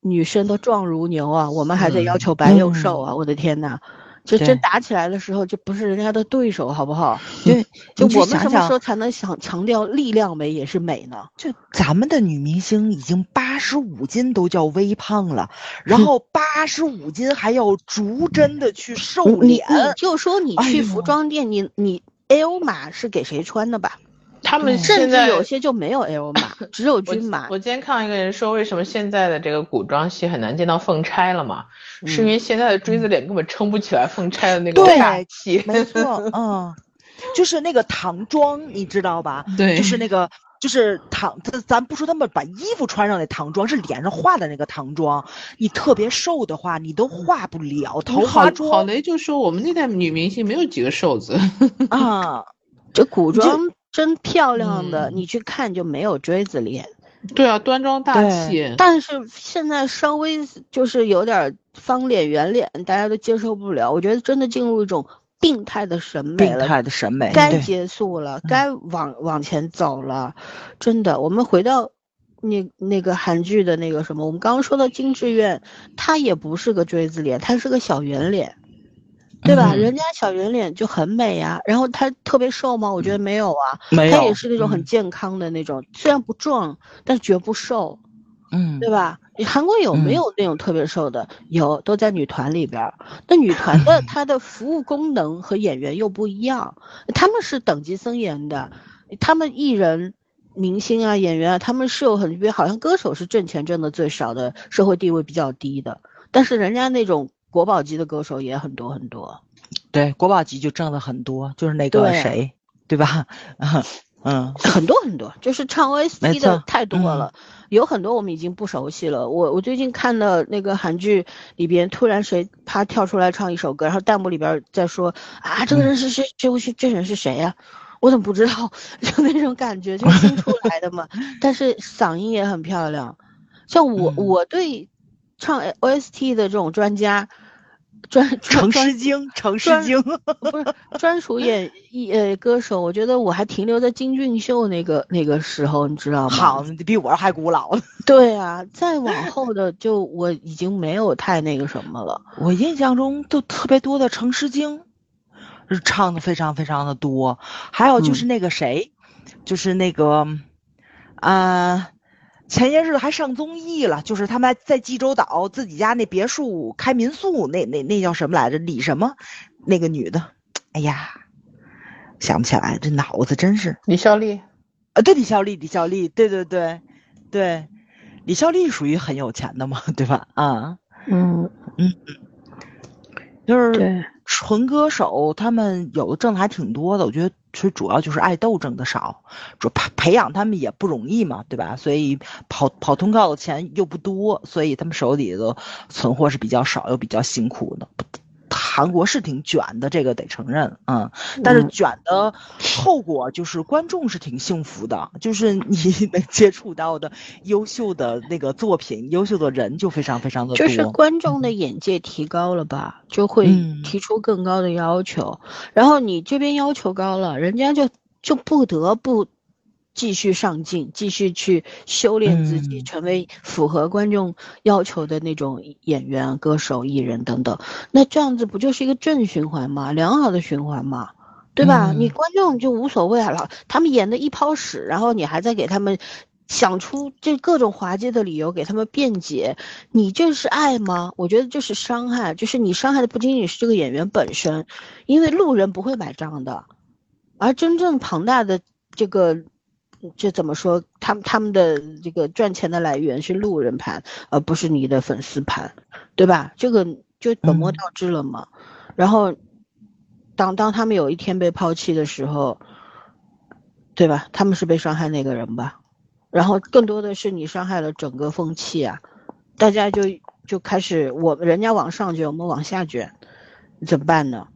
女生都壮如牛啊，我们还在要嗯求白又瘦啊！我的天呐，就真打起来的时候，就不是人家的对手，好不好？对，就我们什么时候才能想强调力量美也是美呢？就咱们的女明星已经八十五斤都叫微胖了，然后八十五斤还要逐帧的去瘦你脸，你就说你去服装店，你你 L 码是给谁穿的吧？他们甚至有些就没有 L 码，只有均码。我今天看到一个人说，为什么现在的这个古装戏很难见到凤钗了嘛？是因为现在的锥子脸根本撑不起来凤钗的那个对大气。没错，嗯，就是那个唐装，你知道吧？对就是那个。就是唐，咱咱不说他们把衣服穿上那唐装，是脸上画的那个唐装。你特别瘦的话，你都画不了桃好郝花妆雷就说我们那代女明星没有几个瘦子，啊。这古装真漂亮的，嗯你去看就没有锥子脸。对啊，端庄大气。但是现在稍微就是有点方脸圆脸，大家都接受不了。我觉得真的进入一种病态的审美病了。态的审美，该结束了，该往往前走了，真的。我们回到那那个韩剧的那个什么，我们刚刚说到金智媛，她也不是个锥子脸，她是个小圆脸，对吧？嗯人家小圆脸就很美呀、然后她特别瘦吗？我觉得没有啊，没有，她也是那种很嗯健康的那种，虽然不壮，但绝不瘦。嗯，对吧？你韩国有没嗯有那种特别瘦的？有，都在女团里边儿。那女团的她的服务功能和演员又不一样，他们是等级森严的，他们艺人、明星啊、演员啊，他们是有很，比如好像歌手是挣钱挣的最少的，社会地位比较低的，但是人家那种国宝级的歌手也很多很多。对，国宝级就挣的很多，就是那个对谁，对吧？嗯，很多很多，就是唱 OST 的太多了，有很多我们已经不熟悉了。我我最近看的那个韩剧里边，突然谁他跳出来唱一首歌，然后弹幕里边在说啊，这个人是谁？这这这人是谁呀、我怎么不知道？就那种感觉，就出来的嘛。但是嗓音也很漂亮，像我、嗯我对唱 OST 的这种专家。专 专程诗经，程诗专经，不是专属演 艺呃歌手，我觉得我还停留在金俊秀那个那个时候，你知道吗？好，你比我还古老。对啊，再往后的就我已经没有太那个什么了。我印象中都特别多的程诗经，是唱的非常非常的多。还有就是那个谁，就是那个，啊、前些日子还上综艺了，就是他们还在济州岛自己家那别墅开民宿，那那那叫什么来着？李什么？那个女的，哎呀，想不起来，这脑子真是。李孝利，啊，对，李孝利，李孝利，对对对，对，李孝利属于很有钱的嘛，对吧？啊，嗯嗯，就是对，纯歌手，他们有的挣的还挺多的。我觉得最主要就是爱豆挣的少，主培培养他们也不容易嘛，对吧？所以跑跑通告的钱又不多，所以他们手里的存货是比较少又比较辛苦的。韩国是挺卷的，这个得承认，嗯，但是嗯卷的后果就是观众是挺幸福的，就是你能接触到的优秀的那个作品、优秀的人就非常非常的多。就是观众的眼界提高了吧，就会嗯提出更高的要求，然后你这边要求高了，人家就就不得不继续上进，继续去修炼自己，嗯成为符合观众要求的那种演员、歌手、艺人等等。那这样子不就是一个正循环吗？良好的循环吗？对吧？你嗯观众就无所谓了，他们演的一泡屎，然后你还在给他们想出这各种滑稽的理由给他们辩解，你这是爱吗？我觉得这是伤害，就是你伤害的不仅仅是这个演员本身，因为路人不会买账的，而真正庞大的这个这怎么说？他们他们的这个赚钱的来源是路人盘，而不是你的粉丝盘，对吧？这个就本末倒置了嘛。然后，当当他们有一天被抛弃的时候，对吧？他们是被伤害那个人吧？然后更多的是你伤害了整个风气啊，大家就就开始我人家往上卷，我们往下卷，怎么办呢？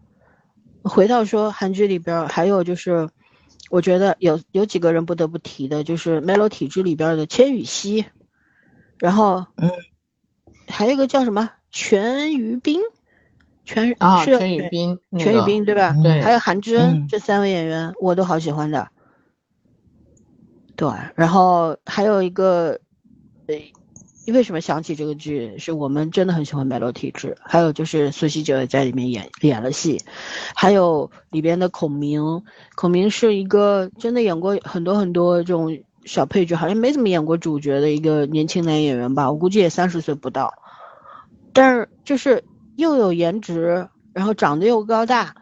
回到说韩剧里边，还有就是，我觉得有有几个人不得不提的，就是《Melo 体质》里边的千羽熙，然后嗯，还有一个叫什么？全于冰，全啊，是全宇彬，全宇个。彬对吧？对。还有韩智恩、嗯。这三位演员，我都好喜欢的。对，然后还有一个，呃，你为什么想起这个剧？是我们真的很喜欢《美罗体质》，还有就是苏西哲也在里面演演了戏，还有里边的孔明，孔明是一个真的演过很多很多这种小配角，好像没怎么演过主角的一个年轻男演员吧，我估计也三十岁不到，但是就是又有颜值，然后长得又高大，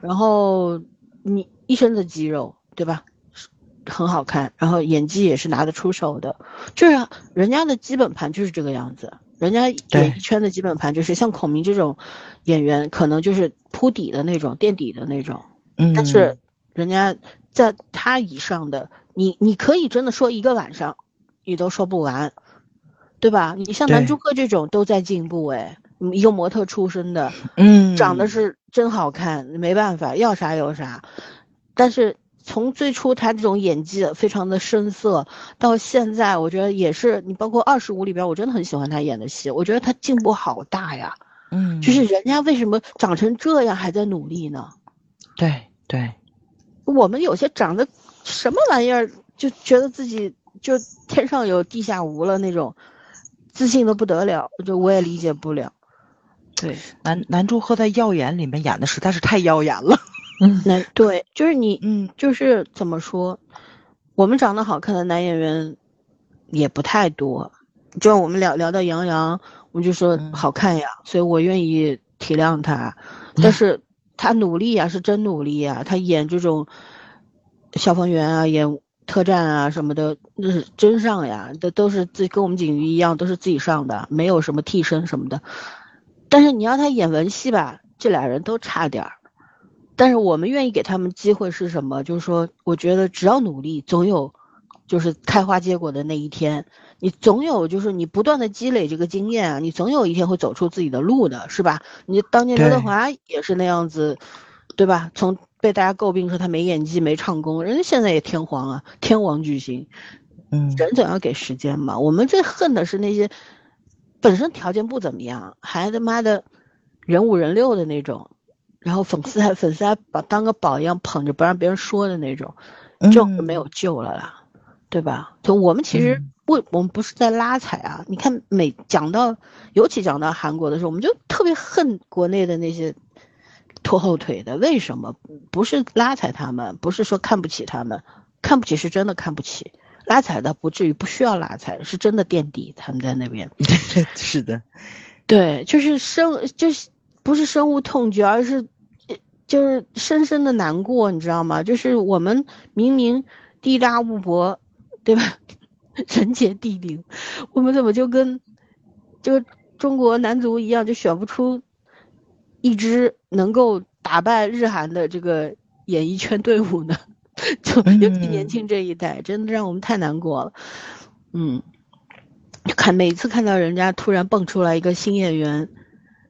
然后你一身的肌肉，对吧？很好看，然后演技也是拿得出手的，就是人家的基本盘就是这个样子，人家对。演艺圈的基本盘就是像孔明这种演员，可能就是铺底的那种、垫底的那种，嗯，但是人家在他以上的，你你可以真的说一个晚上，你都说不完，对吧？你像南对柱赫这种都在进步，哎，一个模特出身的，嗯，长得是真好看，没办法，要啥有啥。但是从最初他这种演技非常的生涩，到现在我觉得也是，你包括二十五里边，我真的很喜欢他演的戏，我觉得他进步好大呀。嗯，就是人家为什么长成这样还在努力呢？对对，我们有些长得什么玩意儿，就觉得自己就天上有地下无了那种，自信的不得了，就我也理解不了。对，南南柱赫在《耀眼》里面演的实在是太耀眼了。那对，就是你，嗯，就是怎么说，我们长得好看的男演员也不太多。就我们聊聊到杨洋，我就说嗯好看呀，所以我愿意体谅他。但是他努力呀，是真努力呀。他演这种消防员啊，演特战啊什么的，那是真上呀，都都是自跟我们景瑜一样，都是自己上的，没有什么替身什么的。但是你要他演文戏吧，这俩人都差点儿。但是我们愿意给他们机会是什么？就是说，我觉得只要努力，总有就是开花结果的那一天。你总有就是你不断的积累这个经验啊，你总有一天会走出自己的路的，是吧？你当年刘德华也是那样子，对吧？从被大家诟病说他没演技、没唱功，人家现在也天皇啊，天王巨星。嗯，人总要给时间嘛。我们最恨的是那些本身条件不怎么样，还他妈的人五人六的那种，然后粉丝还粉丝还把当个宝一样捧着不让别人说的那种，这种是没有救了啦，对吧？就我们其实嗯不，我们不是在拉踩啊。你看每讲到，尤其讲到韩国的时候，我们就特别恨国内的那些。拖后腿的，为什么？不是拉踩他们，不是说看不起他们，看不起是真的看不起，拉踩的不至于不需要拉踩，是真的垫底，他们在那边。是的，对，就是生，就是不是深恶痛绝，而是就是深深的难过，你知道吗？就是我们明明地大物博，对吧？人杰地灵，我们怎么就跟就中国男足一样，就选不出一支能够打败日韩的这个演艺圈队伍呢？就尤其年轻这一代，真的让我们太难过了。嗯。看每次看到人家突然蹦出来一个新演员，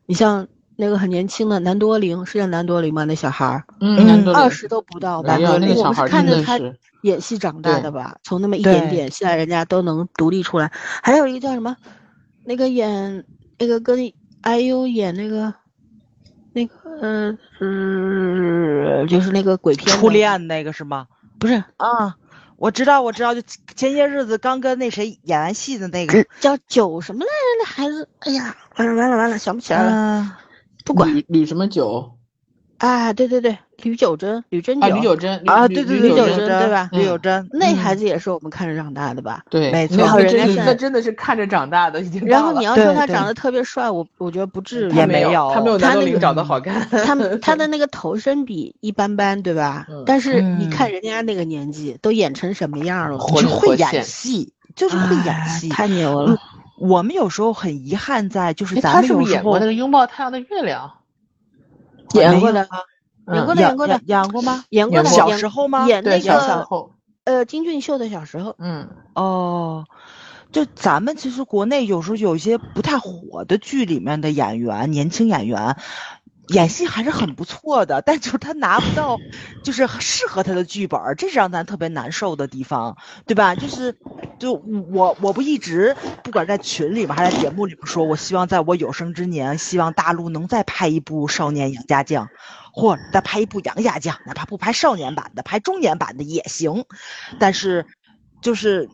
你像那个很年轻的南多林，是叫南多林吗？那小孩儿，嗯，二十都不到吧？我们是小孩看着他演戏长大的吧？从那么一点点，现在人家都能独立出来。还有一个叫什么？那个演那个跟 IU 演那个那个呃是就是那个鬼片的初恋那个是吗？不是啊，我知道，我知道，就前些日子刚跟那谁演完戏的那个，叫九什么来着？那孩子，哎呀，完了完了完了，想不起来了。嗯，不管吕吕什么九，啊，对对对，吕九真，吕珍啊，九，吕九珍啊，吕吕对对对，吕九真，对吧吕九真，那嗯孩子也是我们看着长大的吧？对，没错那然后人真是家现在那真的是看着长大的，已经然后你要说他长得特别帅，我我觉得不至于，也没没有他没有他那个长得好看。他们 他的那个头身比一般般，对吧？嗯但是你嗯看人家那个年纪都演成什么样了，活就会演戏，就是会演哎戏。太牛嗯了。我们有时候很遗憾在，就是哎，咱他是不是们有时候演过那个拥抱太阳的月亮？演过的，嗯演过的，演演过的演，过吗？演过的，小时候吗？演那小时个候，呃金俊秀的小时候，嗯，哦，就咱们其实国内有时候有一些不太火的剧里面的演员，年轻演员。演戏还是很不错的，但就是他拿不到，就是适合他的剧本，这是让咱特别难受的地方，对吧？就是，就我我不一直不管在群里面还是在节目里面说，我希望在我有生之年，希望大陆能再拍一部《少年杨家将》，或再拍一部《杨家将》，哪怕不拍少年版的，拍中年版的也行，但是就是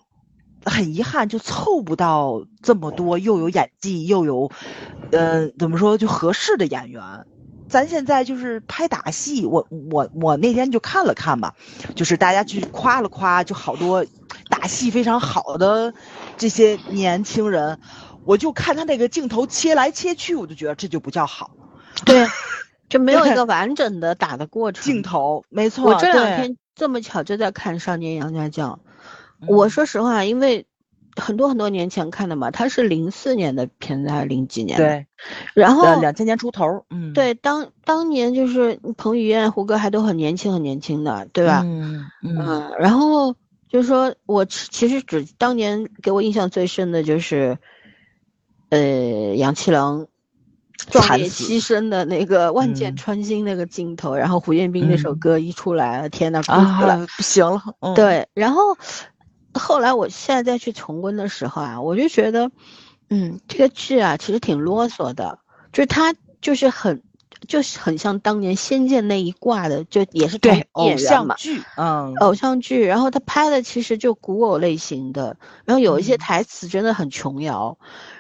很遗憾，就凑不到这么多又有演技又有，呃，怎么说就合适的演员。咱现在就是拍打戏，我我我那天就看了看吧，就是大家去夸了夸，就好多打戏非常好的这些年轻人，我就看他那个镜头切来切去，我就觉得这就不叫好对，就没有一个完整的打的过程。镜头，没错。我这两天这么巧就在看《少年杨家将》，嗯我说实话，因为很多很多年前看的嘛，它是零四年的片子还是零几年？。对，然后呃，两千年出头，嗯，对当当年就是彭于晏、胡歌还都很年轻很年轻的，对吧？嗯嗯嗯，然后就是说我其其实只当年给我印象最深的就是，呃，杨七郎壮烈牺牲的那个万箭嗯穿心那个镜头，然后胡彦斌那首嗯歌一出来，天呐，哭死了。啊，不行了，嗯，对，然后后来我现在再去重温的时候啊，我就觉得，嗯，这个剧啊其实挺啰嗦的，就是它就是很。就是很像当年《仙剑》那一挂的，就也是对，偶像剧，嗯，偶像剧，然后他拍的其实就古偶类型的，然后有一些嗯台词真的很琼瑶，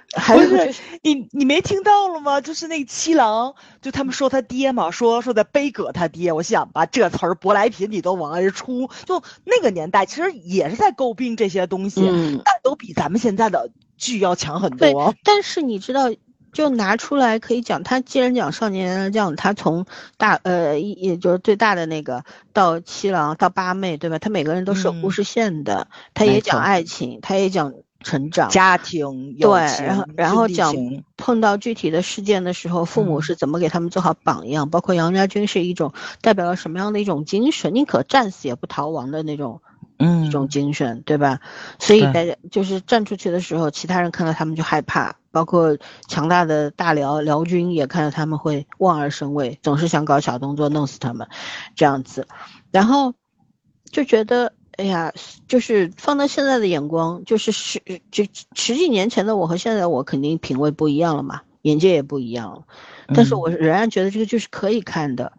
还不是你你没听到了吗？就是那七郎，就他们说他爹嘛，说说在悲歌他爹。我想吧，这词儿舶来品你都往外出，就那个年代其实也是在诟病这些东西，嗯，但都比咱们现在的剧要强很对多。但是你知道，就拿出来可以讲，他既然讲少年这样，他从大呃也就是最大的那个到七郎到八妹，对吧？他每个人都是有故嗯事线的，他也讲爱情，他也讲成长。家庭、友对，然后然后讲碰到具体的事件的时候，父母嗯是怎么给他们做好榜样，包括杨家军是一种代表了什么样的一种精神，宁可战死也不逃亡的那种嗯一种精神，对吧？所以大家就是站出去的时候，其他人看到他们就害怕，包括强大的大辽辽军也看到他们会望而生畏，总是想搞小动作弄死他们，这样子，然后就觉得。哎呀，就是放到现在的眼光，就是十就十几年前的我和现在的我肯定品味不一样了嘛，眼界也不一样了。但是嗯我仍然觉得这个就是可以看的，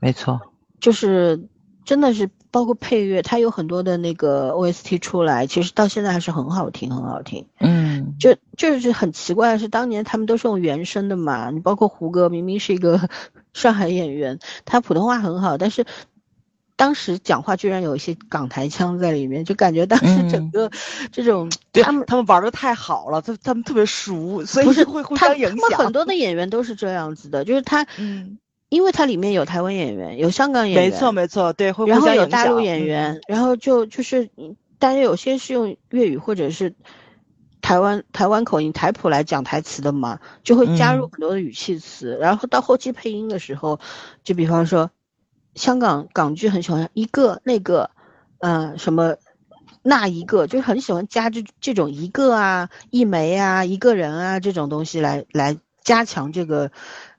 没错，就是真的是包括配乐，它有很多的那个 OST 出来，其实到现在还是很好听，很好听。嗯，就就是很奇怪的是，当年他们都是用原声的嘛，你包括胡歌明明是一个 上海演员，他普通话很好，但是当时讲话居然有一些港台腔在里面，就感觉当时整嗯。个这种、对他们他们玩的太好了，他他们特别熟，所以不是会互他相影响。他们很多的演员都是这样子的，就是他，嗯，因为它里面有台湾演员，有香港演员，没错没错，对，然后有大陆演嗯。员，然后就就是嗯大家有些是用粤语或者是台湾台湾口音台普来讲台词的嘛，就会加入嗯。很多的语气词，然后到后期配音的时候，就比方说香港港剧很喜欢一个那个，呃、什么。那一个就是很喜欢加这这种一个啊、一枚啊、一个人啊这种东西来来加强这个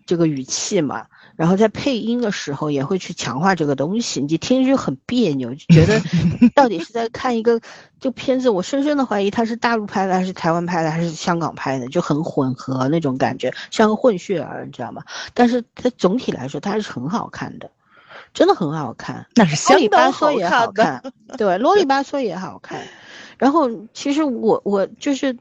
这个语气嘛。然后在配音的时候也会去强化这个东西，你听着就很别扭，就觉得 到底是在看一个就片子，我深深的怀疑它是大陆拍的还是台湾拍的还是香港拍的，就很混合那种感觉，像个混血儿，你知道吗？但是它总体来说它还是很好看的，真的很好看。那是相啰里吧当好嗦也好看 对，啰里吧嗦也好看。然后其实我我就是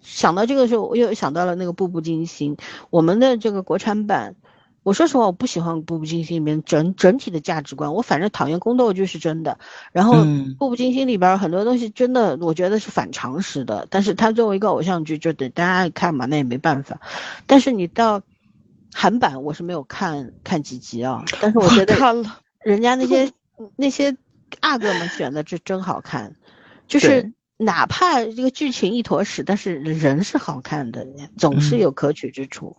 想到这个时候，我又想到了那个《步步惊心》，我们的这个国产版，我说实话，我不喜欢《步步惊心》里面整整体的价值观。我反正讨厌宫斗剧是真的，然后嗯《步步惊心》里边很多东西真的我觉得是反常识的。但是它作为一个偶像剧，就得大家爱看嘛，那也没办法。但是你到韩版，我是没有看看几集啊，但是我觉得看了，人家那 些那些阿哥们选的这真好看，就是哪怕这个剧情一坨屎，但是人是好看的，总是嗯有可取之处。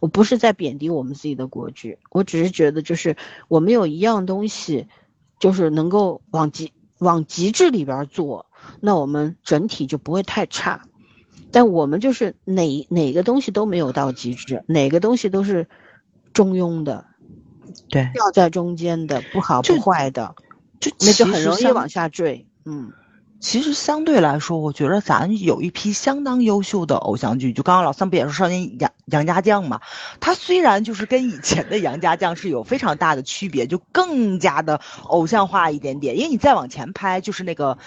我不是在贬低我们自己的国剧，我只是觉得就是我们有一样东西，就是能够往极往极致里边做，那我们整体就不会太差。但我们就是哪哪个东西都没有到极致，哪个东西都是中庸的，对，掉在中间的，不好不坏的，就那就很容易往下坠。嗯，其实相对来说，我觉得咱有一批相当优秀的偶像剧，就刚刚老三不也说少年杨杨家将嘛？他虽然就是跟以前的杨家将是有非常大的区别，就更加的偶像化一点点。因为你再往前拍，就是那个，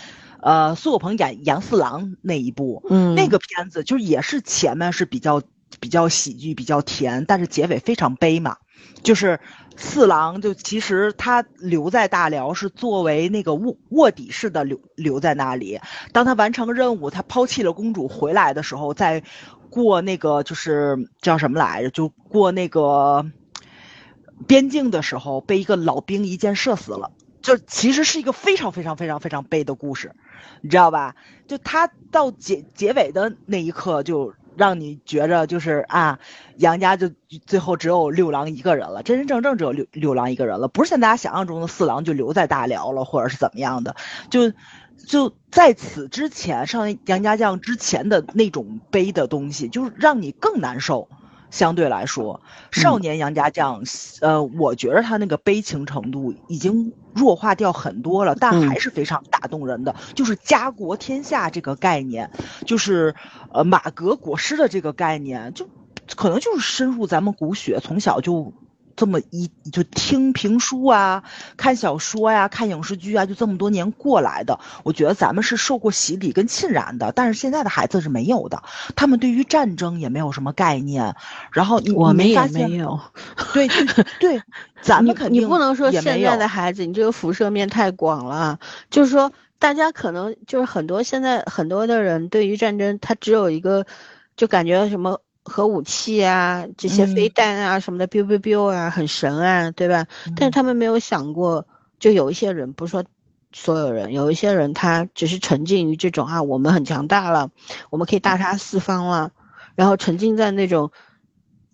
呃，苏有朋演杨四郎那一部，嗯那个片子就是也是前面是比较比较喜剧、比较甜，但是结尾非常悲嘛。就是四郎，就其实他留在大辽是作为那个卧卧底式的留留在那里。当他完成任务，他抛弃了公主回来的时候，在过那个就是叫什么来着，就过那个边境的时候，被一个老兵一箭射死了。就其实是一个非常非常非常非常悲的故事，你知道吧？就他到结结尾的那一刻，就让你觉着就是啊，杨家就最后只有六郎一个人了，真真正正只有六六郎一个人了，不是像大家想象中的四郎就留在大辽了，或者是怎么样的，就就在此之前，上杨家将之前的那种悲的东西，就是让你更难受。相对来说，少年杨家将，呃，我觉得他那个悲情程度已经弱化掉很多了，但嗯还是非常打动人的。就是家国天下这个概念，就是呃马革裹尸的这个概念，就可能就是深入咱们骨血，从小就这么一就听评书啊、看小说呀、看影视剧啊，就这么多年过来的。我觉得咱们是受过洗礼跟浸染的，但是现在的孩子是没有的，他们对于战争也没有什么概念。然后你我们也没有。对 对对，咱们肯定你不能说现在的孩子，你这个辐射面太广了。就是说，大家可能就是很多现在很多的人对于战争，他只有一个，就感觉什么核武器啊，这些飞嗯弹啊什么的，biu biu biu 啊，很神啊，对吧？但是他们没有想过，就有一些人，不是说所有人，有一些人他只是沉浸于这种啊，我们很强大了，我们可以大杀四方了，然后沉浸在那种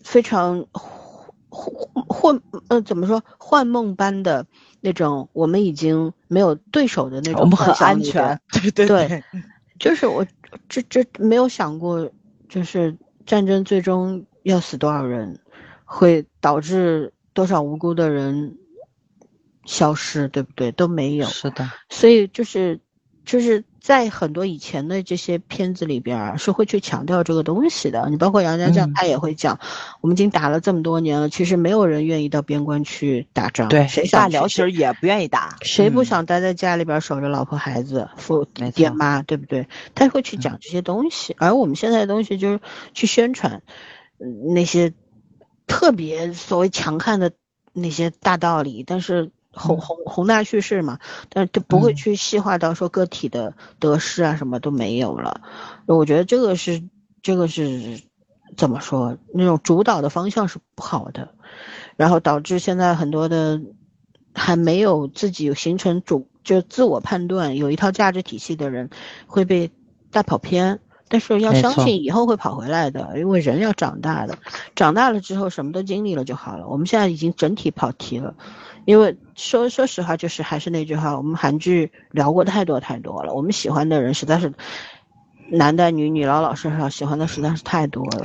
非常幻幻呃怎么说幻梦般的那种，我们已经没有对手的那种我们很安全，对对。对就是我这这没有想过，就是战争最终要死多少人，会导致多少无辜的人消失，对不对？都没有。是的，所以就是就是在很多以前的这些片子里边儿是会去强调这个东西的。你包括杨家将，嗯他也会讲，我们已经打了这么多年了，其实没有人愿意到边关去打仗，对，谁大辽其实也不愿意打，谁不嗯想待在家里边守着老婆孩子、父爹妈，对不对？他会去讲这些东西，而我们现在的东西就是去宣传，嗯那些特别所谓强悍的那些大道理，但是宏嗯宏宏大叙事嘛，但是就不会嗯去细化到说个体的得失啊，什么都没有了。我觉得这个是这个是怎么说？那种主导的方向是不好的，然后导致现在很多的还没有自己形成主就自我判断有一套价值体系的人会被带跑偏。但是要相信以后会跑回来的，因为人要长大的，长大了之后什么都经历了就好了。我们现在已经整体跑题了，因为说说实话，就是还是那句话，我们韩剧聊过太多太多了，我们喜欢的人实在是男的女女老老少少喜欢的实在是太多了。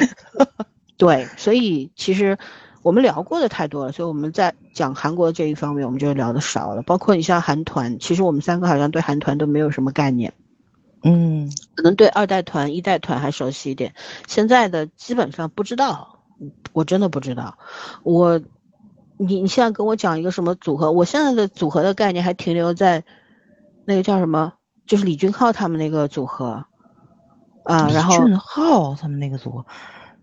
对，所以其实我们聊过的太多了，所以我们在讲韩国这一方面，我们就聊的少了。包括你像韩团，其实我们三个好像对韩团都没有什么概念，嗯，可能对二代团、一代团还熟悉一点，现在的基本上不知道，我真的不知道。我，你你现在跟我讲一个什么组合？我现在的组合的概念还停留在那个叫什么，就是李俊浩他们那个组合啊，然后李俊浩他们那个组合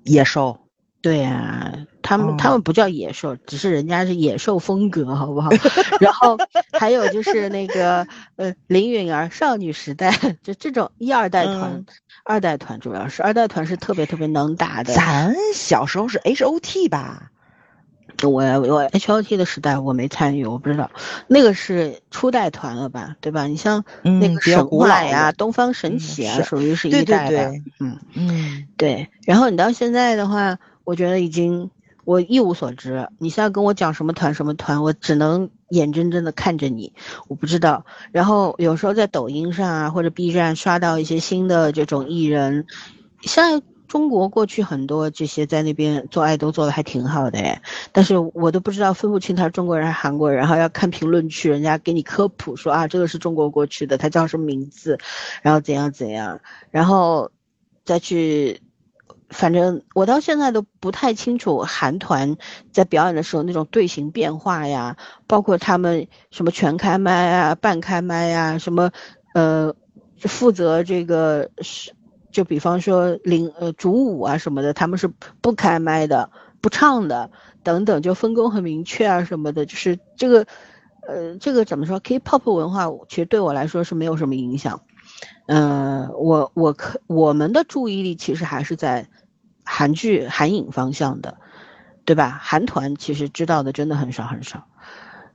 野兽，对呀、他们、哦他们不叫野兽，只是人家是野兽风格，好不好？然后还有就是那个呃林允儿少女时代，就这种一二代团，嗯二代团主要是二代团是特别特别能打的。咱小时候是 H O T 吧？我我 H O T 的时代我没参与，我不知道那个是初代团了吧，对吧？你像那嗯个神比较古老话呀、了东方神嗯起啊，是属于是一代的。嗯，对。然后你到现在的话，我觉得已经我一无所知。你现在跟我讲什么团什么团，我只能眼睁睁的看着你，我不知道。然后有时候在抖音上啊或者 B 站刷到一些新的这种艺人，像中国过去很多这些在那边做爱都做的还挺好的哎，但是我都不知道分不清他是中国人还是韩国人，然后要看评论区，人家给你科普说啊这个是中国过去的，他叫什么名字，然后怎样怎样，然后再去。反正我到现在都不太清楚韩团在表演的时候那种队形变化呀，包括他们什么全开麦啊、半开麦啊，什么呃负责这个是就比方说领呃主舞啊什么的，他们是不开麦的、不唱的等等，就分工很明确啊什么的，就是这个呃这个怎么说？K-pop 文化其实对我来说是没有什么影响。嗯、我我可我们的注意力其实还是在韩剧、韩影方向的，对吧？韩团其实知道的真的很少很少。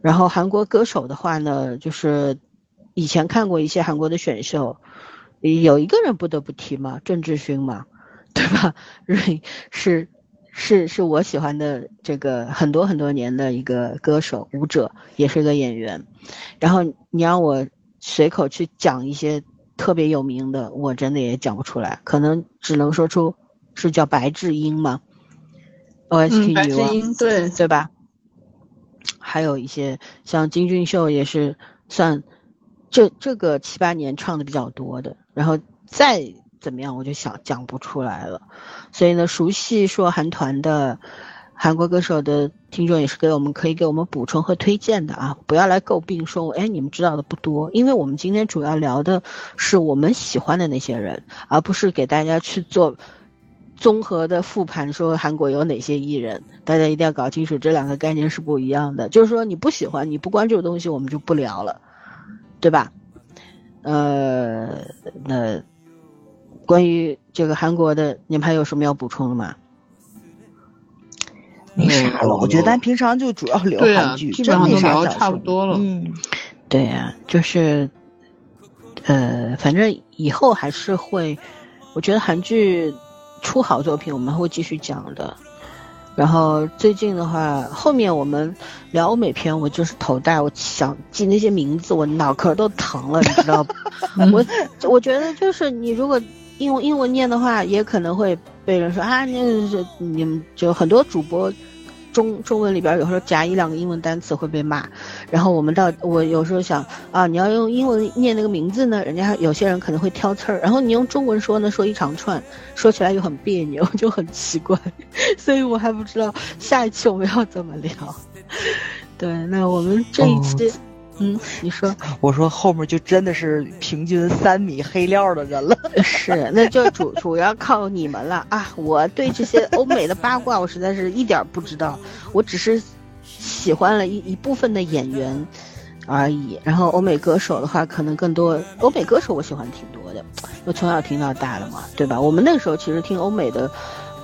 然后韩国歌手的话呢，就是以前看过一些韩国的选秀，有一个人不得不提嘛，郑智薰嘛，对吧？瑞是是是我喜欢的这个很多很多年的一个歌手舞者，也是个演员。然后你让我随口去讲一些特别有名的，我真的也讲不出来，可能只能说出是叫白智英吗？OST 嗯，白女王。智英对，对吧？还有一些像金俊秀也是算这这个七八年唱的比较多的，然后再怎么样我就想讲不出来了。所以呢，熟悉说韩团的韩国歌手的听众也是给我们可以给我们补充和推荐的啊，不要来诟病说我哎你们知道的不多，因为我们今天主要聊的是我们喜欢的那些人，而不是给大家去做综合的复盘，说韩国有哪些艺人，大家一定要搞清楚这两个概念是不一样的。就是说你不喜欢、你不关注的东西，我们就不聊了，对吧？呃，那关于这个韩国的，你们还有什么要补充的吗？没啥了。我觉得咱平常就主要聊韩剧，基真没本上都聊差不多了嗯，对呀、就是，呃，反正以后还是会，我觉得韩剧出好作品，我们会继续讲的。然后最近的话，后面我们聊欧美片，我就是头大，我想记那些名字，我脑壳都疼了，你知道吧？我我觉得就是你如果英文英文念的话，也可能会被人说啊，那是你们就很多主播中中文里边有时候夹一两个英文单词会被骂，然后我们到我有时候想啊，你要用英文念那个名字呢，人家有些人可能会挑刺儿，然后你用中文说呢，说一长串，说起来又很别扭，就很奇怪，所以我还不知道下一期我们要怎么聊。对，那我们这一期，嗯，你说 我说后面就真的是平均三米黑料的人了。是，那就主主要靠你们了啊！我对这些欧美的八卦，我实在是一点儿不知道，我只是喜欢了一一部分的演员而已。然后欧美歌手的话，可能更多，欧美歌手我喜欢挺多的，我从小听到大的嘛，对吧？我们那个时候其实听欧美的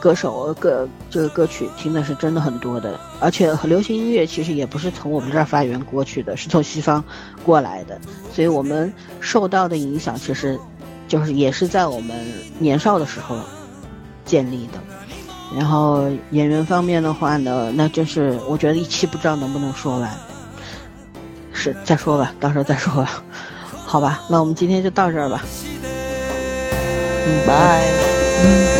歌手歌这个歌曲听的是真的很多的，而且流行音乐其实也不是从我们这儿发源过去的，是从西方过来的，所以我们受到的影响其实就是也是在我们年少的时候建立的。然后演员方面的话呢，那就是我觉得一期不知道能不能说完，是再说吧，到时候再说吧，好吧，那我们今天就到这儿吧，嗯，拜。